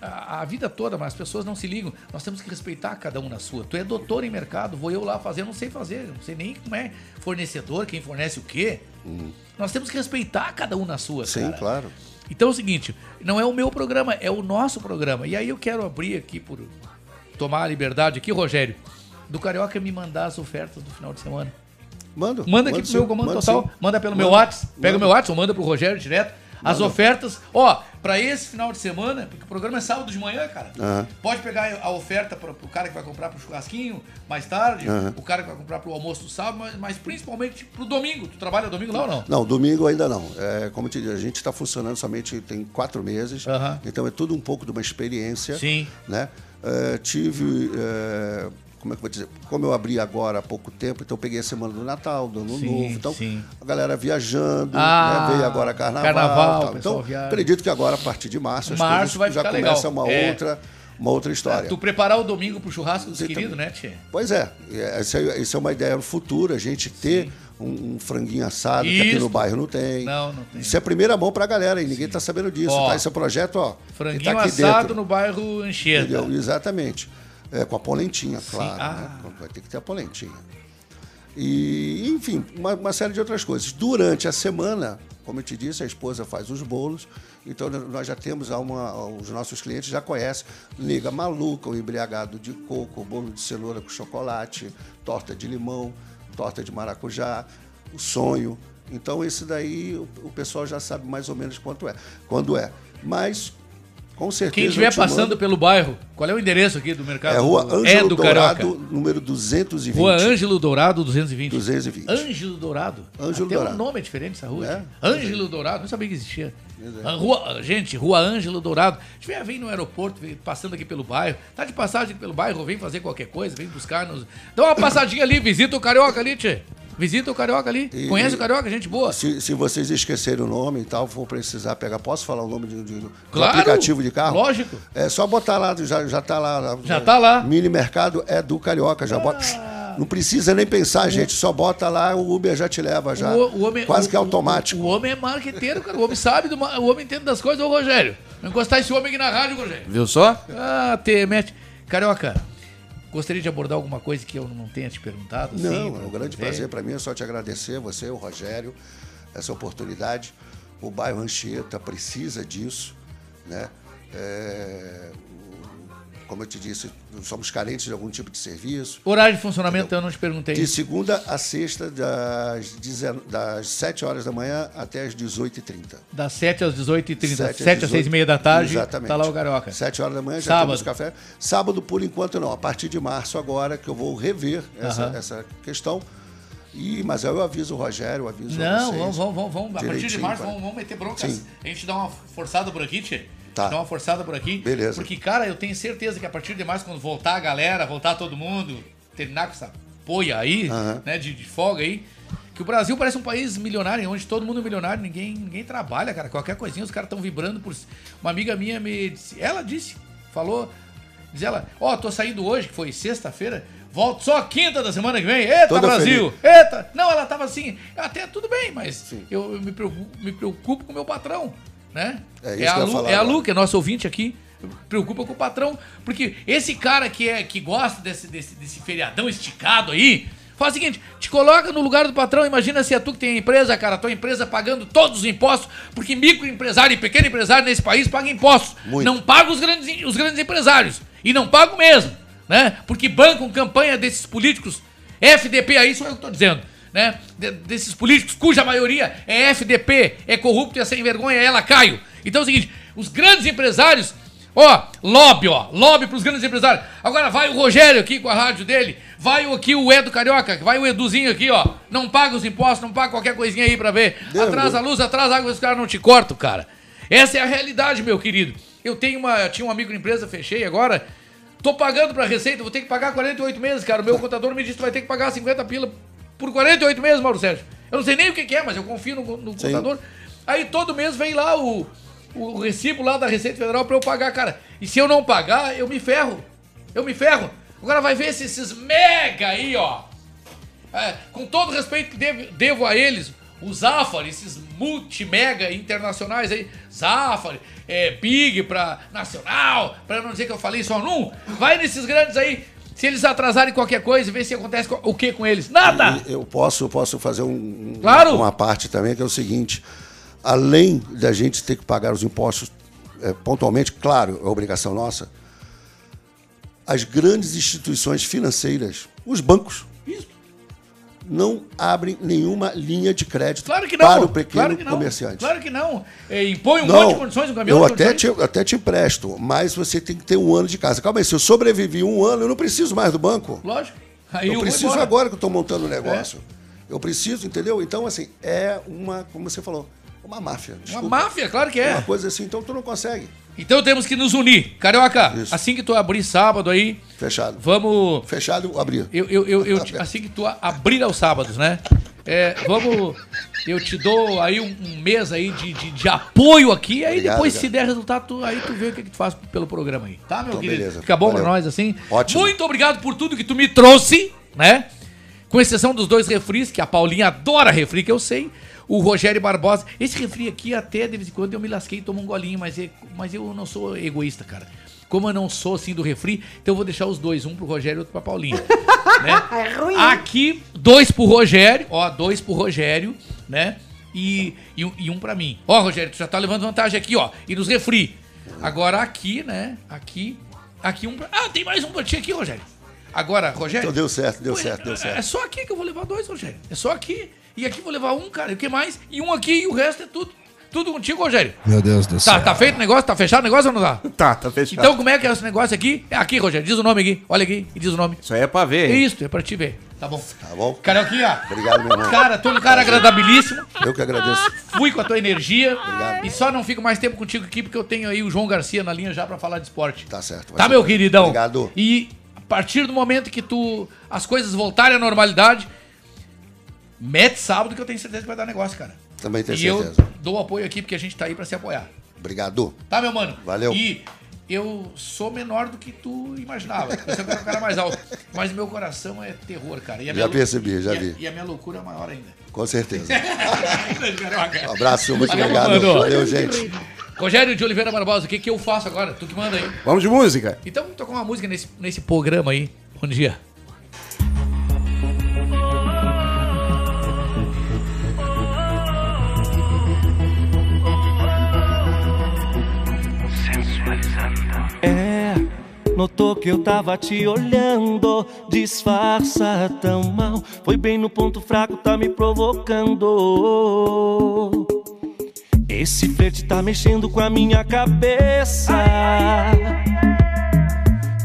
a, a vida toda, mas as pessoas não se ligam. Nós temos que respeitar cada um na sua. Tu é doutor em mercado, vou eu lá fazer, eu não sei fazer, não sei nem como é fornecedor, quem fornece o quê. Nós temos que respeitar cada um na sua, Hum. Sim, cara. claro. Então é o seguinte, não é o meu programa, é o nosso programa. E aí eu quero abrir aqui por tomar a liberdade aqui, Rogério, do Carioca me mandar as ofertas do final de semana. Manda. Manda aqui manda pro sim, meu comando manda total, sim. manda pelo Manda. meu WhatsApp, pega o meu WhatsApp ou manda pro Rogério direto. As ofertas, ó, pra esse final de semana, porque o programa é sábado de manhã, cara. Aham. Pode pegar a oferta pro, pro cara que vai comprar pro churrasquinho mais tarde, Aham. o cara que vai comprar pro almoço do sábado, mas, mas principalmente pro domingo. Tu trabalha domingo lá ou não? Não, domingo ainda não. É, como eu te disse, a gente está funcionando somente tem quatro meses, então é tudo um pouco de uma experiência. Sim. Né? É, tive. é, como é que eu vou dizer? Como eu abri agora há pouco tempo, então eu peguei a semana do Natal, do Ano Sim, Novo. Então, sim. a galera viajando, Ah, né? veio agora carnaval. carnaval, o Então, viaja. acredito que agora, a partir de março, as Março vai já ficar começa legal. uma É. outra. Uma outra história. Tu preparar o domingo pro churrasco dos queridos, né, Tchê? Pois é, essa é, essa é uma ideia no futuro, a gente ter um, um franguinho assado, que aqui Isso. no bairro não tem. Não, não tem. Isso é primeira mão pra galera e ninguém tá sabendo disso, Ó, tá? Esse é o projeto, ó. que Franguinho tá assado dentro, no bairro Anchieta. entendeu? Exatamente. É, com a polentinha, claro. Ah. né? Vai ter que ter a polentinha. E, enfim, uma, uma série de outras coisas. Durante a semana, como eu te disse, a esposa faz os bolos, então nós já temos uma, os nossos clientes já conhecem liga maluca, o embriagado de coco, o bolo de cenoura com chocolate, torta de limão, torta de maracujá, o sonho. Então esse daí o, o pessoal já sabe mais ou menos quanto é, quando é. Mas com certeza Quem estiver mando- passando pelo bairro, qual é o endereço aqui do mercado? é Rua Ângelo é do Dourado, Carioca. número 220. Rua Ângelo Dourado 220. 220. Ângelo Dourado. Ângelo Até Dourado. o nome é diferente essa rua. É? gente. Ângelo Dourado, não sabia que existia. é. A Rua, gente, Rua Ângelo Dourado. Se tiver vem no aeroporto, vem passando aqui pelo bairro, tá de passagem pelo bairro, vem fazer qualquer coisa, vem buscar nos. Dá uma passadinha ali, visita o carioca ali, tchê. Visita o Carioca ali. E- Conhece o Carioca, gente boa. Se, se vocês esquecerem o nome e tal, for precisar pegar, posso falar o nome de, de- do Claro, aplicativo de carro? lógico. É só botar lá, já, já tá lá. Já tá lá. Mini Mercado é do Carioca, já bota. Não precisa nem pensar, gente, só bota lá, o Uber já te leva já. O, o homem, Quase o- que automático. O, o homem é marqueteiro, cara. O homem sabe, do, o homem entende das coisas, ô Rogério. Não encostar esse homem aqui na rádio, Rogério. Viu só? Ah, te mete. Carioca, gostaria de abordar alguma coisa que eu não tenha te perguntado? Não, assim, é um grande ver? prazer para mim, é só te agradecer, você, o Rogério, essa oportunidade. O bairro Anchieta precisa disso, né? É, como eu te disse, somos carentes de algum tipo de serviço. Horário de funcionamento eu não te perguntei. De segunda a sexta, das, 19 das 7 horas da manhã até as 18h30. Das 7 às 18h30. 7, 7 às 6 e meia da tarde, Exatamente. tá lá o Carioca. 7 horas da manhã já Sábado. temos café. Sábado, por enquanto, não. A partir de março, agora, que eu vou rever essa, Aham. essa questão. E, mas eu aviso o Rogério, eu aviso Não, vocês. vamos, vamos, vamos, vamos. A partir de março vamos, vamos meter broncas. Sim. A gente dá uma forçada por aqui, Tchê. Tá. Dá uma forçada por aqui. Beleza. Porque, cara, eu tenho certeza que a partir de março, quando voltar a galera, voltar todo mundo, terminar com essa poia aí, Aham. né, de, de folga aí, que o Brasil parece um país milionário, onde todo mundo é milionário, ninguém, ninguém trabalha, cara. Qualquer coisinha, os caras estão vibrando por. Uma amiga minha me disse, ela disse, falou, diz ela, ó, tô saindo hoje, que foi sexta-feira, volto só quinta da semana que vem. Eita, Toda Brasil! Eita! Não, ela tava assim, até tudo bem, mas eu, eu me, preocupo, me preocupo com o meu patrão, né? É isso a Lu, falar é a. Lu, que é nosso ouvinte aqui, preocupa com o patrão, porque esse cara que, é, que gosta desse, desse, desse feriadão esticado aí, faz o seguinte, te coloca no lugar do patrão, imagina se é tu que tem a empresa, cara, tua empresa pagando todos os impostos, porque microempresário e pequeno empresário nesse país pagam impostos, Muito. não pagam os grandes, os grandes empresários, e não pagam mesmo, né? Porque bancam campanha desses políticos, FDP aí, sou eu que tô dizendo, né? De- desses políticos cuja maioria é FDP, é corrupto e é sem vergonha, é lacaio. Então é o seguinte, os grandes empresários, ó, lobby, ó, lobby pros grandes empresários. Agora vai o Rogério aqui com a rádio dele, vai aqui o Edo Carioca, vai o Eduzinho aqui, ó, não paga os impostos, não paga qualquer coisinha aí pra ver. Atrasa a luz, atrasa a água, os caras não te cortam, cara. Essa é a realidade, meu querido. Eu tenho uma, eu tinha uma microempresa, fechei agora, tô pagando pra Receita, vou ter que pagar 48 meses, cara. O meu contador me disse que vai ter que pagar 50 pila por 48 meses, Mauro Sérgio. Eu não sei nem o que que é, mas eu confio no, no Sim. contador. Aí todo mês vem lá o, o recibo lá da Receita Federal pra eu pagar, cara. E se eu não pagar, eu me ferro. Eu me ferro. Agora vai ver se esses mega aí, ó. É, com todo o respeito que devo, devo a eles, os Zafari, esses multi-mega internacionais aí, Zafari, é, Big pra Nacional, pra não dizer que eu falei só num, vai nesses grandes aí, se eles atrasarem qualquer coisa, vê se acontece co- o que com eles. Nada! Eu posso, posso fazer um, um- Claro. uma parte também, que é o seguinte: além da gente ter que pagar os impostos é, pontualmente, claro, é obrigação nossa, as grandes instituições financeiras, os bancos, não abrem nenhuma linha de crédito Claro que não! para o pequeno claro comerciante. Claro que não! É, impõe um Não, monte de condições, um caminhão eu até te, até te empresto, mas você tem que ter um ano de casa. Calma aí, se eu sobrevivi um ano, eu não preciso mais do banco. Lógico. Aí eu vou preciso agora que eu estou montando o negócio. Eu preciso, entendeu? Então, assim, é uma, como você falou, uma máfia. Uma desculpa. máfia, claro que é. Uma coisa assim, então tu não consegue. Então temos que nos unir. Carioca, assim que tu abrir sábado aí. Fechado. Vamos. Fechado, abrir. Eu, eu, eu, eu (laughs) assim que tu abrir aos sábados, né? É, vamos. Eu te dou aí um, um mês aí de, de, de apoio aqui. Aí Obrigado, depois, cara. se der resultado, tu, aí tu vê o que, que tu faz pelo programa aí. Tá, meu Então, querido? beleza. Fica bom Valeu. pra nós assim. Ótimo. Muito obrigado por tudo que tu me trouxe, né? Com exceção dos dois refris, que a Paulinha adora refri, que eu sei. O Rogério Barbosa. Esse refri aqui, até de vez em quando eu me lasquei e tomo um golinho, mas, é- mas eu não sou egoísta, cara. Como eu não sou assim do refri, então eu vou deixar os dois, um pro Rogério e outro pra Paulinha. (laughs) né? É ruim. Aqui, dois pro Rogério, ó, dois pro Rogério, né? E, e, um- e um pra mim. Ó, Rogério, tu já tá levando vantagem aqui, ó. E nos refri. Agora aqui, né? Aqui, aqui um pra... Ah, tem mais um pra ti aqui, Rogério. Agora, Rogério... Então deu certo, deu certo, deu É certo. só aqui que eu vou levar dois, Rogério. É só aqui. E aqui vou levar um, cara. E o que mais? E um aqui e o resto é tudo. Tudo contigo, Rogério. Meu Deus do Tá, céu. tá feito o negócio? Tá fechado o negócio ou não tá? Tá, tá fechado. Então como é que é esse negócio aqui? É aqui, Rogério. Diz o nome aqui. Olha aqui e diz o nome. Isso aí é pra ver, hein? Isso, é pra te ver. Tá bom. Tá bom? Carioquinha. Obrigado, meu irmão. Cara, tu é um cara agradabilíssimo. Eu que agradeço. Fui com a tua energia. E só não fico mais tempo contigo aqui porque eu tenho aí o João Garcia na linha já pra falar de esporte. Tá certo. vai Tá, meu bom. queridão? Obrigado. E a partir do momento que tu as coisas voltarem à normalidade, mete sábado que eu tenho certeza que vai dar negócio, cara. Também tenho e certeza. eu dou apoio aqui porque a gente tá aí pra se apoiar. Obrigado. Tá, meu mano? Valeu. E eu sou menor do que tu imaginava. Eu sempre era um cara mais alto. Mas meu coração é terror, cara. E a Já percebi, já e a- vi. E a minha loucura é maior ainda. Com certeza. (laughs) Um abraço, muito obrigado. Mano. Valeu, gente. Rogério de Oliveira Barbosa, o que, que eu faço agora? Tu que manda aí. Vamos de música. Então vamos tocar uma música nesse, nesse programa aí. Bom dia. Notou que eu tava te olhando, disfarça tão mal. Foi bem no ponto fraco, tá me provocando. Esse flerte tá mexendo com a minha cabeça.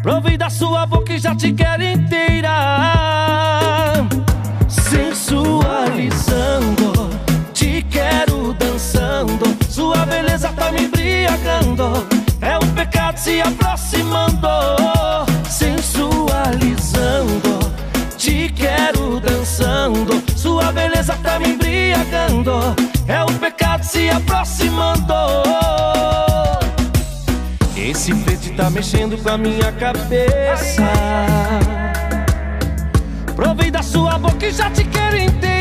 Provei da sua boca e já te quero inteira. Sensualizando, te quero dançando. Sua beleza tá me embriagando. Se aproximando. Sensualizando, te quero dançando. Sua beleza tá me embriagando. É um pecado se aproximando. Esse flerte tá mexendo com a minha cabeça. Provei da sua boca e já te quero inteira.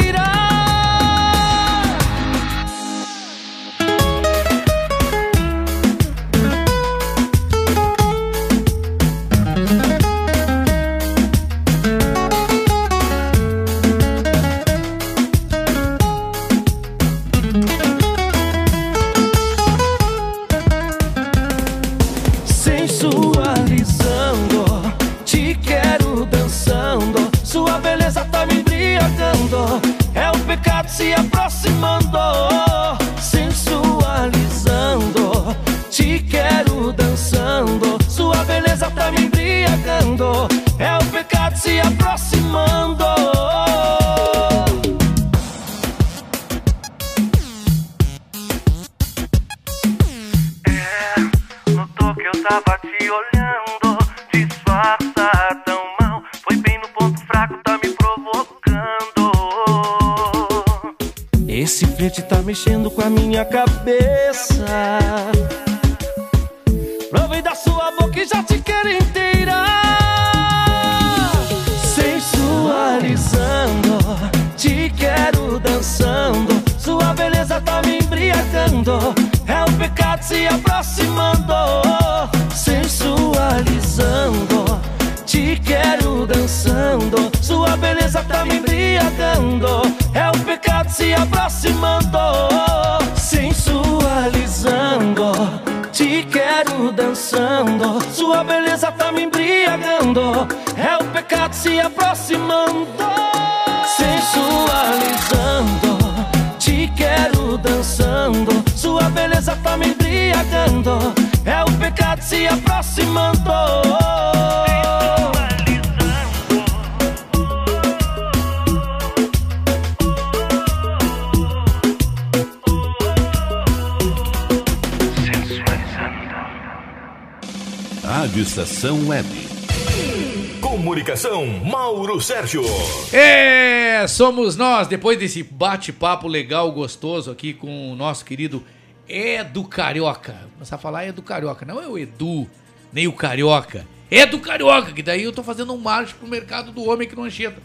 Comunicação, Mauro Sérgio. É, somos nós, depois desse bate-papo legal, gostoso aqui com o nosso querido Edu Carioca. Vou começar a falar Edu Carioca, não é o Edu, nem o Carioca. É do Carioca, que daí eu tô fazendo um marketing pro mercado do homem que não enxeta.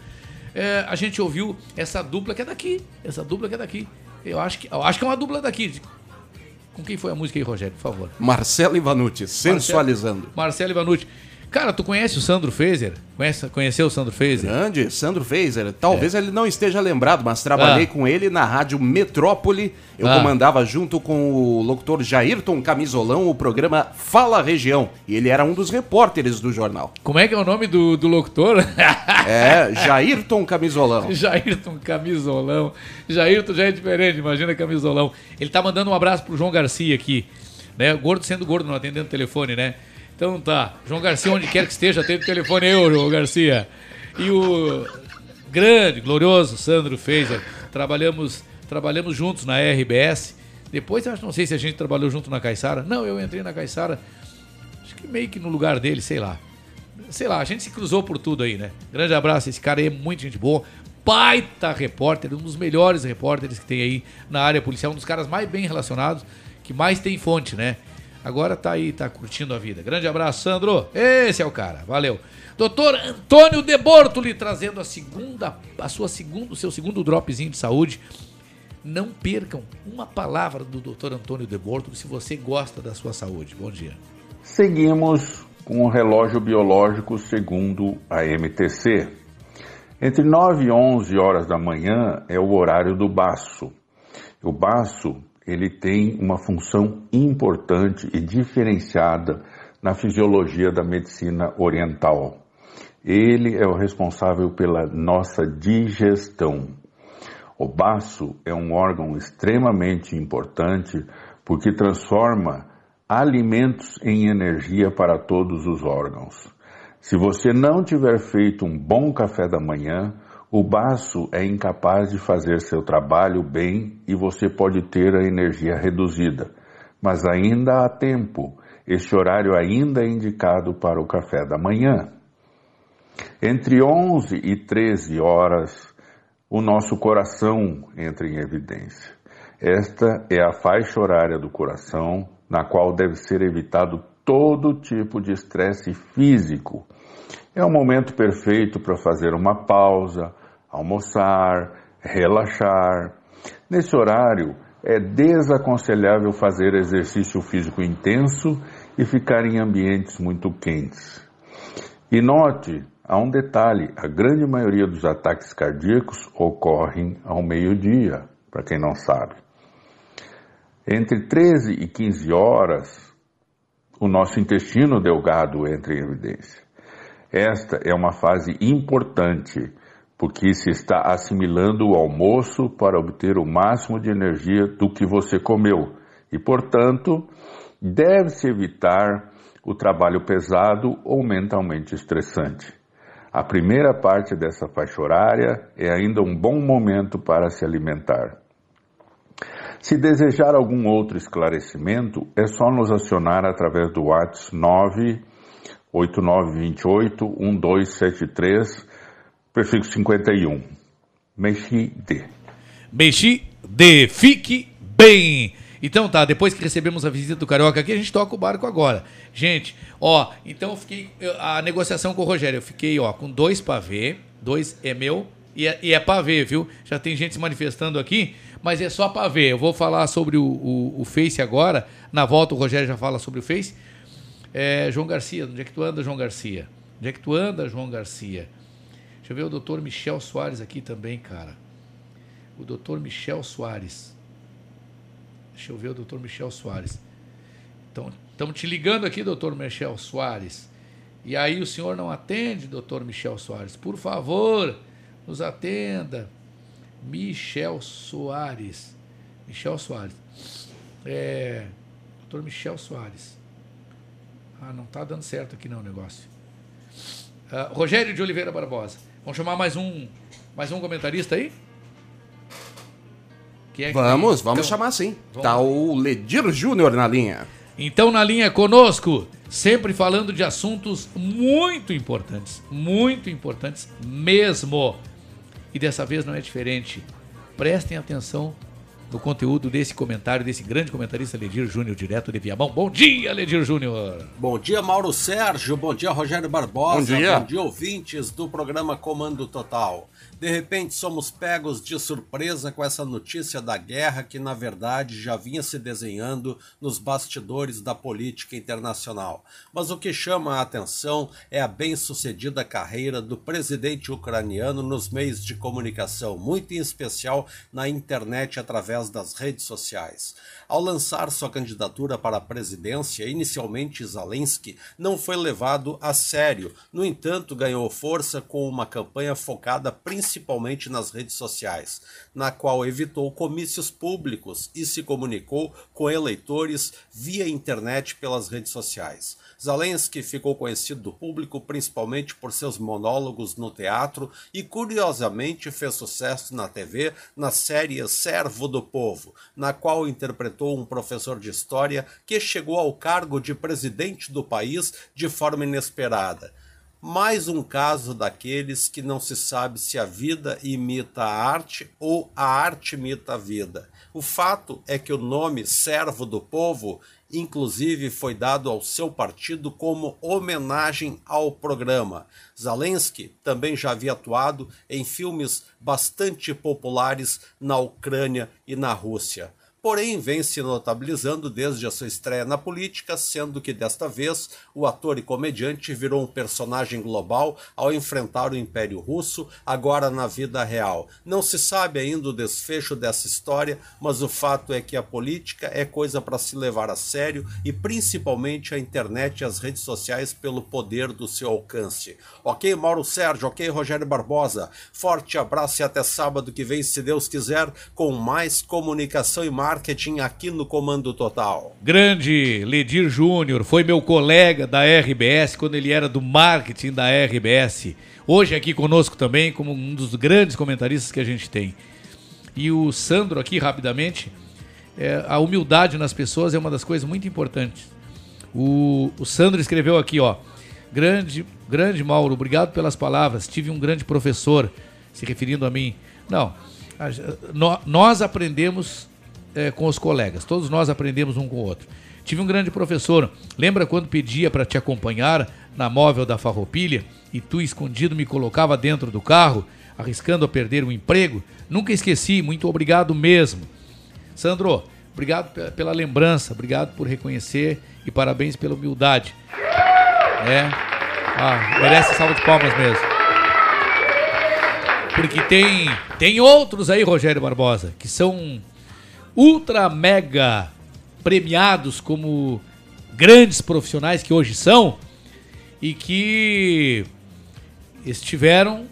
É, a gente ouviu essa dupla que é daqui, essa dupla que é daqui. Eu acho que, eu acho que é uma dupla daqui. Com quem foi a música aí, Rogério, por favor? Marcelo Ivanucci, sensualizando. Marcelo Ivanucci. Cara, tu conhece o Sandro Fazer? Conhece, conheceu o Sandro Fazer? Grande, Sandro Fazer. Talvez ele não esteja lembrado, mas trabalhei Ah. com ele na rádio Metrópole. Eu Ah. comandava junto com o locutor Jairton Camisolão o programa Fala Região. E ele era um dos repórteres do jornal. Como é que é o nome do, do locutor? (laughs) É, Jairton Camisolão. Jairton Camisolão. Jairton já é diferente, imagina Camisolão. Ele tá mandando um abraço pro João Garcia aqui. Né? Gordo sendo gordo, não atendendo o telefone, né? Então tá. João Garcia, onde quer que esteja, atende o telefone João Garcia. E o grande, glorioso Sandro Feiser. Trabalhamos, trabalhamos juntos na RBS. Depois, acho, não sei se a gente trabalhou junto na Caixara. Não, eu entrei na Caixara, acho que meio que no lugar dele, sei lá. Sei lá, a gente se cruzou por tudo aí, né? Grande abraço, esse cara é muito gente boa. baita repórter, um dos melhores repórteres que tem aí na área policial, um dos caras mais bem relacionados, que mais tem fonte, né? Agora tá aí, tá curtindo a vida. Grande abraço, Sandro. Esse é o cara. Valeu. Doutor Antônio De Bortoli trazendo a segunda, a sua segundo, o seu segundo dropzinho de saúde. Não percam uma palavra do Dr. Antônio De Bortoli se você gosta da sua saúde. Bom dia. Seguimos com o relógio biológico segundo a MTC. Entre 9 e 11 horas da manhã é o horário do baço. O baço ele tem uma função importante e diferenciada na fisiologia da medicina oriental. Ele é o responsável pela nossa digestão. O baço é um órgão extremamente importante porque transforma alimentos em energia para todos os órgãos. Se você não tiver feito um bom café da manhã, o baço é incapaz de fazer seu trabalho bem e você pode ter a energia reduzida. Mas ainda há tempo. Este horário ainda é indicado para o café da manhã. Entre 11 e 13 horas, o nosso coração entra em evidência. Esta é a faixa horária do coração, na qual deve ser evitado todo tipo de estresse físico. É o momento perfeito para fazer uma pausa, almoçar, relaxar. Nesse horário, é desaconselhável fazer exercício físico intenso e ficar em ambientes muito quentes. E note, há um detalhe: a grande maioria dos ataques cardíacos ocorrem ao meio-dia, para quem não sabe. Entre 13 e 15 horas, o nosso intestino delgado entra em evidência. Esta é uma fase importante, porque se está assimilando o almoço para obter o máximo de energia do que você comeu e, portanto, deve-se evitar o trabalho pesado ou mentalmente estressante. A primeira parte dessa faixa horária é ainda um bom momento para se alimentar. Se desejar algum outro esclarecimento, é só nos acionar através do WhatsApp 98928 1273, prefixo 51. Mexi D. Mexi D. Fique bem. Então tá, depois que recebemos a visita do Carioca aqui, a gente toca o barco agora. Gente, ó, então eu fiquei. A negociação com o Rogério, eu fiquei, ó, com dois pavê, dois é meu e é, e é pavê, viu? Já tem gente se manifestando aqui, mas é só pavê. Eu vou falar sobre o, o, o Face agora. Na volta o Rogério já fala sobre o Face. É, João Garcia, onde é que tu anda, João Garcia? Onde é que tu anda, João Garcia? Deixa eu ver o doutor Michel Soares aqui também, cara. O doutor Michel Soares. Deixa eu ver o doutor Michel Soares. Então, estamos te ligando aqui, doutor Michel Soares. E aí o senhor não atende, doutor Michel Soares. Por favor, nos atenda. Michel Soares. Michel Soares. É, doutor Michel Soares. Ah, não está dando certo aqui não o negócio. Ah, Rogério de Oliveira Barbosa. Vamos chamar mais um, mais um comentarista aí? É Vamos, vamos Então, chamar sim. vamos Tá o Ledir Júnior na linha. Então, na linha conosco, sempre falando de assuntos muito importantes, muito importantes mesmo. E dessa vez não é diferente. Prestem atenção no conteúdo desse comentário, desse grande comentarista Ledir Júnior, direto de Viamão. Bom dia, Ledir Júnior! Bom dia, Mauro Sérgio. Bom dia, Rogério Barbosa. Bom dia. Bom dia, ouvintes do programa Comando Total. De repente, somos pegos de surpresa com essa notícia da guerra que, na verdade, já vinha se desenhando nos bastidores da política internacional. Mas o que chama a atenção é a bem-sucedida carreira do presidente ucraniano nos meios de comunicação, muito em especial na internet através das redes sociais. Ao lançar sua candidatura para a presidência, inicialmente Zelensky não foi levado a sério. No entanto, ganhou força com uma campanha focada principalmente nas redes sociais, na qual evitou comícios públicos e se comunicou com eleitores via internet pelas redes sociais. Zelensky ficou conhecido do público principalmente por seus monólogos no teatro e, curiosamente, fez sucesso na TV na série Servo do Povo, na qual interpretou um professor de história que chegou ao cargo de presidente do país de forma inesperada. mais um caso daqueles que não se sabe se a vida imita a arte ou a arte imita a vida. O fato é que o nome Servo do Povo, inclusive, foi dado ao seu partido como homenagem ao programa. Zelensky também já havia atuado em filmes bastante populares na Ucrânia e na Rússia porém vem se notabilizando desde a sua estreia na política, sendo que desta vez o ator e comediante virou um personagem global ao enfrentar o Império Russo, agora na vida real. Não se sabe ainda o desfecho dessa história, mas o fato é que a política é coisa para se levar a sério e principalmente a internet e as redes sociais pelo poder do seu alcance. Ok, Mauro Sérgio, ok, Rogério Barbosa. Forte abraço e até sábado que vem, se Deus quiser, com mais comunicação e marketing marketing aqui no Comando Total. Grande Ledir Júnior, foi meu colega da RBS quando ele era do marketing da RBS. Hoje aqui conosco também, como um dos grandes comentaristas que a gente tem. E o Sandro aqui, rapidamente, é, a humildade nas pessoas é uma das coisas muito importantes. O, o Sandro escreveu aqui, ó. Grande, grande Mauro, obrigado pelas palavras. Tive um grande professor, se referindo a mim. Não, nós aprendemos é, com os colegas. Todos nós aprendemos um com o outro. Tive um grande professor. Lembra quando pedia para te acompanhar na móvel da Farroupilha e tu escondido me colocava dentro do carro, arriscando a perder o emprego? Nunca esqueci. Muito obrigado mesmo. Sandro, obrigado pela lembrança, obrigado por reconhecer e parabéns pela humildade. É. Ah, merece salva de palmas mesmo. Porque tem tem outros aí, Rogério Barbosa, que são ultra mega premiados como grandes profissionais que hoje são e que estiveram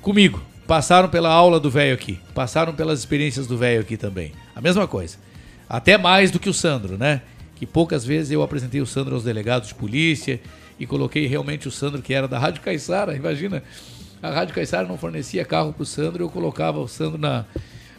comigo, passaram pela aula do velho aqui, passaram pelas experiências do velho aqui também. A mesma coisa. Até mais do que o Sandro, né? Que poucas vezes eu apresentei o Sandro aos delegados de polícia e coloquei realmente o Sandro, que era da Rádio Caiçara, imagina. A Rádio Caiçara não fornecia carro pro Sandro, eu colocava o Sandro na,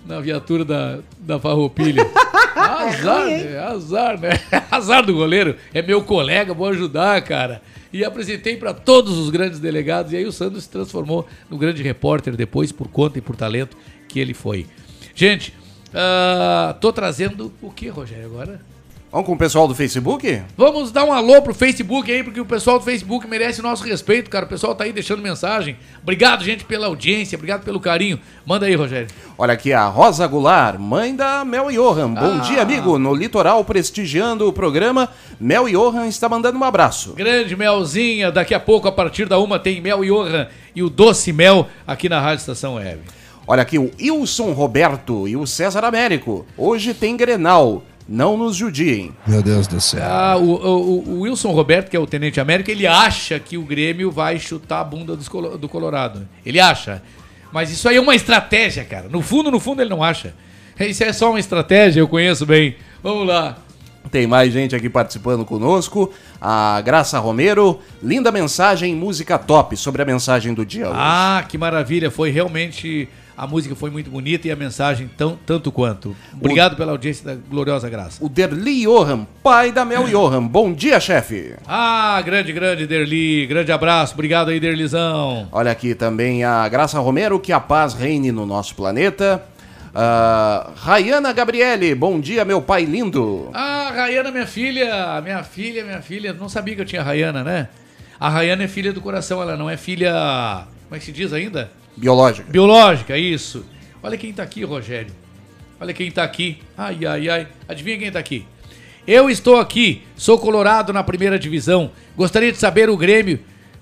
na viatura da, da Farroupilha. (laughs) Azar, né? Azar, né? (laughs) Azar do goleiro. É meu colega, vou ajudar, cara. E apresentei para todos os grandes delegados. E aí o Sandro se transformou no grande repórter depois, por conta e por talento que ele foi. Gente, uh, tô trazendo o que, Rogério, agora? Vamos com o pessoal do Facebook? Vamos dar um alô pro Facebook aí, porque o pessoal do Facebook merece o nosso respeito, cara. O pessoal tá aí deixando mensagem. Obrigado, gente, pela audiência, obrigado pelo carinho. Manda aí, Rogério. Olha aqui a Rosa Goulart, mãe da Mel Johan. Bom Ah. dia, amigo. No litoral, prestigiando o programa, Mel Johan está mandando um abraço. Grande Melzinha, daqui a pouco, a partir da uma, tem Mel Johan e o Doce Mel aqui na Rádio Estação Web. Olha aqui o Wilson Roberto e o César Américo. Hoje tem Grenal. Não nos judiem. Meu Deus do céu. Ah, o, o- o Wilson Roberto, que é o Tenente América, ele acha que o Grêmio vai chutar a bunda Colo- do Colorado. Ele acha. Mas isso aí é uma estratégia, cara. No fundo, no fundo, ele não acha. Isso é só uma estratégia, eu conheço bem. Vamos lá. Tem mais gente aqui participando conosco. A Graça Romero. Linda mensagem, música top sobre a mensagem do dia hoje. Ah, que maravilha. Foi realmente. A música foi muito bonita e a mensagem tão, tanto quanto. Obrigado pela audiência da gloriosa graça. O Derli Johan, pai da Mel (laughs) Johan. Bom dia, chefe. Ah, grande, grande Derli. Grande abraço. Obrigado aí, Derlizão. Olha aqui também a Graça Romero, que a paz reine no nosso planeta. Ah, Rayana Gabriele, bom dia, meu pai lindo. Ah, Rayana, minha filha. Minha filha, minha filha. Não sabia que eu tinha Rayana, né? A Rayana é filha do coração, ela não é filha. Como é que se diz ainda? Biológica. Biológica, isso. Olha quem tá aqui, Rogério. Olha quem tá aqui. Ai, ai, ai. Adivinha quem tá aqui? Eu estou aqui, sou colorado na primeira divisão. Gostaria de saber o Grêmio.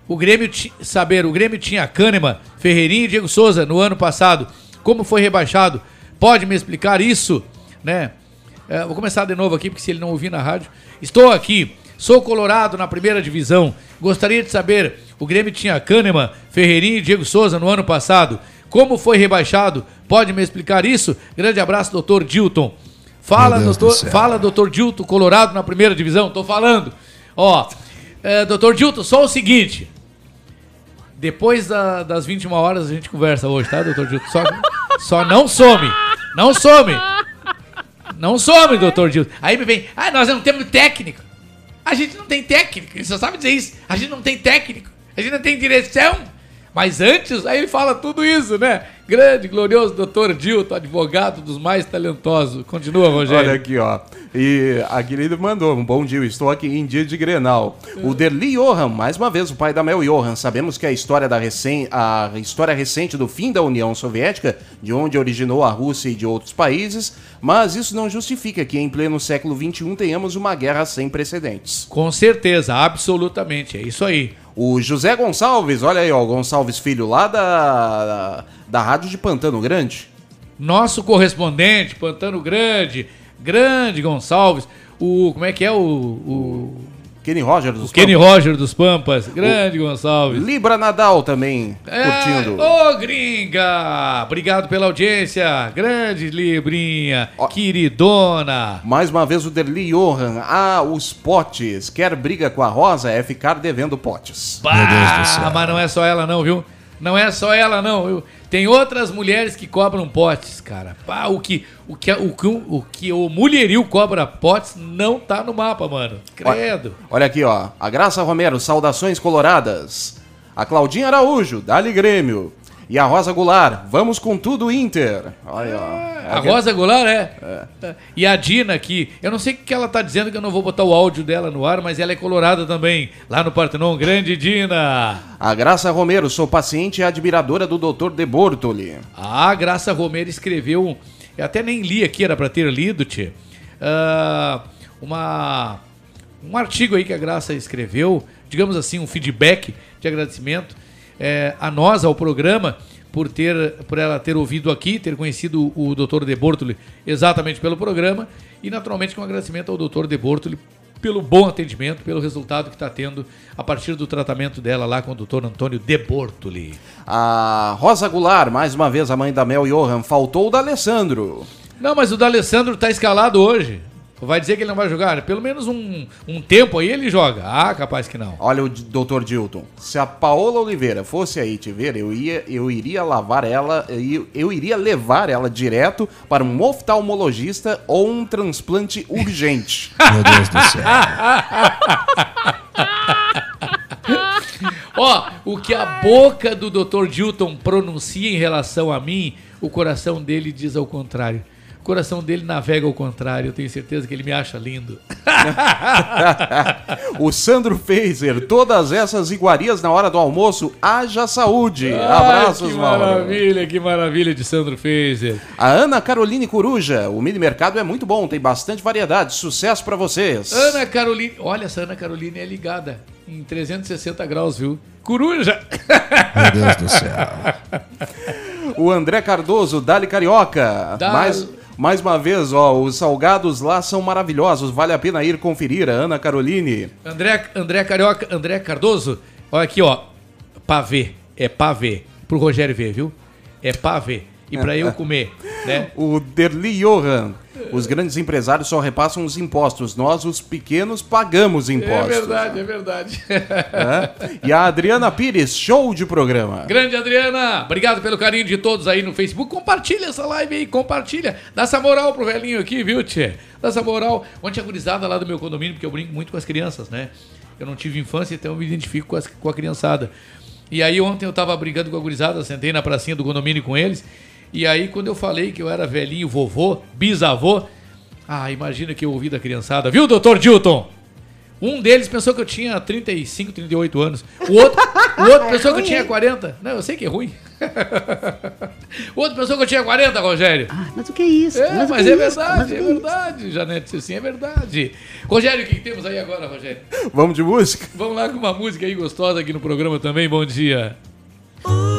O Grêmio saber, o Grêmio tinha Kahneman, Ferreirinho e Diego Souza no ano passado. Como foi rebaixado? Pode me explicar isso, né? É, vou começar de novo aqui, porque se ele não ouvir na rádio. Estou aqui, sou colorado na primeira divisão. Gostaria de saber, o Grêmio tinha Kahneman, Ferreirinho e Diego Souza no ano passado. Como foi rebaixado? Pode me explicar isso? Grande abraço, doutor Dilton. Fala, do doutor, céu. fala, doutor Dilton, colorado na primeira divisão. Tô falando. Ó, é, doutor Dilton, só o seguinte. Depois da- das 21 horas a gente conversa hoje, tá, doutor Dilton? Só, só não some. Não some. Não some, doutor Dilton. Aí me vem, ah, nós não temos técnico. A gente não tem técnico, ele só sabe dizer isso. A gente não tem técnico. A gente não tem direção. Mas antes, aí ele fala tudo isso, né? Grande, glorioso doutor Dilton, advogado dos mais talentosos. Continua, Rogério. Olha aqui, ó. E a querida mandou um bom dia. Estou aqui em dia de Grenal. O Derli Johan, mais uma vez, o pai da Mel Johan. Sabemos que a história, da recém, a história recente do fim da União Soviética, de onde originou a Rússia e de outros países, mas isso não justifica que em pleno século XXI tenhamos uma guerra sem precedentes. Com certeza, absolutamente. É isso aí. O José Gonçalves, olha aí, ó, o Gonçalves Filho, lá da, da Rádio de Pantano Grande. Nosso correspondente, Pantano Grande, grande Gonçalves. O, como é que é o... o... Kenny Roger dos o Kenny Roger dos Pampas, grande Gonçalves. Libra Nadal também, É, curtindo. Ô, gringa! Obrigado pela audiência. Grande Librinha, queridona. Mais uma vez o Derli Johan. Ah, os potes. Quer briga com a Rosa é ficar devendo potes. Bah, mas não é só ela não, viu? Não é só ela não, viu? Tem outras mulheres que cobram potes, cara. Pá, o que o que o que o, que o mulherio cobra potes não tá no mapa, mano. Credo. Olha aqui, ó. A Graça Romero, saudações coloradas. A Claudinha Araújo, Dali Grêmio. E a Rosa Goulart, vamos com tudo Inter. Olha, ó. A Rosa Goulart é. E a Dina aqui, eu não sei o que ela tá dizendo que eu não vou botar o áudio dela no ar, mas ela é colorada também, lá no Partenon. Grande Dina. A Graça Romero, sou paciente e admiradora do Dr. De Bortoli. A Graça Romero escreveu, eu até nem li aqui, era pra ter lido, tchê. Ah, uma, um artigo aí que a Graça escreveu, digamos assim, um feedback de agradecimento eh, a nós, ao programa, por, ter, por ela ter ouvido aqui, ter conhecido o Dr. De Bortoli exatamente pelo programa e, naturalmente, com agradecimento ao Dr. De Bortoli pelo bom atendimento, pelo resultado que está tendo a partir do tratamento dela lá com o Dr. Antônio De Bortoli. A Rosa Goulart, mais uma vez a mãe da Mel Johan, faltou o da Alessandro. Não, mas o D'Alessandro tá escalado hoje. Vai dizer que ele não vai jogar? Pelo menos um, um tempo aí ele joga. Ah, capaz que não. Olha o Dr. Dilton. Se a Paola Oliveira fosse aí te ver, eu, ia, eu iria lavar ela, eu, eu iria levar ela direto para um oftalmologista ou um transplante urgente. (laughs) (laughs) Meu Deus do céu. Ó, o que a boca do Dr. Dilton pronuncia em relação a mim, o coração dele diz ao contrário. O coração dele navega ao contrário. Eu tenho certeza que ele me acha lindo. (laughs) o Sandro Feiser, todas essas iguarias na hora do almoço, haja saúde. Ai, Abraços, que Mauro. maravilha, que maravilha de Sandro Feiser. A Ana Caroline Coruja, o mini mercado é muito bom, tem bastante variedade. Sucesso pra vocês. Ana Caroline, olha, essa Ana Caroline é ligada em 360 graus, viu? Coruja! Meu Deus do céu. (laughs) O André Cardoso, Dali Carioca. Dali- Mais, mais uma vez, ó, os salgados lá são maravilhosos. Vale a pena ir conferir. A Ana Caroline. André, André Carioca, André Cardoso, olha aqui, ó. Pavê, é pavê. Pro Rogério ver, viu? É pavê. E pra eu comer, né? O Derli Johan. Os grandes empresários só repassam os impostos. Nós, os pequenos, pagamos impostos. É verdade, é verdade. É? E a Adriana Pires, show de programa. Grande Adriana, obrigado pelo carinho de todos aí no Facebook. Compartilha essa live aí, compartilha. Dá essa moral pro velhinho aqui, viu, Tchê? Dá essa moral. Ontem a gurizada lá do meu condomínio, porque eu brinco muito com as crianças, né? Eu não tive infância, então eu me identifico com, as- com a criançada. E aí ontem eu tava brigando com a gurizada, sentei na pracinha do condomínio com eles. E aí quando eu falei que eu era velhinho, vovô, bisavô, ah, imagina que eu ouvi da criançada, viu, doutor Dilton? Um deles pensou que eu tinha 35, 38 anos. O outro, (laughs) o outro pensou que eu tinha 40. Não, eu sei que é ruim. o outro pensou que eu tinha 40, Rogério. Mas o que é isso? É, o mas que é isso? verdade, Mas é isso? verdade, Janete disse assim, é verdade. Rogério, o que temos aí agora, Rogério? Vamos de música? Vamos lá com uma música aí gostosa aqui no programa também, bom dia. Desejo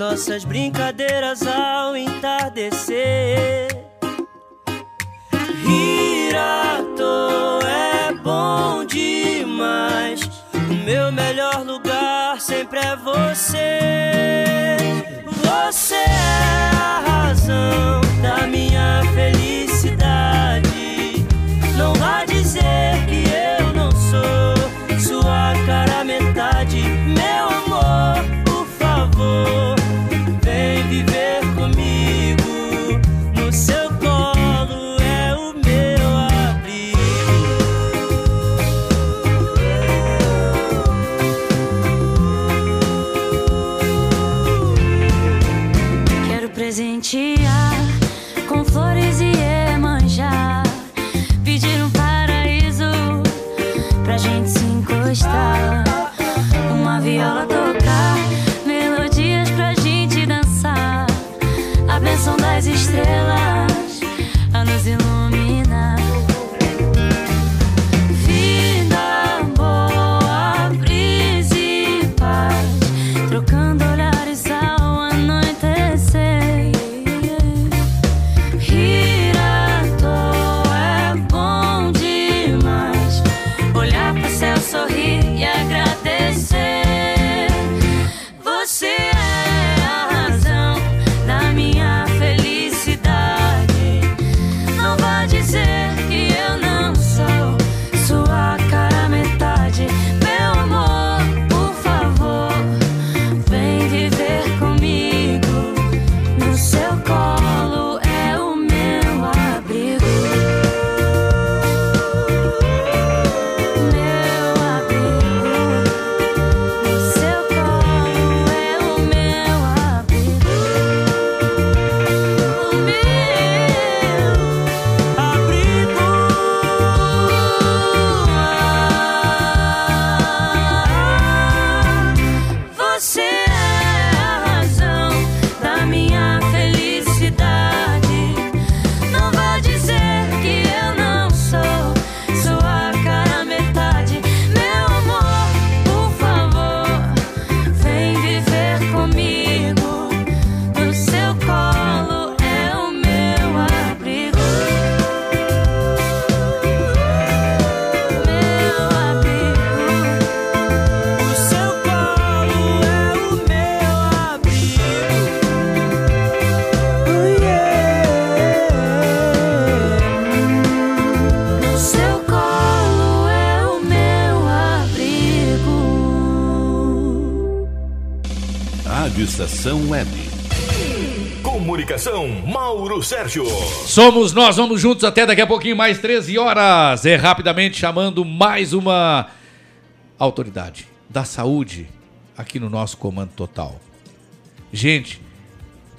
nossas brincadeiras ao entardecer. Rir à toa é bom demais. O meu melhor lugar sempre é você. Você é a razão da minha felicidade. Estação Web. Comunicação, Mauro Sérgio. Somos nós, vamos juntos até daqui a pouquinho, mais 13 horas. É rapidamente chamando mais uma autoridade da saúde aqui no nosso Comando Total. Gente,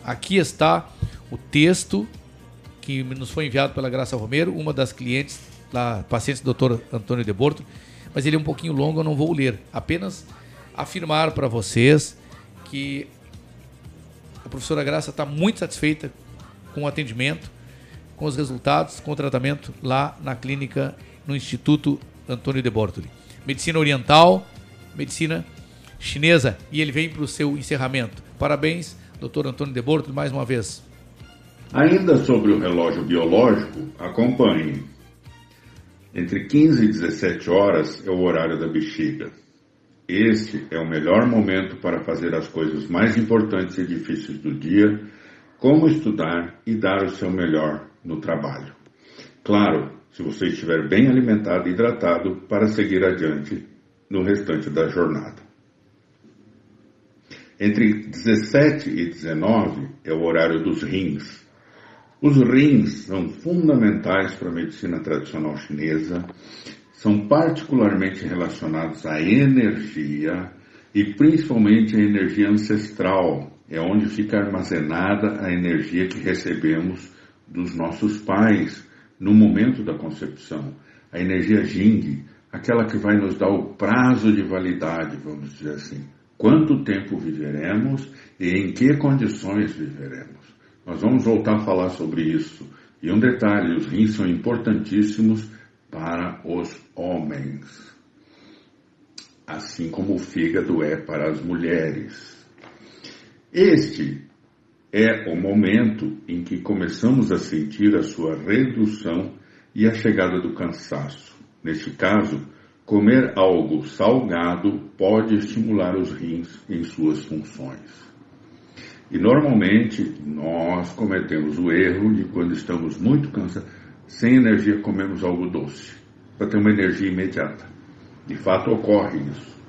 aqui está o texto que nos foi enviado pela Graça Romero, uma das clientes, da paciente do Dr. Antônio de Borto, mas ele é um pouquinho longo, eu não vou ler. Apenas afirmar para vocês que professora Graça está muito satisfeita com o atendimento, com os resultados, com o tratamento lá na clínica, no Instituto Antônio de Bortoli. Medicina oriental, medicina chinesa. E ele vem para o seu encerramento. Parabéns, doutor Antônio de Bortoli, mais uma vez. Ainda sobre o relógio biológico, acompanhe. Entre 15 e 17 horas é o horário da bexiga. Este é o melhor momento para fazer as coisas mais importantes e difíceis do dia, como estudar e dar o seu melhor no trabalho. Claro, se você estiver bem alimentado e hidratado para seguir adiante no restante da jornada. Entre 17 e 19 é o horário dos rins. Os rins são fundamentais para a medicina tradicional chinesa, são particularmente relacionados à energia e principalmente à energia ancestral. É onde fica armazenada a energia que recebemos dos nossos pais no momento da concepção. A energia Jing, aquela que vai nos dar o prazo de validade, vamos dizer assim. Quanto tempo viveremos e em que condições viveremos. Nós vamos voltar a falar sobre isso. E um detalhe: os rins são importantíssimos para os homens. assim como o fígado é para as mulheres. Este é o momento em que começamos a sentir a sua redução e a chegada do cansaço. Neste caso, comer algo salgado pode estimular os rins em suas funções. E normalmente nós cometemos o erro de quando estamos muito cansados, sem energia, comemos algo doce, para ter uma energia imediata. De fato ocorre isso,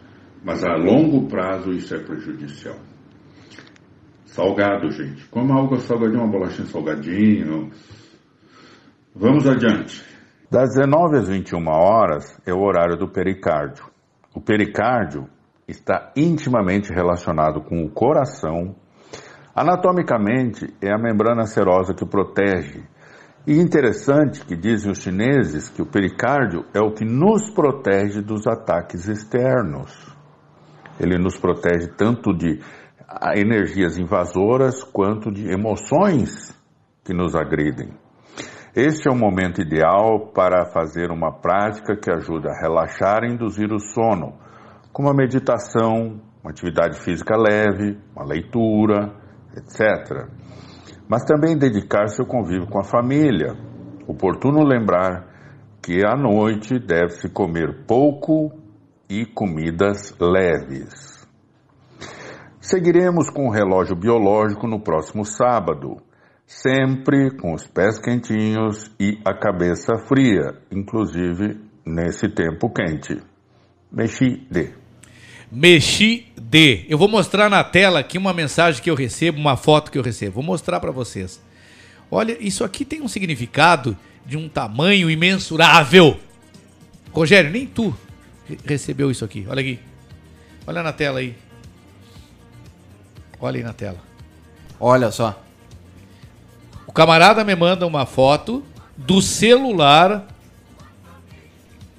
mas a longo prazo isso é prejudicial. Salgado, gente. Coma algo salgadinho, uma bolachinha salgadinho. Vamos adiante. Das 19 às 21 horas é o horário do pericárdio. O pericárdio está intimamente relacionado com o coração. Anatomicamente, é a membrana serosa que protege. E interessante que dizem os chineses que o pericárdio é o que nos protege dos ataques externos. Ele nos protege tanto de ah, energias invasoras quanto de emoções que nos agridem. Este é o momento ideal para fazer uma prática que ajuda a relaxar e induzir o sono, como a meditação, uma atividade física leve, uma leitura, etc. Mas também dedicar-se ao convívio com a família. Oportuno lembrar que à noite deve-se comer pouco e comidas leves. Seguiremos com o relógio biológico no próximo sábado, sempre com os pés quentinhos e a cabeça fria, inclusive nesse tempo quente. Mexi de. Mexi de. Eu vou mostrar na tela aqui uma mensagem que eu recebo, uma foto que eu recebo. Vou mostrar para vocês. Olha, isso aqui tem um significado de um tamanho imensurável. Rogério, nem tu re- recebeu isso aqui. Olha aqui. Olha na tela aí. Olha aí na tela. Olha só. O camarada me manda uma foto do celular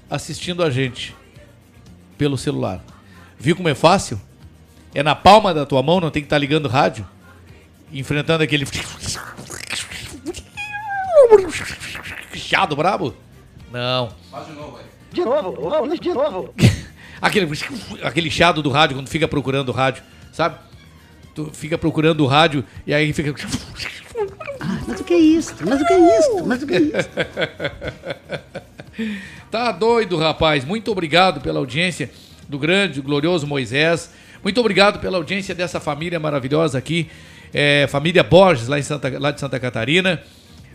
assistindo a gente pelo celular. Viu como é fácil? É na palma da tua mão, não tem que estar ligando o rádio, enfrentando aquele chiado brabo? Não. Faz de novo aí. De novo, de novo. (laughs) Aquele, aquele chiado do rádio quando fica procurando o rádio, sabe? Tu fica procurando o rádio e aí fica Ah, mas o que é isso? Mas o que é isso? Mas o que é isso? (laughs) Tá doido, rapaz. Muito obrigado pela audiência do grande, glorioso Moisés. Muito obrigado pela audiência dessa família maravilhosa aqui, é, família Borges, lá, em Santa, lá de Santa Catarina,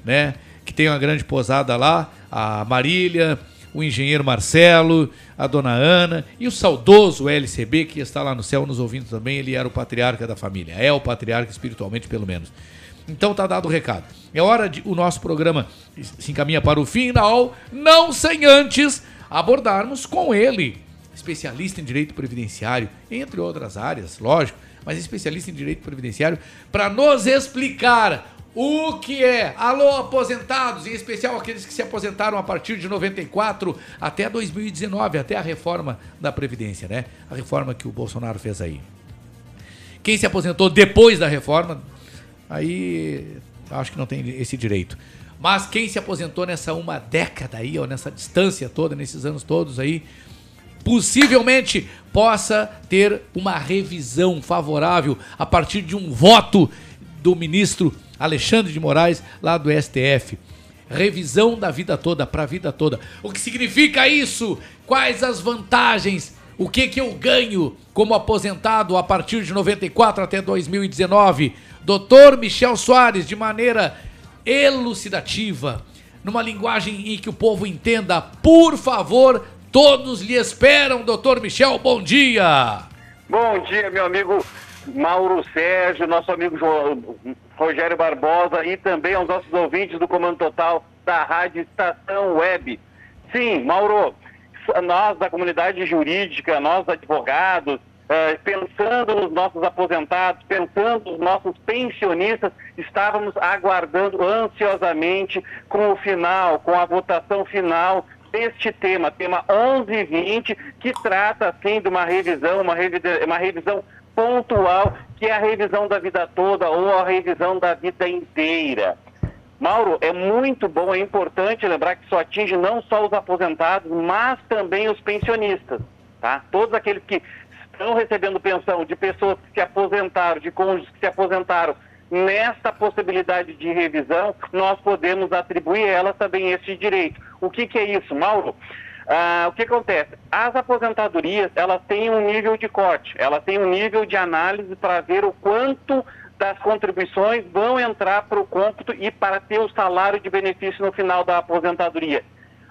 né? Que tem uma grande posada lá, a Marília, o engenheiro Marcelo, a dona Ana e o saudoso LCB, que está lá no céu nos ouvindo também. Ele era o patriarca da família, é o patriarca espiritualmente, pelo menos. Então tá dado o recado. É hora de o nosso programa se encaminha para o final, não sem antes abordarmos com ele, especialista em direito previdenciário, entre outras áreas, lógico, mas especialista em direito previdenciário, para nos explicar o que é. Alô, aposentados, em especial aqueles que se aposentaram a partir de 94 até 2019, até a reforma da Previdência, né? A reforma que o Bolsonaro fez aí. Quem se aposentou depois da reforma, aí acho que não tem esse direito. Mas quem se aposentou nessa uma década aí, ou nessa distância toda, nesses anos todos aí, possivelmente possa ter uma revisão favorável a partir de um voto do ministro Alexandre de Moraes, lá do STF. Revisão da vida toda, para a vida toda. O que significa isso? Quais as vantagens? O que, que eu ganho como aposentado a partir de 94 até 2019? Doutor Michel Soares, de maneira elucidativa, numa linguagem em que o povo entenda, por favor, todos lhe esperam, doutor Michel, bom dia! Bom dia, meu amigo Mauro Sérgio, nosso amigo Rogério Barbosa e também aos nossos ouvintes do Comando Total da Rádio Estação Web. Sim, Mauro, nós da comunidade jurídica, nós advogados, eh, pensando nos nossos aposentados, pensando nos nossos pensionistas, estávamos aguardando ansiosamente com o final, com a votação final deste tema, tema 1120, que trata, sim, de uma revisão, uma, revide- uma revisão pontual, que é a revisão da vida toda ou a revisão da vida inteira. Mauro, é muito bom, é importante lembrar que isso atinge não só os aposentados, mas também os pensionistas. tá? Todos aqueles que estão recebendo pensão de pessoas que se aposentaram, de cônjuges que se aposentaram, nesta possibilidade de revisão, nós podemos atribuir a elas também esse direito. O que, que é isso, Mauro? Ah, o que acontece? As aposentadorias, elas têm um nível de corte, elas têm um nível de análise para ver o quanto das contribuições vão entrar para o cômputo e para ter o salário de benefício no final da aposentadoria.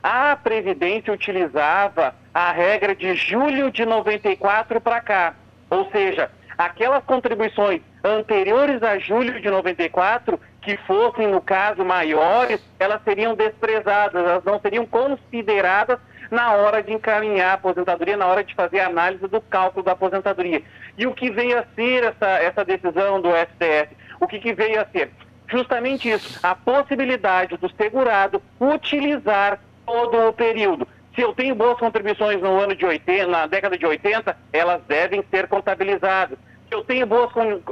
A Previdência utilizava a regra de julho de 94 para cá, ou seja, aquelas contribuições anteriores a julho de 94, que fossem, no caso, maiores, elas seriam desprezadas, elas não seriam consideradas na hora de encaminhar a aposentadoria, na hora de fazer a análise do cálculo da aposentadoria. E o que veio a ser essa, essa decisão do STF? O que, que veio a ser? Justamente isso, a possibilidade do segurado utilizar todo o período. Se eu tenho boas contribuições no ano de 80, na década de 80, elas devem ser contabilizadas. Se eu tenho boas,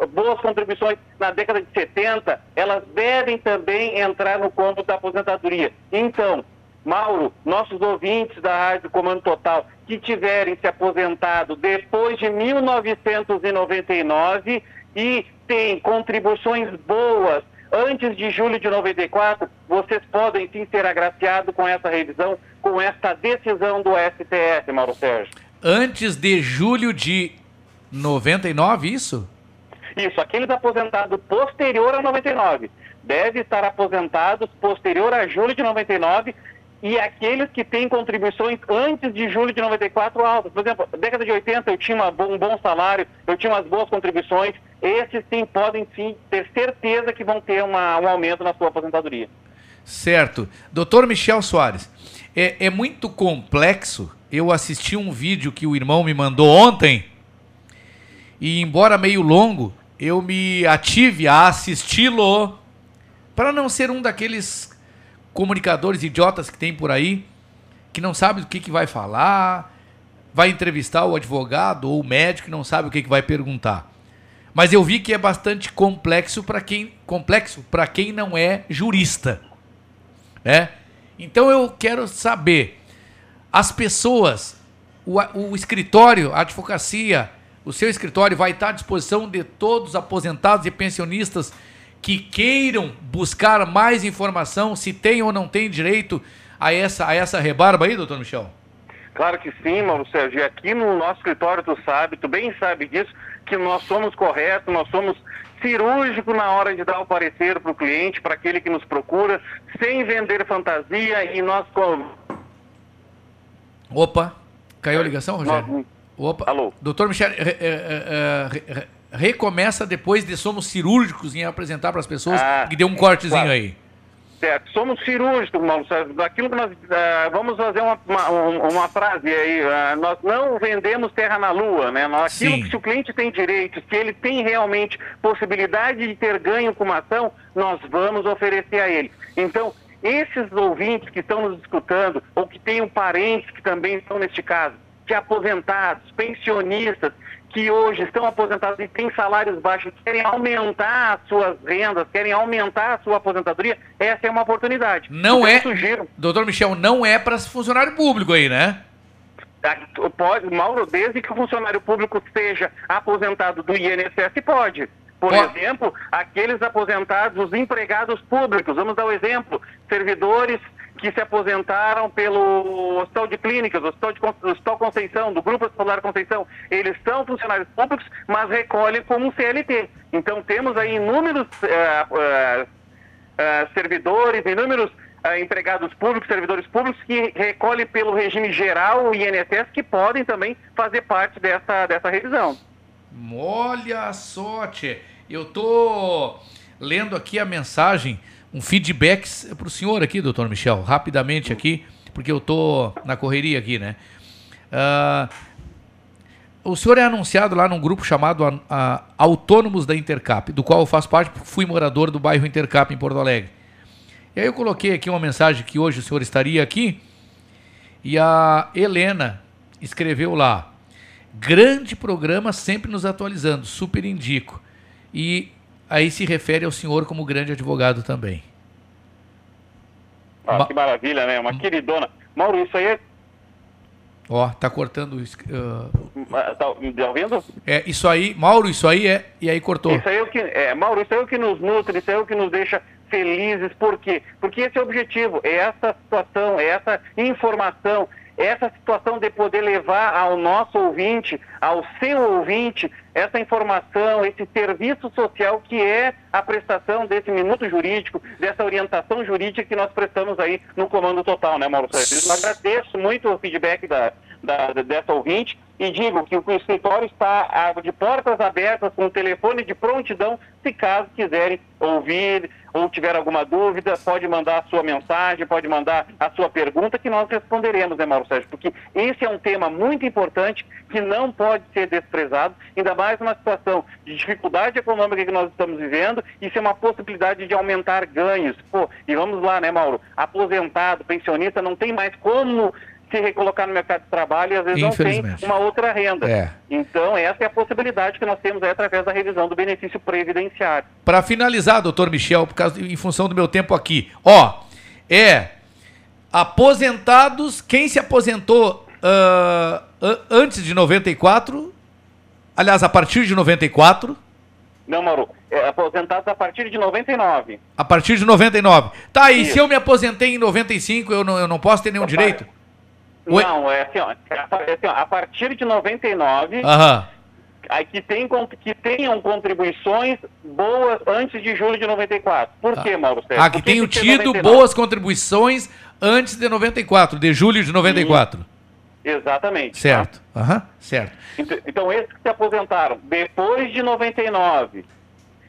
boas contribuições na década de 70, elas devem também entrar no cômputo da aposentadoria. Então, Mauro, nossos ouvintes da Rádio Comando Total que tiverem se aposentado depois de 1999 e têm contribuições boas antes de julho de 94, vocês podem sim ser agraciados com essa revisão, com esta decisão do STF, Mauro Sérgio. Antes de julho de 99, isso? Isso, aqueles aposentados posterior a 99 devem estar aposentados posterior a julho de 99 e aqueles que têm contribuições antes de julho de 94 altas. Por exemplo, década de 80 eu tinha um bom salário, eu tinha umas boas contribuições. Esses sim podem sim ter certeza que vão ter uma- um aumento na sua aposentadoria. Certo. Doutor Michel Soares, é, é muito complexo. Eu assisti um vídeo que o irmão me mandou ontem. E embora meio longo, eu me ative a assisti-lo para não ser um daqueles comunicadores idiotas que tem por aí, que não sabe do que, que vai falar, vai entrevistar o advogado ou o médico e não sabe o que, que vai perguntar. Mas eu vi que é bastante complexo para quem complexo para quem não é jurista, né? Então eu quero saber as pessoas, o, o escritório, a advocacia, o seu escritório vai estar à disposição de todos os aposentados e pensionistas que queiram buscar mais informação, se tem ou não tem direito a essa, a essa rebarba aí, doutor Michel? Claro que sim, Mauro Sérgio. E aqui no nosso escritório, tu sabe, tu bem sabe disso, que nós somos corretos, nós somos cirúrgicos na hora de dar o parecer para o cliente, para aquele que nos procura, sem vender fantasia e nós... com- Opa, caiu a ligação, Rogério? Nós- Opa. Alô. Doutor Michel, re- re- re- re- recomeça depois de somos cirúrgicos em apresentar para as pessoas Ah, que deu um cortezinho claro. aí. Certo, somos cirúrgicos, Mauro. Daquilo que nós ah, vamos fazer uma, uma, um- uma frase aí. ah, nós não vendemos terra na lua, né? Nós, aquilo Sim. que se o cliente tem direito, se ele tem realmente possibilidade de ter ganho com uma ação, nós vamos oferecer a ele. Então, esses ouvintes que estão nos escutando, ou que tenham parentes que também estão neste caso, de aposentados, pensionistas, que hoje estão aposentados e têm salários baixos, querem aumentar as suas rendas, querem aumentar a sua aposentadoria, essa é uma oportunidade. Não Então, é. sugiro, Doutor Michel, não é para funcionário público aí, né? tá, pode, Mauro, desde que o funcionário público seja aposentado do INSS, pode. Por exemplo, aqueles aposentados, os empregados públicos, vamos dar o exemplo, servidores que se aposentaram pelo Hospital de Clínicas, Hospital, de, Hospital Conceição, do Grupo Hospitalar Conceição, eles são funcionários públicos, mas recolhem como CLT. Então temos aí inúmeros eh, eh, eh, servidores, inúmeros empregados públicos, servidores públicos que recolhem pelo regime geral, o INSS, que podem também fazer parte dessa, dessa revisão. Olha só, tchê. Eu tô lendo aqui a mensagem, um feedback para o senhor aqui, doutor Michel, rapidamente aqui, porque eu tô na correria aqui, né? Ah, o senhor é anunciado lá num grupo chamado Autônomos da Intercap, do qual eu faço parte, porque fui morador do bairro Intercap em Porto Alegre. E aí eu coloquei aqui uma mensagem que hoje o senhor estaria aqui, e a Helena escreveu lá: grande programa, sempre nos atualizando, super indico. E aí se refere ao senhor como grande advogado também. Ah, Ma- que maravilha, né? Uma queridona. Mauro, isso aí é Ó, tá cortando. ah, Tá me ouvindo? é, isso aí, Mauro, isso aí é. E aí cortou. Isso aí é o que, é, Mauro, isso aí é o que nos nutre, isso aí é o que nos deixa felizes. Por quê? Porque esse é o objetivo, é essa situação, é essa informação, é essa situação de poder levar ao nosso ouvinte, ao seu ouvinte, essa informação, esse serviço social que é a prestação desse minuto jurídico, dessa orientação jurídica que nós prestamos aí no Comando Total, né, Mauro Sérgio? Eu agradeço muito o feedback da, da- dessa ouvinte e digo que o escritório está de portas abertas com o telefone de prontidão, se caso quiserem ouvir ou tiver alguma dúvida, pode mandar a sua mensagem, pode mandar a sua pergunta que nós responderemos, né, Mauro Sérgio? Porque esse é um tema muito importante que não pode ser desprezado, ainda mais numa situação de dificuldade econômica que nós estamos vivendo, isso é uma possibilidade de aumentar ganhos. Pô, e vamos lá, né, Mauro? Aposentado, pensionista, não tem mais como se recolocar no mercado de trabalho e às vezes não tem uma outra renda. É. Então, essa é a possibilidade que nós temos aí através da revisão do benefício previdenciário. Para finalizar, doutor Michel, por causa, em função do meu tempo aqui, ó, é aposentados, quem se aposentou an- antes de 94, aliás, a partir de 94, Não, Mauro, é, aposentados a partir de 99. a partir de 99. Tá, e Isso. se eu me aposentei em 95, eu não, eu não posso ter nenhum direito? Oi? Não, é assim, ó, é assim, ó, a partir de 99, Aham. aí que, tem, que tenham contribuições boas antes de julho de 94. Por quê, Mauro Sérgio? Ah, que Por tenho tem tido 99? boas contribuições antes de 94, de julho de 94. Exatamente. Certo. Aham, certo. Ent- Então, esses que se aposentaram depois de 99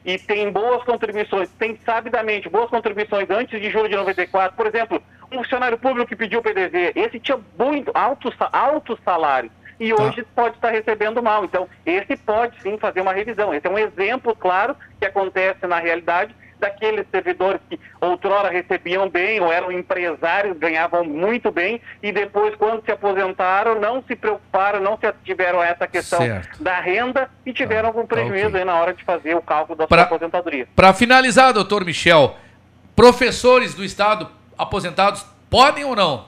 e tem boas contribuições, tem sabidamente boas contribuições antes de julho de 94, por exemplo, um funcionário público que pediu PDV, esse tinha muito altos sa- altos salários e hoje pode estar recebendo mal. Então, esse pode sim fazer uma revisão. Esse é um exemplo, claro, que acontece na realidade daqueles servidores que outrora recebiam bem ou eram empresários, ganhavam muito bem e depois, quando se aposentaram, não se preocuparam, não se tiveram essa questão Certo. da renda e tiveram algum prejuízo ok. aí na hora de fazer o cálculo da Pra- sua aposentadoria. Para finalizar, doutor Michel, professores do Estado aposentados podem ou não?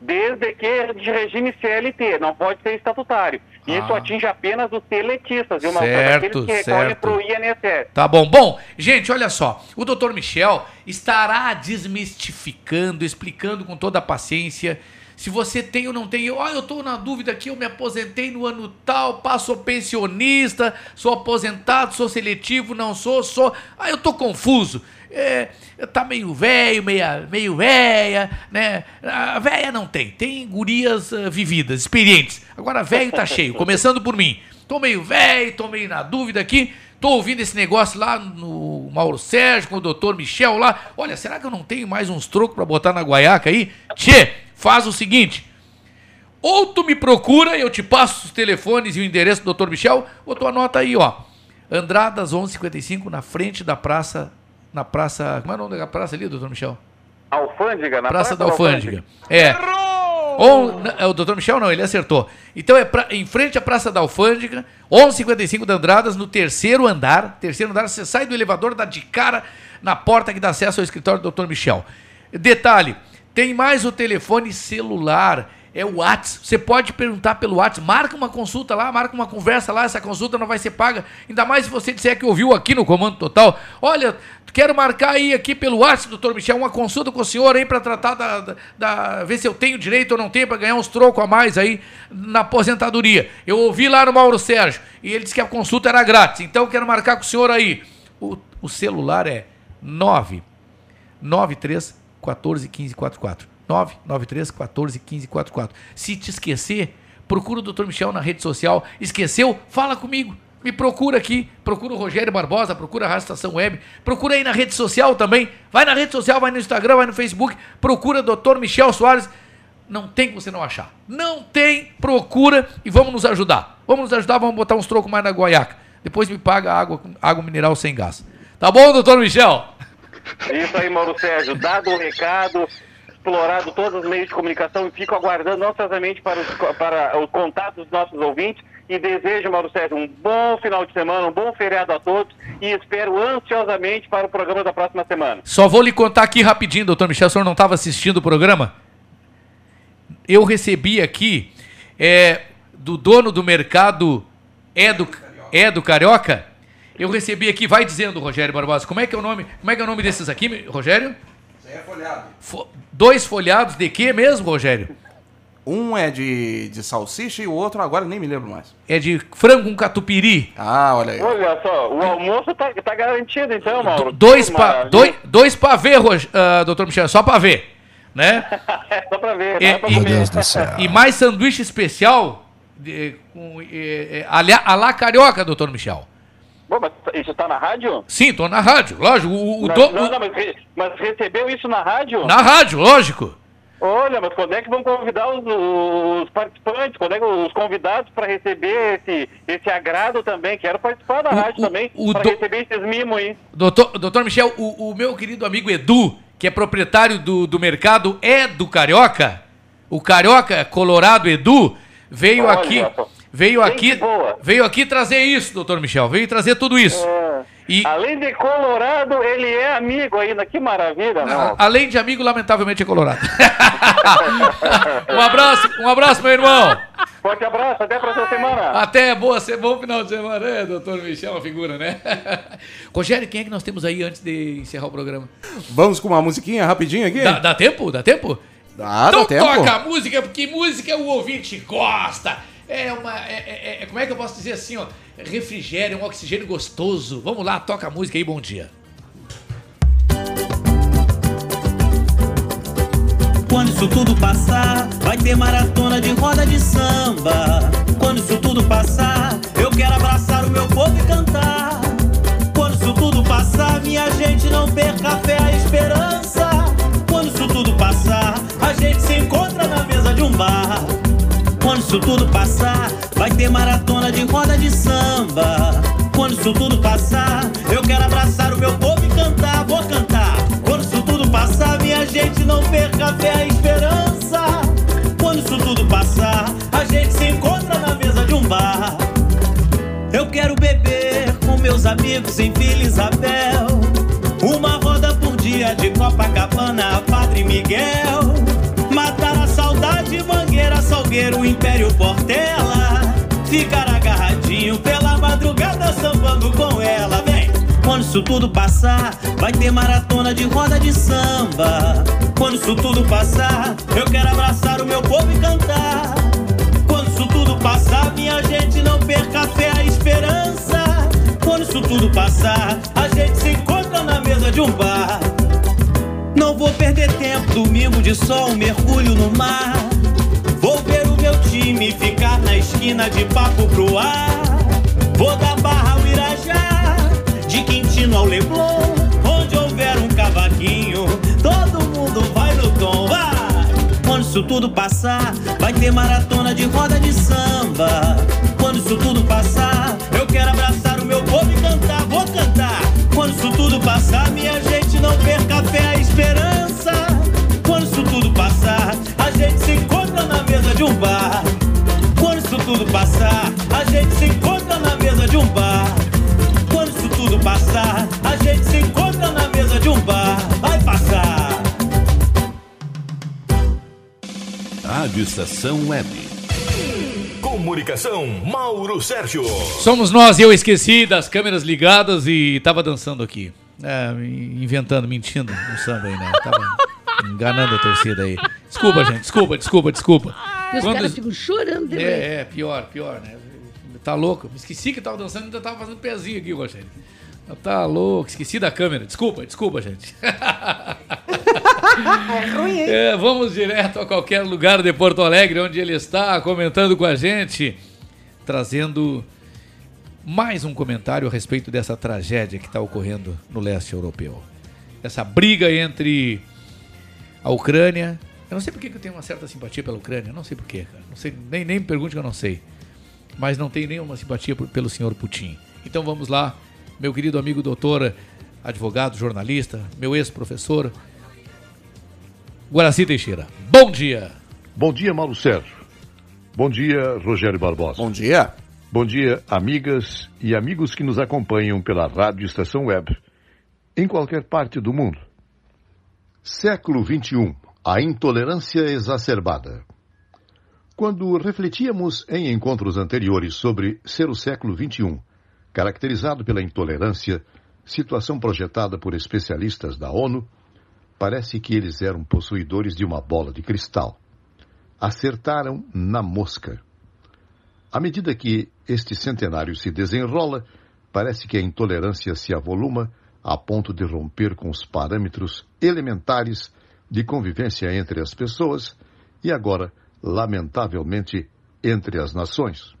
Desde que de regime CLT, não pode ser estatutário. Isso Ah. atinge apenas os seletistas, viu? Certo, Aqueles que certo. para o INSS. Tá bom. Bom, gente, olha só. O doutor Michel estará desmistificando, explicando com toda a paciência. Se você tem ou não tem, eu, ah, eu tô na dúvida aqui, eu me aposentei no ano tal, passo pensionista, sou aposentado, sou seletivo, não sou, sou. Ah, eu tô confuso. É, tá meio velho, meia, meio véia, né? A véia não tem, tem gurias ah, vividas, experientes. Agora velho tá cheio, começando por mim. Tô meio velho, tô meio na dúvida aqui. Tô ouvindo esse negócio lá no Mauro Sérgio, com o doutor Michel lá. Olha, será que eu não tenho mais uns trocos pra botar na guaiaca aí? Tchê, faz o seguinte. Ou tu me procura e eu te passo os telefones e o endereço do doutor Michel, ou tu anota aí, ó. Andradas 1155, na frente da praça. Na praça. Como é o nome da praça ali, doutor Michel? Alfândega, na Praça da Alfândega. É. Ou, é, o doutor Michel não, ele acertou. Então é pra- em frente à Praça da Alfândega, 1155 da Andradas, no terceiro andar. Terceiro andar, você sai do elevador, dá de cara na porta que dá acesso ao escritório do doutor Michel. Detalhe, tem mais o telefone celular, é o WhatsApp. Você pode perguntar pelo WhatsApp, marca uma consulta lá, marca uma conversa lá, essa consulta não vai ser paga. Ainda mais se você disser que ouviu aqui no Comando Total. Olha, quero marcar aí aqui pelo WhatsApp, doutor Michel, uma consulta com o senhor aí para tratar da, da, da- ver se eu tenho direito ou não tenho para ganhar uns trocos a mais aí na aposentadoria. Eu ouvi lá no Mauro Sérgio e ele disse que a consulta era grátis. Então quero marcar com o senhor aí. O, o celular é 9 93 14 15 44. 993 14 15 44. Se te esquecer, procura o Dr. Michel na rede social. Esqueceu? Fala comigo. Me procura aqui, procura o Rogério Barbosa, procura a Rádio Estação Web, procura aí na rede social também. Vai na rede social, vai no Instagram, vai no Facebook, procura Dr. Michel Soares. Não tem que você não achar. Não tem, procura e vamos nos ajudar. Vamos nos ajudar, vamos botar uns trocos mais na guaiaca. Depois me paga água, água mineral sem gás. Tá bom, doutor Michel? Isso aí, Mauro Sérgio. Dado o recado, explorado todos os meios de comunicação e fico aguardando ansiosamente para, os, para o contato dos nossos ouvintes e desejo, Mauro Sérgio, um bom final de semana, um bom feriado a todos e espero ansiosamente para o programa da próxima semana. Só vou lhe contar aqui rapidinho, doutor Michel, o senhor não estava assistindo o programa? Eu recebi aqui é do dono do mercado é do, é Carioca. Eu recebi aqui, vai dizendo, Rogério Barbosa, como é que é o nome? Como é que é o nome desses aqui, Rogério? Isso aí é folhado. Fo- dois folhados de quê mesmo, Rogério? Um é de, de salsicha e o outro agora nem me lembro mais. É de frango com catupiry. Ah, olha aí. Olha só, o almoço tá, tá garantido então, Mauro. Dois Que pa, dois, dois pra ver, Rog- ah, doutor Michel, só pra ver, né? (laughs) Só pra ver, E, não é pra e- comer. e mais sanduíche especial de, com, é, é, a, la- a lá carioca, doutor Michel. Bom, mas isso tá na rádio? Sim, tô na rádio, lógico. O, o Não, do- não, o- não, mas, re- mas recebeu isso na rádio? na rádio, lógico. Olha, mas quando é que vão convidar os, os participantes? Quando é que os convidados para receber esse, esse agrado também? Quero participar da rádio também, o para do- receber esses mimos aí. Doutor, doutor Michel, o, o meu querido amigo Edu, que é proprietário do, do mercado, é do Carioca. O Carioca Colorado Edu veio Olha aqui. só. Veio Gente aqui, boa. veio aqui trazer isso, doutor Michel. Veio trazer tudo isso. É. Além de Colorado, ele é amigo ainda. Que maravilha, não? Além de amigo, lamentavelmente é colorado. (laughs) um abraço, um abraço, meu irmão. Forte abraço, até a próxima semana. Até boa, bom final de semana, é, doutor Michel, uma figura, né? (laughs) Rogério, quem é que nós temos aí antes de encerrar o programa? Vamos com uma musiquinha rapidinho aqui? Dá, dá tempo? Dá tempo? Dá, então dá tempo. toca a música, porque música o ouvinte gosta. É uma. é- é- é- como é que eu posso dizer assim, ó? Refrigério, um oxigênio gostoso. Vamos lá, toca a música aí, bom dia. Quando isso tudo passar, vai ter maratona de roda de samba. Quando isso tudo passar, eu quero abraçar o meu povo e cantar. Quando isso tudo passar, minha gente não perca a fé, a esperança. Quando isso tudo passar, a gente se encontra na mesa de um bar. Isso tudo passar, vai ter maratona de roda de samba. Quando isso tudo passar, eu quero abraçar o meu povo e cantar, vou cantar. Quando isso tudo passar, minha gente não perca a fé, a esperança. Quando isso tudo passar, a gente se encontra na mesa de um bar. Eu quero beber com meus amigos em Vila Isabel. Uma roda por dia de Copacabana, Padre Miguel. Mangueira, Salgueiro, Império Portela. Ficar agarradinho pela madrugada, sambando com ela, vem. Quando isso tudo passar, vai ter maratona de roda de samba. Quando isso tudo passar, eu quero abraçar o meu povo e cantar. Quando isso tudo passar, minha gente não perca a fé, a esperança. Quando isso tudo passar, a gente se encontra na mesa de um bar. Não vou perder tempo, domingo de sol, mergulho no mar. Time ficar na esquina de papo pro ar. Vou da Barra ao Irajá, de Quintino ao Leblon. Onde houver um cavaquinho, todo mundo vai no tom, vai! Quando isso tudo passar, vai ter maratona de roda de samba. Quando isso tudo passar, de um bar. Quando isso tudo passar, a gente se encontra na mesa de um bar. Quando isso tudo passar, a gente se encontra na mesa de um bar. Vai passar. Rádio Estação Web. Comunicação, Mauro Sérgio. Somos nós, eu esqueci das câmeras ligadas e tava dançando aqui. É, inventando, mentindo no samba aí, né? Tava enganando a torcida aí. Desculpa, gente, desculpa, desculpa, desculpa. E os Quando- caras ficam chorando também. É, é, pior, pior, né? Tá louco? Me esqueci que tava dançando e ainda tava fazendo pezinho aqui, Rogério. Tá louco, esqueci da câmera. Desculpa, desculpa, gente. (laughs) É ruim, hein? É, vamos direto a qualquer lugar de Porto Alegre, onde ele está comentando com a gente, trazendo mais um comentário a respeito dessa tragédia que está ocorrendo no leste europeu. Essa briga entre a Ucrânia. Eu não sei por que eu tenho uma certa simpatia pela Ucrânia, não sei por quê, cara. Não sei, nem, nem me pergunte que eu não sei. Mas não tenho nenhuma simpatia por- pelo senhor Putin. Então vamos lá, meu querido amigo doutor, advogado, jornalista, meu ex-professor, Guaraci Teixeira. Bom dia! Bom dia, Mauro Sérgio. Bom dia, Rogério Barbosa. Bom dia. Bom dia, amigas e amigos que nos acompanham pela Rádio Estação Web, em qualquer parte do mundo. Século XXI. A intolerância exacerbada. Quando refletíamos em encontros anteriores sobre ser o século XXI, caracterizado pela intolerância, situação projetada por especialistas da ONU, parece que eles eram possuidores de uma bola de cristal. Acertaram na mosca. À medida que este centenário se desenrola, parece que a intolerância se avoluma a ponto de romper com os parâmetros elementares de convivência entre as pessoas e agora, lamentavelmente, entre as nações.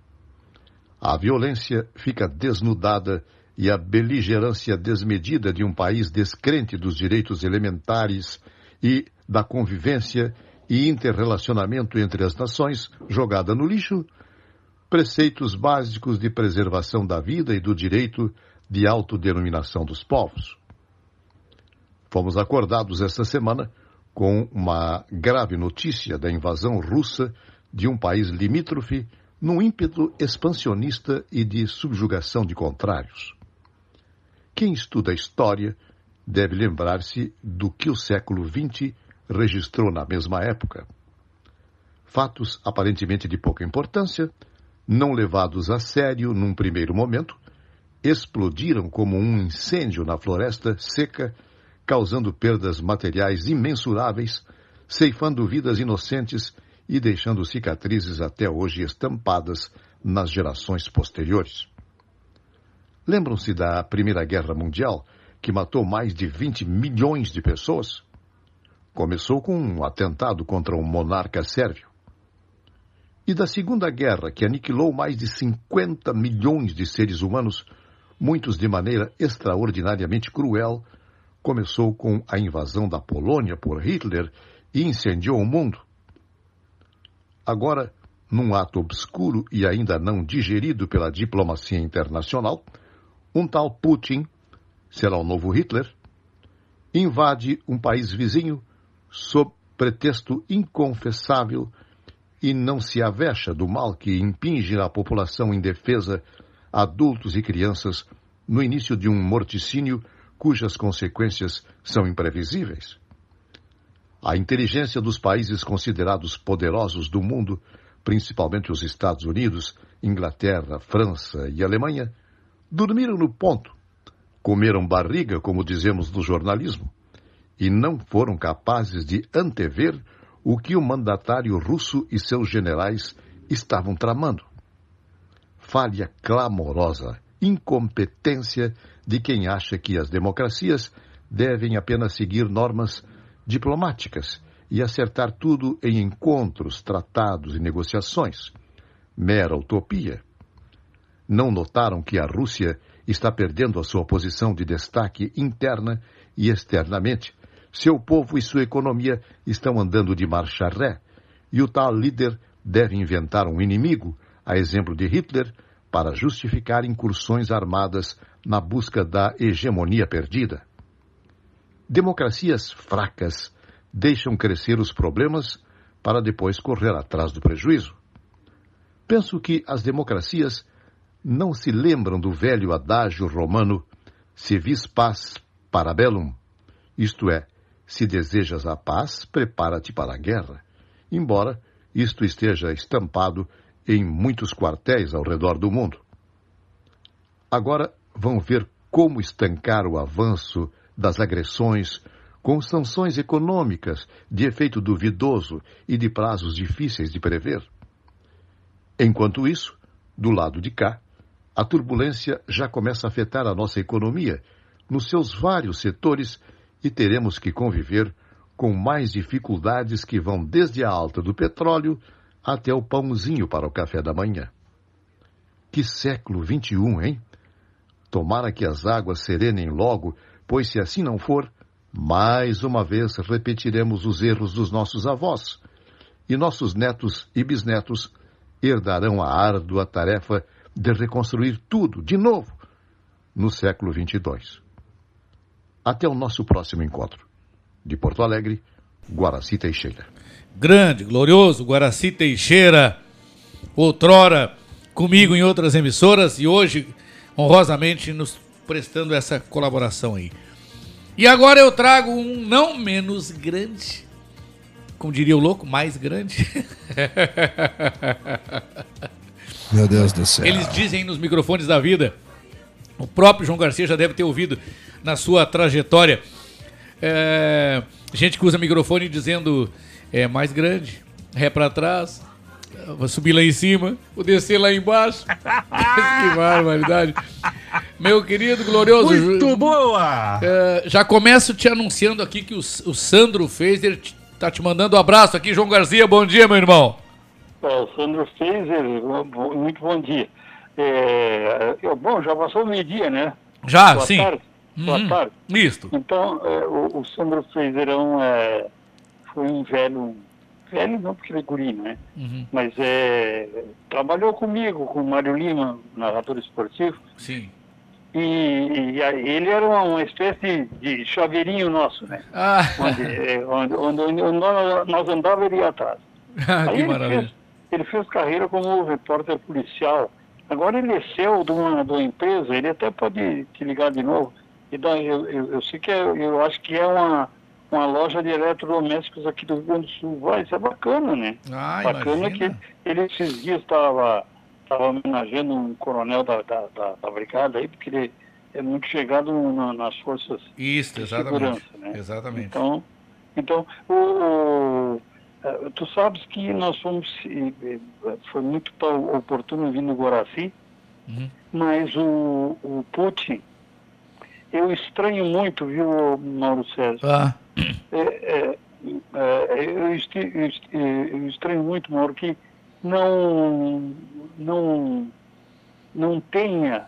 A violência fica desnudada e a beligerância desmedida de um país descrente dos direitos elementares e da convivência e interrelacionamento entre as nações jogada no lixo, preceitos básicos de preservação da vida e do direito de autodenominação dos povos. Fomos acordados esta semana com uma grave notícia da invasão russa de um país limítrofe num ímpeto expansionista e de subjugação de contrários. Quem estuda a história deve lembrar-se do que o século XX registrou na mesma época. Fatos aparentemente de pouca importância, não levados a sério num primeiro momento, explodiram como um incêndio na floresta seca, causando perdas materiais imensuráveis, ceifando vidas inocentes e deixando cicatrizes até hoje estampadas nas gerações posteriores. Lembram-se da Primeira Guerra Mundial, que matou mais de 20 milhões de pessoas? Começou com um atentado contra um monarca sérvio. E da Segunda Guerra, que aniquilou mais de 50 milhões de seres humanos, muitos de maneira extraordinariamente cruel, começou com a invasão da Polônia por Hitler e incendiou o mundo. Agora, num ato obscuro e ainda não digerido pela diplomacia internacional, um tal Putin, será o novo Hitler, invade um país vizinho sob pretexto inconfessável e não se avexa do mal que impinge a população indefesa, adultos e crianças, no início de um morticínio cujas consequências são imprevisíveis. A inteligência dos países considerados poderosos do mundo, principalmente os Estados Unidos, Inglaterra, França e Alemanha, dormiram no ponto, comeram barriga, como dizemos no jornalismo, e não foram capazes de antever o que o mandatário russo e seus generais estavam tramando. Falha clamorosa, incompetência de quem acha que as democracias devem apenas seguir normas diplomáticas e acertar tudo em encontros, tratados e negociações. Mera utopia. Não notaram que a Rússia está perdendo a sua posição de destaque interna e externamente seu povo e sua economia estão andando de marcha ré, e o tal líder deve inventar um inimigo, a exemplo de Hitler, para justificar incursões armadas na busca da hegemonia perdida. Democracias fracas deixam crescer os problemas para depois correr atrás do prejuízo. Penso que as democracias não se lembram do velho adágio romano se vis paz para bellum, isto é, se desejas a paz, prepara-te para a guerra, embora isto esteja estampado em muitos quartéis ao redor do mundo. Agora vão ver como estancar o avanço das agressões com sanções econômicas de efeito duvidoso e de prazos difíceis de prever. Enquanto isso, do lado de cá, a turbulência já começa a afetar a nossa economia nos seus vários setores e teremos que conviver com mais dificuldades que vão desde a alta do petróleo até o pãozinho para o café da manhã. Que século XXI, hein? Tomara que as águas serenem logo, pois se assim não for, mais uma vez repetiremos os erros dos nossos avós, e nossos netos e bisnetos herdarão a árdua tarefa de reconstruir tudo de novo no século 22. Até o nosso próximo encontro. De Porto Alegre, Guaraci Teixeira. Grande, glorioso Guaraci Teixeira, outrora comigo em outras emissoras e hoje honrosamente nos prestando essa colaboração aí. E agora eu trago um não menos grande, como diria o louco, mais grande. (laughs) Meu Deus do céu. Eles dizem nos microfones da vida. O próprio João Garcia já deve ter ouvido na sua trajetória. É, gente que usa microfone dizendo é mais grande, ré pra trás, vou subir lá em cima, vou descer lá embaixo. (laughs) que barbaridade. Meu querido glorioso. Muito boa! É, já começo te anunciando aqui que o, o Sandro fez, ele te- tá te mandando um abraço aqui, João Garcia. Bom dia, meu irmão. É, o Sandro Feiser, bo- muito bom dia. É, eu- bom, já passou o meio-dia, né? Já, Boa sim. Tarde. Boa Uhum. tarde. Isto. Então, é, o, o Sandro Feizerão é, foi um velho, velho não porque ele é guri, né? Uhum. Mas é, trabalhou comigo, com o Mário Lima, narrador esportivo, Sim. e, e ele era uma, uma espécie de chaveirinho nosso, né? Ah. Onde, (laughs) é, onde, onde, onde nós, andávamos, ele ia atrás. Ah, Aí que ele maravilha. fez, ele fez carreira como repórter policial. Agora ele é CEO de uma, de uma empresa, ele até pode te ligar de novo. E daí eu, eu, eu sei que é, eu acho que é uma, uma loja de eletrodomésticos aqui do Rio Grande do Sul. Vai, isso é bacana, né? Ah, bacana imagina. que ele esses dias estava estava homenageando um coronel da, da, da, da brigada aí, porque ele é muito chegado na- nas forças Isso, de exatamente. segurança, né? Exatamente. Então, então o, o- eh, tu sabes que nós fomos, foi muito oportuno vir no Guaraci, Uhum. mas o, o Putin, eu estranho muito, viu, Mauro Sérgio? Ah. É, é, é, eu, esti- eu esti- eu estranho muito, Mauro, que não, não, não tenha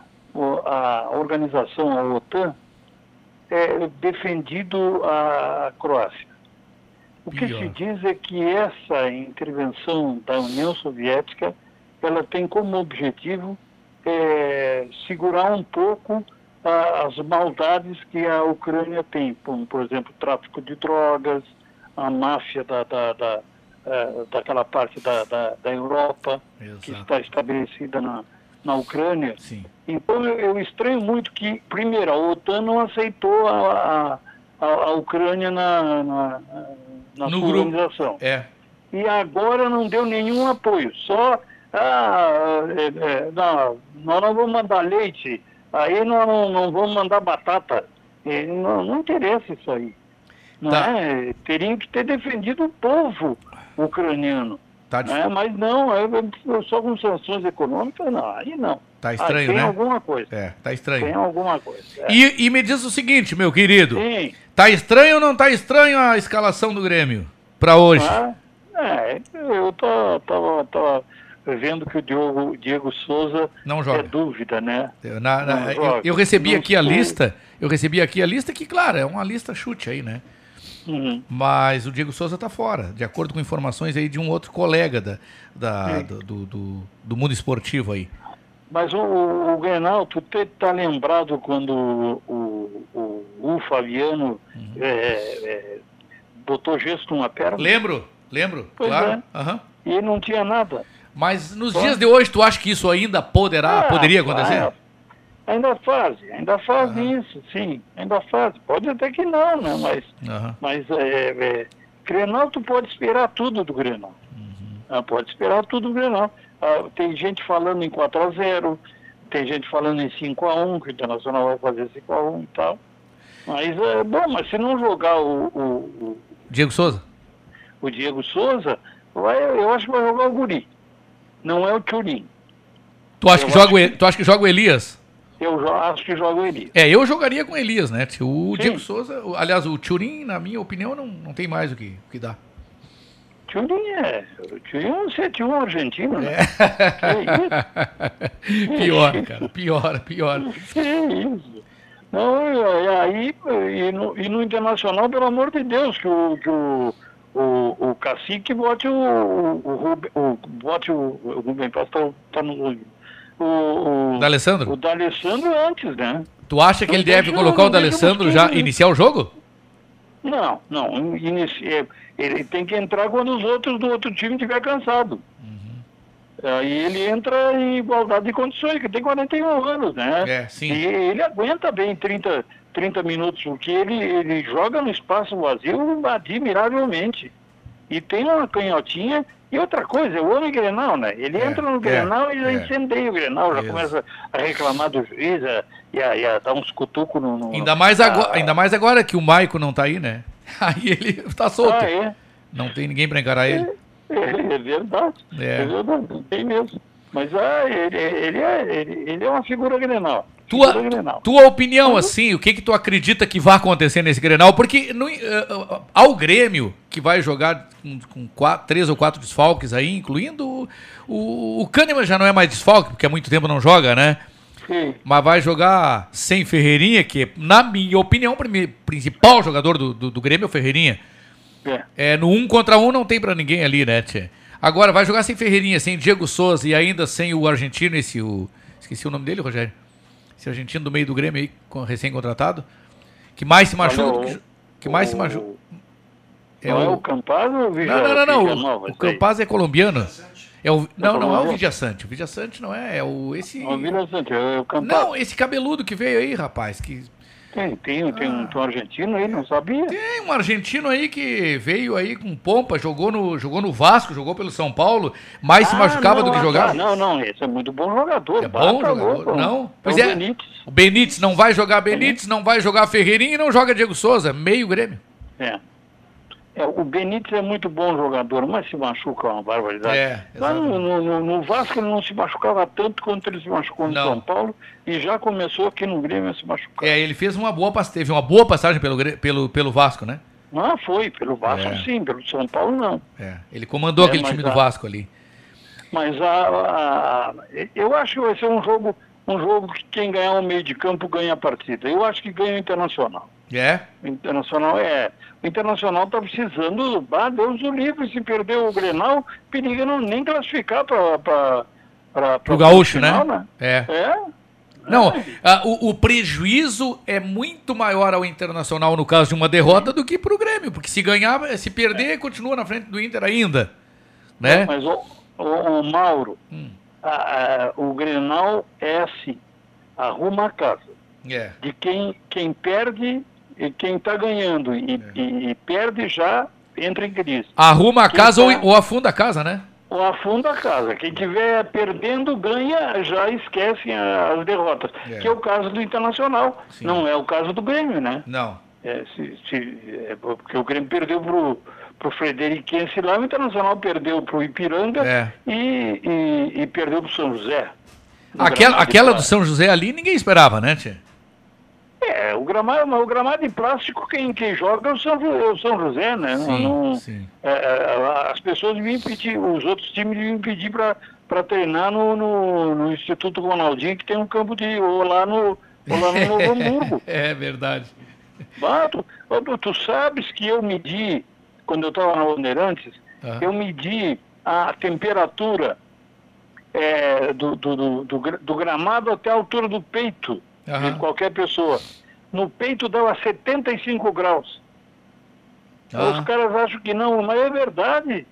a organização, a OTAN, é, defendido a Croácia. O que Pior. se diz é que essa intervenção da União Soviética ela tem como objetivo é, segurar um pouco as maldades que a Ucrânia tem, como, por exemplo, tráfico de drogas, a máfia da, da, da, eh, daquela parte da, da, da Europa que está estabelecida na, na Ucrânia. Então eu, eu estranho muito que, primeiro, a OTAN não aceitou a, a, a, a Ucrânia na, na, na No sua grupo. organização. É. E agora não deu nenhum apoio, só ah, é, é, não, nós não vamos mandar leite, aí nós não, não vamos mandar batata. É, não, não interessa isso aí. Não Tá. é? Teriam que ter defendido o povo ucraniano. Tá né? Mas não, é, é só com sanções econômicas, não, aí não. Tá estranho, Ah, tem né? alguma coisa. É, tá estranho. Tem alguma coisa. é. E, e me diz o seguinte, meu querido. Sim. Tá estranho ou não tá estranho a escalação do Grêmio pra hoje? Ah, é, eu tô- tava, tava vendo que o Diogo, Diego Souza Não joga. é dúvida, né? Eu, na- na- eu- eu recebi Não aqui a sei. lista. Eu recebi aqui a lista que, claro, é uma lista chute aí, né? Uhum. Mas o Diego Souza tá fora, de acordo com informações aí de um outro colega da, da- do, do, do- do mundo esportivo aí. Mas o, o, o Grenal, tu tá lembrado quando o, o, o Fabiano Uhum. é, é, botou gesso numa perna? Lembro, lembro, Pois claro. é. aham. E não tinha nada. Mas nos dias de hoje, tu acha que isso ainda poderá, Ah, poderia acontecer? ah, ainda fazem, ainda fazem isso, sim, ainda fazem. Pode até que não, né? Mas, Aham. mas é, é, Grenal, tu pode esperar tudo do Grenal. Ah, pode esperar tudo do Grenal. Ah, tem gente falando em 4x0, tem gente falando em 5x1, que o Internacional vai fazer 5x1 e tal. Mas é bom, mas se não jogar o, o, o, Diego Souza? o Diego Souza, vai, eu acho que vai jogar o Guri. Não é o Turim. Tu acha, Eu que joga, acho o E- tu acha que joga o Elias? Eu acho que joga o Eli. É, eu jogaria com o Elias, né? O Sim. Diego Souza, aliás, o Turim, na minha opinião, não, não tem mais o que, o que dar. Turim é. O Turim é um 7-1 argentino, né? (laughs) pior, cara, pior, pior. Que isso? Não, e aí, e no, e no Internacional, pelo amor de Deus, que o, que o, o, o cacique bote o, o, o, Rubem- o, bote o, o Rubem Paz, tá, tá no o, o, D'Alessandro? o D'Alessandro antes, né? Tu acha que ele deve colocar o D'Alessandro já iniciar o jogo? Não, não. inici- é, Ele tem que entrar quando os outros do outro time estiver cansado. Aí ele entra em igualdade de condições, que tem 41 anos, né? É, sim. E ele aguenta bem 30, 30 minutos, porque ele, ele joga no espaço vazio admiravelmente. E tem uma canhotinha e outra coisa, o homem Grenal, né? Ele É, entra no é, Grenal e já é. incendeia o Grenal, já Isso. começa a reclamar do juiz a- e a, e a dar uns cutucos no, no- Ainda mais, Ah, agora, ainda mais agora que o Maico não tá aí, né? (laughs) Aí ele tá solto. Ah, é? Não tem ninguém pra encarar ele. É, é verdade. É. É. verdade, não tem mesmo. Mas ah, ele, ele, é, ele, ele é uma figura Grenal. Tua, Figura tua opinião, assim, o que que tu acredita que vai acontecer nesse Grenal? Porque no, eh, eh, ao Grêmio, que vai jogar com, com quatro, três ou quatro desfalques aí, incluindo o, o, Kahneman já não é mais desfalque, porque há muito tempo não joga, né? Sim. Mas vai jogar sem Ferreirinha, que, na minha opinião, o principal jogador do, do, do Grêmio é o Ferreirinha. É. É, no um contra um não tem pra ninguém ali, né, Tchê? Agora, vai jogar sem Ferreirinha, sem Diego Souza e ainda sem o argentino, esse o... Esqueci o nome dele, Rogério. Esse argentino do meio do Grêmio aí, com- recém-contratado. Que mais se machuca do que... Que mais se machuca... Não é o Campaz ou o Vigia- Não, não, não, não. O, o? Campaz é colombiano. É o, não, não é o? Vidia Sante. O Vidia Sante não é, é o esse. O é o Campaz. Não, esse cabeludo que veio aí, rapaz, que Tem, tem, tem, um, tem um argentino aí, não sabia? tem um argentino aí que veio aí com pompa, jogou no, jogou no Vasco, jogou pelo São Paulo, mais se Ah, machucava não, do que ah, jogava. tá. Não, não, esse é muito bom jogador. É bom jogador? louco. Não? É Pois o é. Benítez. O Benítez não vai jogar Benítez, não vai jogar Ferreirinha e não joga Diego Souza, meio Grêmio. É. É, o Benítez é muito bom jogador, mas se machuca uma barbaridade. É, Lá no, no- no- Vasco ele não se machucava tanto quanto ele se machucou no Não. São Paulo e já começou aqui no Grêmio a se machucar. É, ele fez uma boa, teve uma boa passagem pelo, pelo, pelo Vasco, né? Ah, foi, pelo Vasco É. sim, pelo São Paulo não. É, ele comandou É, aquele mas time do a- Vasco ali. Mas a, a- a- eu acho que vai ser um jogo, um jogo que quem ganhar o meio de campo ganha a partida. Eu acho que ganha o Internacional. É? O Internacional é. O Internacional está precisando. Ah, Deus o livre, se perder o Grenal, periga não nem classificar para Pro Gaúcho, né? final, É. É. Não, ah, o, o prejuízo é muito maior ao Internacional no caso de uma derrota do que pro Grêmio, porque se ganhar, se perder, continua na frente do Inter ainda, né? Mas o, o, o Mauro, Hum. a- a- o Grenal é assim, arruma a casa. É. De quem, quem perde e quem está ganhando e, e- e perde já entra em crise. Arruma a Quem casa tá- ou, ou afunda a casa, né? ou afunda a casa. Quem estiver perdendo, ganha, já esquece a- as derrotas. É. Que é o caso do Internacional. Não é o caso do Grêmio, né? Não. É, se- se- é, porque o Grêmio perdeu pro, pro Frederiquense lá, o Internacional perdeu pro Ipiranga É. e, e, e perdeu pro São José. Aquela, aquela do. São José ali ninguém esperava, né, Tia? É, o gramado, o gramado de plástico, quem, quem joga é o São, é o São José, né? Sim, não- sim. é, é, as pessoas deviam pedir, os outros times deviam pedir para treinar no, no, no Instituto Ronaldinho, que tem um campo de. ou lá no, ou lá no (laughs) Novo Hamburgo. é verdade. Ah, tu, tu, tu sabes que eu medi, quando eu estava na Bandeirantes, Ah. eu medi a temperatura é, do, do, do, do do gramado até a altura do peito Aham. de qualquer pessoa. No peito dava 75 graus. Ah. Os caras acham que não, mas é verdade.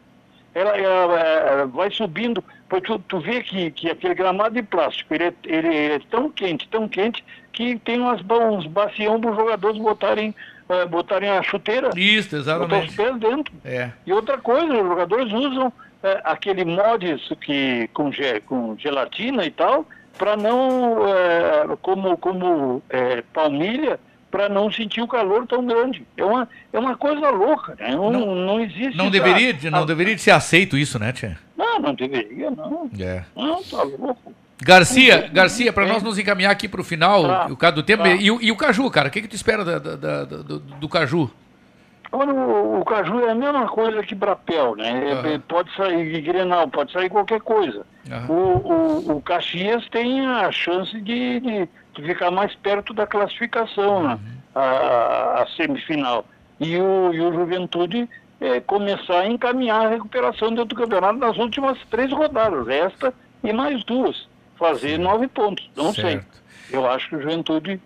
Ela, ela, é, vai subindo, porque tu, tu vê que, que aquele gramado de plástico, ele é, ele é tão quente, tão quente, que tem umas, uns bacião para os jogadores botarem, eh, botarem a chuteira. Isso, Botar os exatamente. pés dentro. É. E outra coisa, os jogadores usam eh, aquele mods que, com, ge- com gelatina e tal, para não, eh, como, como eh, palmilha, para não sentir o calor tão grande. É uma, é uma coisa louca, né? Não, não, existe. Não deveria, de- não a- deveria de ser aceito isso, né, Tia? Não, não deveria, não. É. Não, tá louco. Garcia, Garcia, para nós nos encaminhar aqui para o final, Tá. o caso do tempo, Tá. e, o- e o Caju, cara, o que, que tu espera da- da- da- do, do Caju? Olha, o, o Caju é a mesma coisa que Brapel, né? É, Aham. Pode sair de Grenal, pode sair qualquer coisa. Aham. O, o, o Caxias tem a chance de, de, de ficar mais perto da classificação, né? Uhum. a, a semifinal. E o, e o Juventude eh, começar a encaminhar a recuperação dentro do campeonato nas últimas três rodadas, esta e mais duas. Fazer nove pontos, não sei. Certo. Eu acho que o Juventude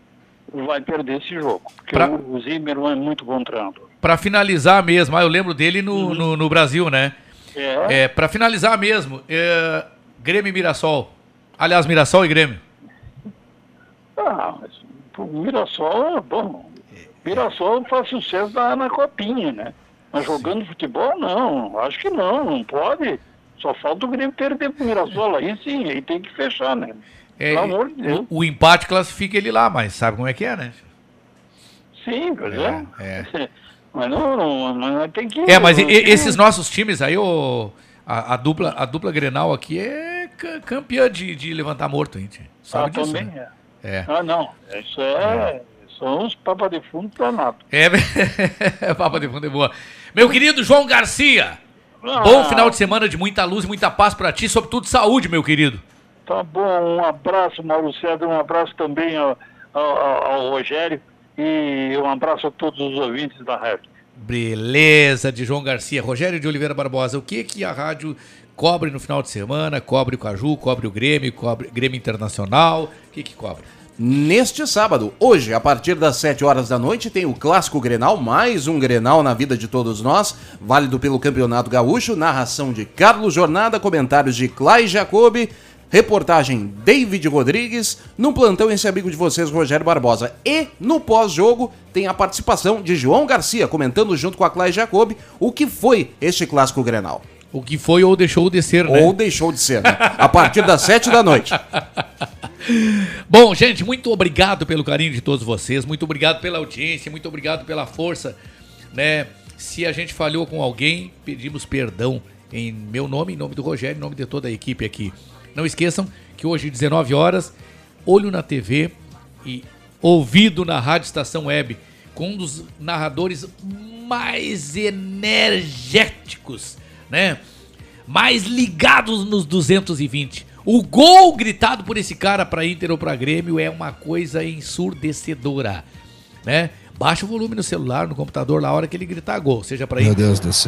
vai perder esse jogo. Porque Pra- o, o Zimmermann é muito bom treinador. Para finalizar mesmo, ah, eu lembro dele no, no, no Brasil, né? É. É, para finalizar mesmo, é, Grêmio e Mirassol. Aliás, Mirassol e Grêmio. Ah, mas o Mirassol é bom. Mirassol faz sucesso na, na copinha, né? Mas jogando futebol, não. Acho que não, não pode. Só falta o Grêmio perder pro Mirassol. Aí sim, aí tem que fechar, né? É, Pelo amor de Deus. o, o empate classifica ele lá, mas sabe como é que é, né? Sim, pois é. É. Mas não, não, não tem que. É, mas e- e- esses nossos times aí, o, a, a dupla, a dupla Grenal aqui é ca- campeã de, de levantar morto, gente. Sabe Ah, disso, também né? é. É. Ah, não. Isso é. São uns papas de fundo danado. (laughs) É, Papa de Fundo é boa. Meu querido João Garcia, Ah. bom final de semana de muita luz e muita paz pra ti, sobretudo saúde, meu querido. Tá bom, um abraço, Mauro César, um abraço também ao- ao- ao Rogério e um abraço a todos os ouvintes da rádio. Beleza, de João Garcia. Rogério de Oliveira Barbosa, o que que a rádio cobre no final de semana? Cobre o Caju, cobre o Grêmio, cobre Grêmio Internacional, o que que cobre? Neste sábado, hoje, a partir das 7 horas da noite, tem o Clássico Grenal, mais um Grenal na vida de todos nós, válido pelo Campeonato Gaúcho, narração de Carlos Jornada, comentários de Clay Jacobi, reportagem David Rodrigues, no plantão esse amigo de vocês, Rogério Barbosa. E no pós-jogo tem a participação de João Garcia, comentando junto com a Clay Jacobi o que foi este Clássico Grenal. O que foi ou deixou de ser, né? Ou deixou de ser, né? A partir das 7 da noite. (laughs) Bom, gente, muito obrigado pelo carinho de todos vocês, muito obrigado pela audiência, muito obrigado pela força, né? Se a gente falhou com alguém, pedimos perdão em meu nome, em nome do Rogério, em nome de toda a equipe aqui. Não esqueçam que hoje, 19 horas, olho na TV e ouvido na Rádio Estação Web, com um dos narradores mais energéticos, né? mais ligados nos 220. O gol gritado por esse cara para Inter ou para Grêmio é uma coisa ensurdecedora, né? Baixa o volume no celular, no computador, na hora que ele gritar gol, seja para Inter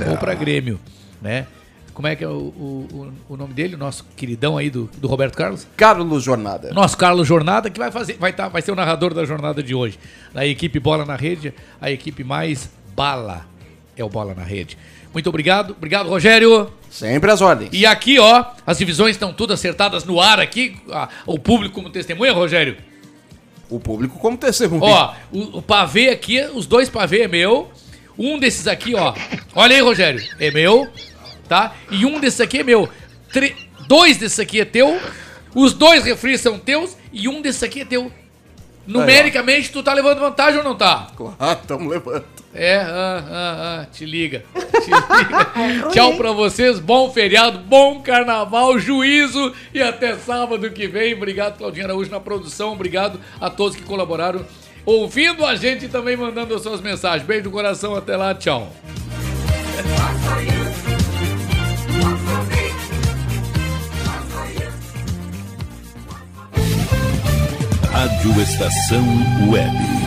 ou para Grêmio, né? Como é que é o, o, o- nome dele, o nosso queridão aí do, do Roberto Carlos? Carlos Jornada. Nosso Carlos Jornada, que vai fazer, vai, tá, vai ser o narrador da jornada de hoje. Na equipe Bola na Rede, a equipe mais bala é o Bola na Rede. Muito obrigado. Obrigado, Rogério. Sempre às ordens. E aqui, ó, as divisões estão todas acertadas no ar aqui. Ah, o público como testemunha, Rogério. O público como testemunha. Ó, o, o pavê aqui, os dois pavê é meu. Um desses aqui, ó. Olha aí, Rogério. É meu, tá? E um desses aqui é meu. Tre- dois desses aqui é teu. Os dois refris são teus. E um desses aqui é teu. Numericamente, tu tá levando vantagem ou não tá? Claro, tamo levando. É, ah, ah, ah, te liga. Te liga. (laughs) Tchau pra vocês, bom feriado, bom carnaval, juízo e até sábado que vem. Obrigado, Claudinha Araújo, na produção. Obrigado a todos que colaboraram, ouvindo a gente e também mandando as suas mensagens. Beijo no coração, até lá, tchau. Rádio Estação Web.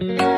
O